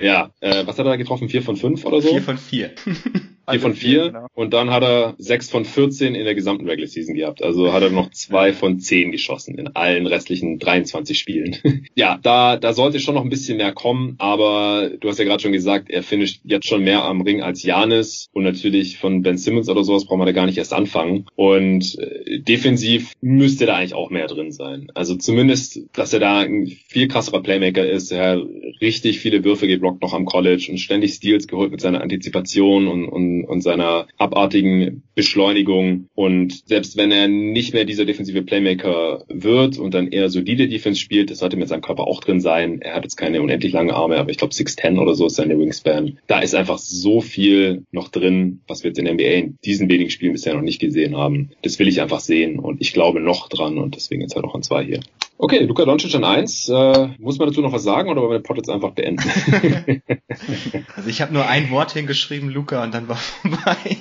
A: Ja, äh, was hat er da getroffen? Vier von fünf oder so?
B: Vier von vier.
A: Vier von vier. Genau. Und dann hat er sechs von 14 in der gesamten Regular Season gehabt. Also hat er noch zwei von zehn geschossen in allen restlichen 23 Spielen. ja, da, da sollte schon noch ein bisschen mehr kommen. Aber du hast ja gerade schon gesagt, er finisht jetzt schon mehr am Ring als Janis. Und natürlich von Ben Simmons oder sowas braucht man da gar nicht erst anfangen. Und äh, defensiv müsste da eigentlich auch mehr drin sein. Also zumindest, dass er da ein viel krasserer Playmaker ist. Er hat richtig viele Würfe geblockt noch am College und ständig Steals geholt mit seiner Antizipation und, und und seiner abartigen Beschleunigung. Und selbst wenn er nicht mehr dieser defensive Playmaker wird und dann eher solide Defense spielt, das sollte mit seinem Körper auch drin sein. Er hat jetzt keine unendlich lange Arme, aber ich glaube 6'10 oder so ist seine Wingspan. Da ist einfach so viel noch drin, was wir jetzt in der NBA in diesen wenigen Spielen bisher noch nicht gesehen haben. Das will ich einfach sehen und ich glaube noch dran und deswegen jetzt halt auch an zwei hier. Okay, Luka Doncic an eins. Äh, muss man dazu noch was sagen oder wollen wir den Pod jetzt einfach beenden?
B: also ich habe nur ein Wort hingeschrieben, Luca, und dann war vorbei.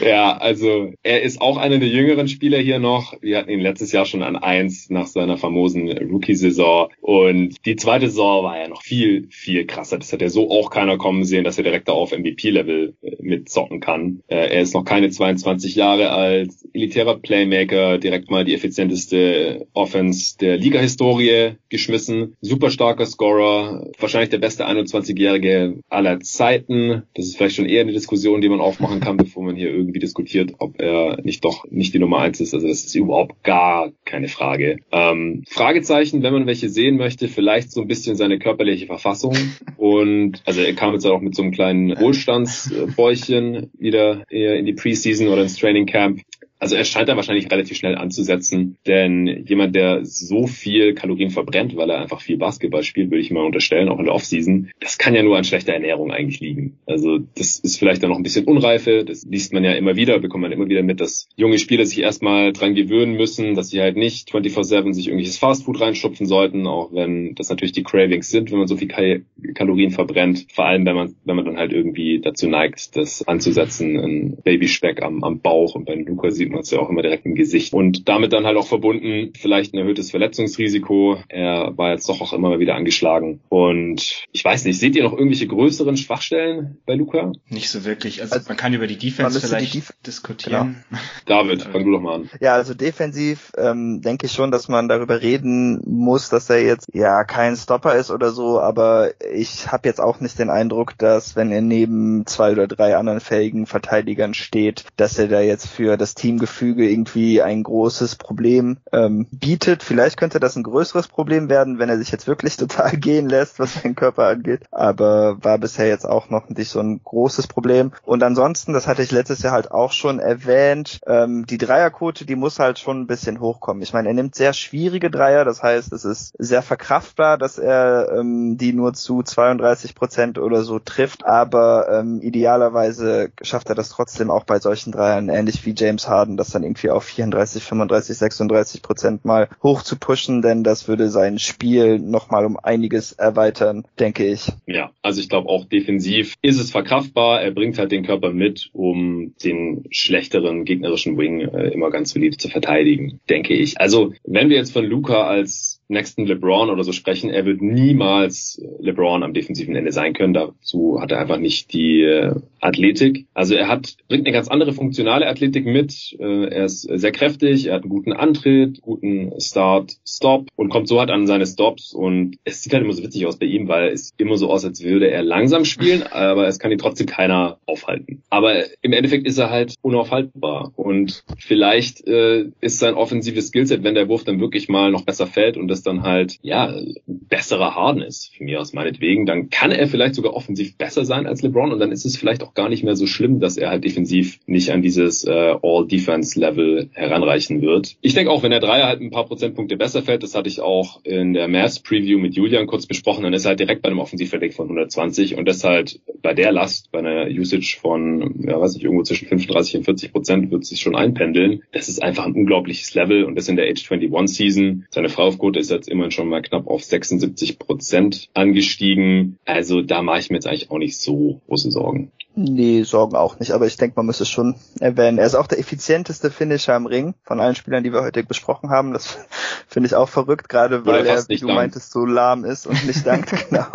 A: ja, also er ist auch einer der jüngeren Spieler hier noch. Wir hatten ihn letztes Jahr schon an eins nach seiner famosen Rookie-Saison. Und die zweite Saison war ja noch viel, viel krasser. Das hat ja so auch keiner kommen sehen, dass er direkt auf MVP-Level äh, mitzocken kann. Äh, er ist noch keine 22 Jahre alt, elitärer Playmaker, direkt mal die effizienteste Offense der Liga-Historie geschmissen. Super starker Scorer, wahrscheinlich der beste 21-Jährige aller Zeiten. Das ist vielleicht schon eher eine Diskussion, die man aufmachen kann, bevor man hier irgendwie diskutiert, ob er nicht doch nicht die Nummer eins ist. Also das ist überhaupt gar keine Frage. Ähm, Fragezeichen, wenn man welche sehen möchte, vielleicht so ein bisschen seine körperliche Verfassung. Und also er kam jetzt auch mit so einem kleinen Wohlstandsbäuchchen wieder eher in die Preseason oder ins Training Camp. Also er scheint da wahrscheinlich relativ schnell anzusetzen, denn jemand, der so viel Kalorien verbrennt, weil er einfach viel Basketball spielt, würde ich mal unterstellen, auch in der Offseason, das kann ja nur an schlechter Ernährung eigentlich liegen. Also das ist vielleicht dann noch ein bisschen Unreife, das liest man ja immer wieder, bekommt man immer wieder mit, dass junge Spieler sich erstmal dran gewöhnen müssen, dass sie halt nicht 24-7 sich irgendwelches Fastfood reinstopfen sollten, auch wenn das natürlich die Cravings sind, wenn man so viel Kalorien verbrennt, vor allem wenn man, wenn man dann halt irgendwie dazu neigt, das anzusetzen, ein Babyspeck am, am Bauch und bei Luca sieht man es ja auch immer direkt im Gesicht. Und damit dann halt auch verbunden vielleicht ein erhöhtes Verletzungsrisiko. Er war jetzt doch auch immer mal wieder angeschlagen. Und ich weiß nicht, seht ihr noch irgendwelche größeren Schwachstellen bei Luca?
B: Nicht so wirklich. Also, also man kann über die Defense vielleicht die Def diskutieren.
A: Genau. David, fang du doch mal an.
C: Ja, also defensiv ähm, denke ich schon, dass man darüber reden muss, dass er jetzt ja kein Stopper ist oder so, aber ich habe jetzt auch nicht den Eindruck, dass wenn er neben zwei oder drei anderen fähigen Verteidigern steht, dass er da jetzt für das Team Teamgefüge irgendwie ein großes Problem ähm, bietet. Vielleicht könnte das ein größeres Problem werden, wenn er sich jetzt wirklich total gehen lässt, was seinen Körper angeht. Aber war bisher jetzt auch noch nicht so ein großes Problem. Und ansonsten, das hatte ich letztes Jahr halt auch schon erwähnt, ähm, die Dreierquote, die muss halt schon ein bisschen hochkommen. Ich meine, er nimmt sehr schwierige Dreier, das heißt, es ist sehr verkraftbar, dass er ähm, die nur zu 32 Prozent oder so trifft, aber ähm, idealerweise schafft er das trotzdem auch bei solchen Dreiern, ähnlich wie James Harden das dann irgendwie auf 34, 35, 36 Prozent mal hoch zu pushen, denn das würde sein Spiel nochmal um einiges erweitern, denke ich.
A: Ja, also ich glaube auch defensiv ist es verkraftbar. Er bringt halt den Körper mit, um den schlechteren gegnerischen Wing äh, immer ganz solide zu verteidigen, denke ich. Also wenn wir jetzt von Luca als nächsten LeBron oder so sprechen, er wird niemals LeBron am defensiven Ende sein können. Dazu hat er einfach nicht die äh, Athletik. Also er hat bringt eine ganz andere funktionale Athletik mit. Äh, er ist sehr kräftig, er hat einen guten Antritt, guten Start, Stop und kommt so halt an seine Stops und es sieht halt immer so witzig aus bei ihm, weil es immer so aus, als würde er langsam spielen, aber es kann ihn trotzdem keiner aufhalten. Aber im Endeffekt ist er halt unaufhaltbar und vielleicht äh, ist sein offensives Skillset, wenn der Wurf dann wirklich mal noch besser fällt und das dann halt ja besserer Harden ist, für mich aus meinetwegen, dann kann er vielleicht sogar offensiv besser sein als LeBron und dann ist es vielleicht auch gar nicht mehr so schlimm, dass er halt defensiv nicht an dieses äh, All-Defense-Level heranreichen wird. Ich denke auch, wenn der Dreier halt ein paar Prozentpunkte besser fällt, das hatte ich auch in der Mass-Preview mit Julian kurz besprochen, dann ist er halt direkt bei einem Offensivverdeck von 120 und das halt bei der Last, bei einer Usage von, ja weiß nicht, irgendwo zwischen 35 und 40 Prozent wird sich schon einpendeln. Das ist einfach ein unglaubliches Level und das in der Age 21 Season. Seine Freiwurfquote ist jetzt immerhin schon mal knapp auf 76 Prozent angestiegen. Also da mache ich mir jetzt eigentlich auch nicht so große Sorgen.
C: Nee, Sorgen auch nicht, aber ich denke, man müsste es schon erwähnen. Er ist auch der effizienteste Finisher im Ring von allen Spielern, die wir heute besprochen haben. Das finde ich auch verrückt, gerade weil er, wie du lang. meintest, so lahm ist und nicht dankt, genau.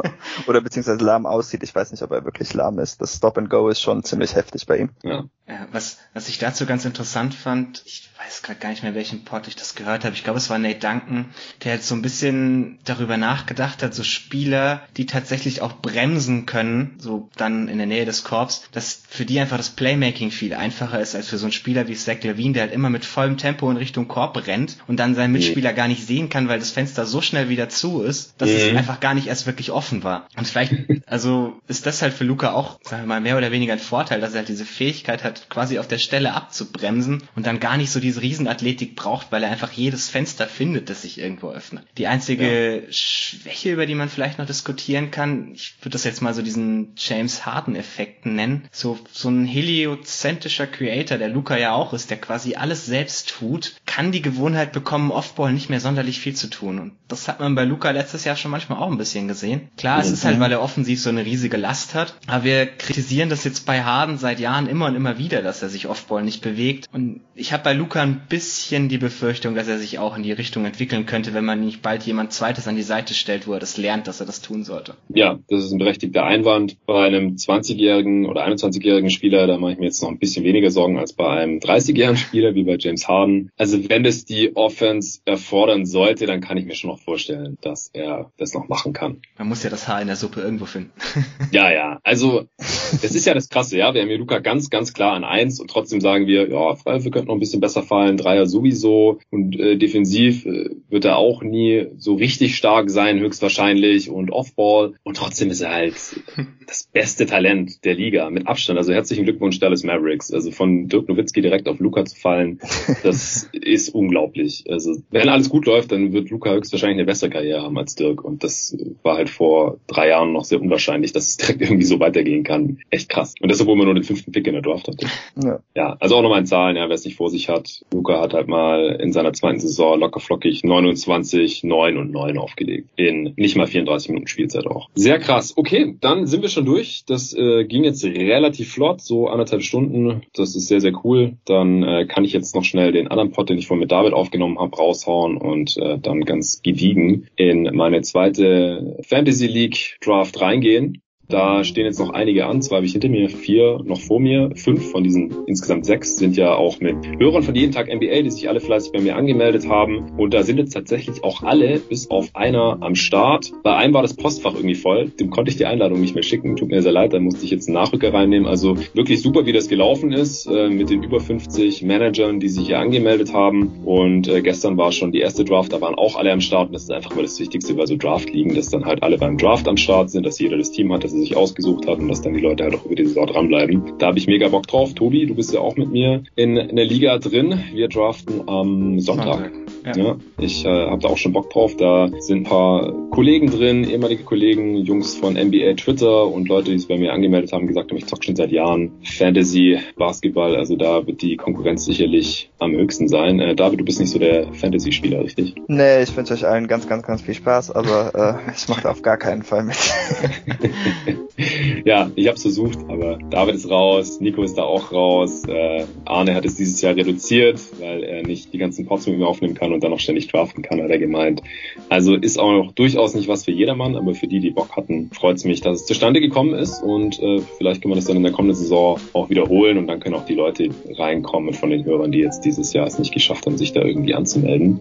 C: Oder beziehungsweise lahm aussieht. Ich weiß nicht, ob er wirklich lahm ist. Das Stop and Go ist schon ziemlich heftig bei ihm.
B: Ja. was, was ich dazu ganz interessant fand, ich weiß gerade gar nicht mehr, welchen Pod ich das gehört habe. Ich glaube, es war Nate Duncan, der jetzt so ein bisschen darüber nachgedacht hat, so Spieler, die tatsächlich auch bremsen können, so dann in der Nähe des Korbs, dass für die einfach das Playmaking viel einfacher ist als für so einen Spieler wie Zach Levine, der halt immer mit vollem Tempo in Richtung Korb rennt und dann seinen Mitspieler gar nicht sehen kann, weil das Fenster so schnell wieder zu ist, dass mhm. es einfach gar nicht erst wirklich offen war. Und vielleicht, also ist das halt für Luca auch, sagen wir mal, mehr oder weniger ein Vorteil, dass er halt diese Fähigkeit hat, quasi auf der Stelle abzubremsen und dann gar nicht so diese Riesenathletik braucht, weil er einfach jedes Fenster findet, das sich irgendwo öffnet. Die einzige ja. Schwäche, über die man vielleicht noch diskutieren kann, ich würde das jetzt mal so diesen James Harden-Effekt nennen. So, so ein heliozentrischer Creator, der Luca ja auch ist, der quasi alles selbst tut, kann die Gewohnheit bekommen, Offball nicht mehr sonderlich viel zu tun. Und das hat man bei Luca letztes Jahr schon manchmal auch ein bisschen gesehen. Klar, mhm. es ist halt, weil er offensiv so eine riesige Last hat. Aber wir kritisieren das jetzt bei Harden seit Jahren immer und immer wieder, dass er sich Offball nicht bewegt. Und ich habe bei Luca Luca ein bisschen die Befürchtung, dass er sich auch in die Richtung entwickeln könnte, wenn man nicht bald jemand Zweites an die Seite stellt, wo er das lernt, dass er das tun sollte.
A: Ja, das ist ein berechtigter Einwand. Bei einem 20-jährigen oder 21-jährigen Spieler, da mache ich mir jetzt noch ein bisschen weniger Sorgen als bei einem 30-jährigen Spieler wie bei James Harden. Also wenn es die Offense erfordern sollte, dann kann ich mir schon noch vorstellen, dass er das noch machen kann.
B: Man muss ja das Haar in der Suppe irgendwo finden.
A: ja, ja. Also das ist ja das Krasse, ja. Wir haben hier Luca ganz, ganz klar an eins und trotzdem sagen wir, ja, Freiwürfe könnten noch ein bisschen besser fallen, Dreier sowieso. Und äh, defensiv äh, wird er auch nie so richtig stark sein, höchstwahrscheinlich. Und Offball. Und trotzdem ist er halt das beste Talent der Liga mit Abstand. Also herzlichen Glückwunsch Dallas Mavericks. Also von Dirk Nowitzki direkt auf Luca zu fallen, das ist unglaublich. Also wenn alles gut läuft, dann wird Luca höchstwahrscheinlich eine bessere Karriere haben als Dirk und das war halt vor drei Jahren noch sehr unwahrscheinlich, dass es direkt irgendwie so weitergehen kann. Echt krass. Und das, obwohl man nur den fünften Pick in der Draft hatte. Ja, ja also auch nochmal in Zahlen, ja, wer es nicht vor sich hat. Luca hat halt mal in seiner zweiten Saison locker flockig 29, 9 und 9 aufgelegt. In nicht mal 34 Minuten Spielzeit auch. Sehr krass. Okay, dann sind wir schon durch. Das äh, ging jetzt relativ flott, so anderthalb Stunden. Das ist sehr, sehr cool. Dann äh, kann ich jetzt noch schnell den anderen Pod, den ich vorhin mit David aufgenommen habe, raushauen und äh, dann ganz gediegen in meine zweite Fantasy League Draft reingehen. Da stehen jetzt noch einige an. Zwei habe ich hinter mir, vier noch vor mir. Fünf von diesen insgesamt sechs sind ja auch mit Hörern von jeden Tag NBA, die sich alle fleißig bei mir angemeldet haben. Und da sind jetzt tatsächlich auch alle, bis auf einer am Start. Bei einem war das Postfach irgendwie voll. Dem konnte ich die Einladung nicht mehr schicken. Tut mir sehr leid, da musste ich jetzt einen Nachrücker reinnehmen. Also wirklich super, wie das gelaufen ist äh, mit den über 50 Managern, die sich hier angemeldet haben. Und äh, gestern war schon die erste Draft, da waren auch alle am Start. Und das ist einfach mal das Wichtigste bei so Draft liegen, dass dann halt alle beim Draft am Start sind, dass jeder das Team hat, dass sich ausgesucht hat und dass dann die Leute halt auch über die Saison dranbleiben. Da habe ich mega Bock drauf. Tobi, du bist ja auch mit mir in, in der Liga drin. Wir draften am Sonntag. Ja. ja ich äh, habe da auch schon Bock drauf. Da sind ein paar Kollegen drin, ehemalige Kollegen, Jungs von NBA Twitter und Leute, die es bei mir angemeldet haben, gesagt haben, ich zock schon seit Jahren Fantasy, Basketball. Also da wird die Konkurrenz sicherlich am höchsten sein. Äh, David, du bist nicht so der Fantasy-Spieler, richtig?
C: Nee, ich wünsche euch allen ganz, ganz, ganz viel Spaß, aber äh, ich mache auf gar keinen Fall mit.
A: ja, ich habe es versucht, aber David ist raus, Nico ist da auch raus. Äh, Arne hat es dieses Jahr reduziert, weil er nicht die ganzen Pots mit mir aufnehmen kann und dann auch ständig draften kann, hat er gemeint. Also ist auch noch durchaus nicht was für jedermann, aber für die, die Bock hatten, freut es mich, dass es zustande gekommen ist und äh, vielleicht können wir das dann in der kommenden Saison auch wiederholen und dann können auch die Leute reinkommen von den Hörern, die jetzt dieses Jahr es nicht geschafft haben, sich da irgendwie anzumelden.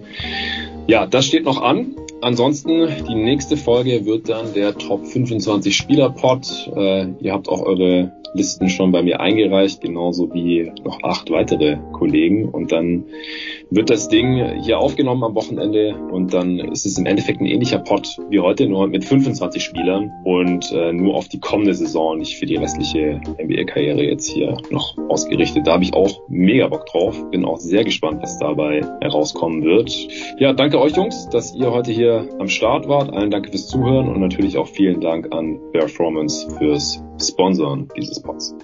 A: Ja, das steht noch an. Ansonsten, die nächste Folge wird dann der Top 25 Spieler Pod. Äh, ihr habt auch eure Listen schon bei mir eingereicht, genauso wie noch acht weitere Kollegen. Und dann wird das Ding hier aufgenommen am Wochenende und dann ist es im Endeffekt ein ähnlicher Pod wie heute, nur mit 25 Spielern und äh, nur auf die kommende Saison, nicht für die restliche NBA-Karriere jetzt hier noch ausgerichtet. Da habe ich auch mega Bock drauf. Bin auch sehr gespannt, was dabei herauskommen wird. Ja, danke euch Jungs, dass ihr heute hier am Start wart. Allen danke fürs Zuhören und natürlich auch vielen Dank an Performance fürs Sponsoren dieses Pods.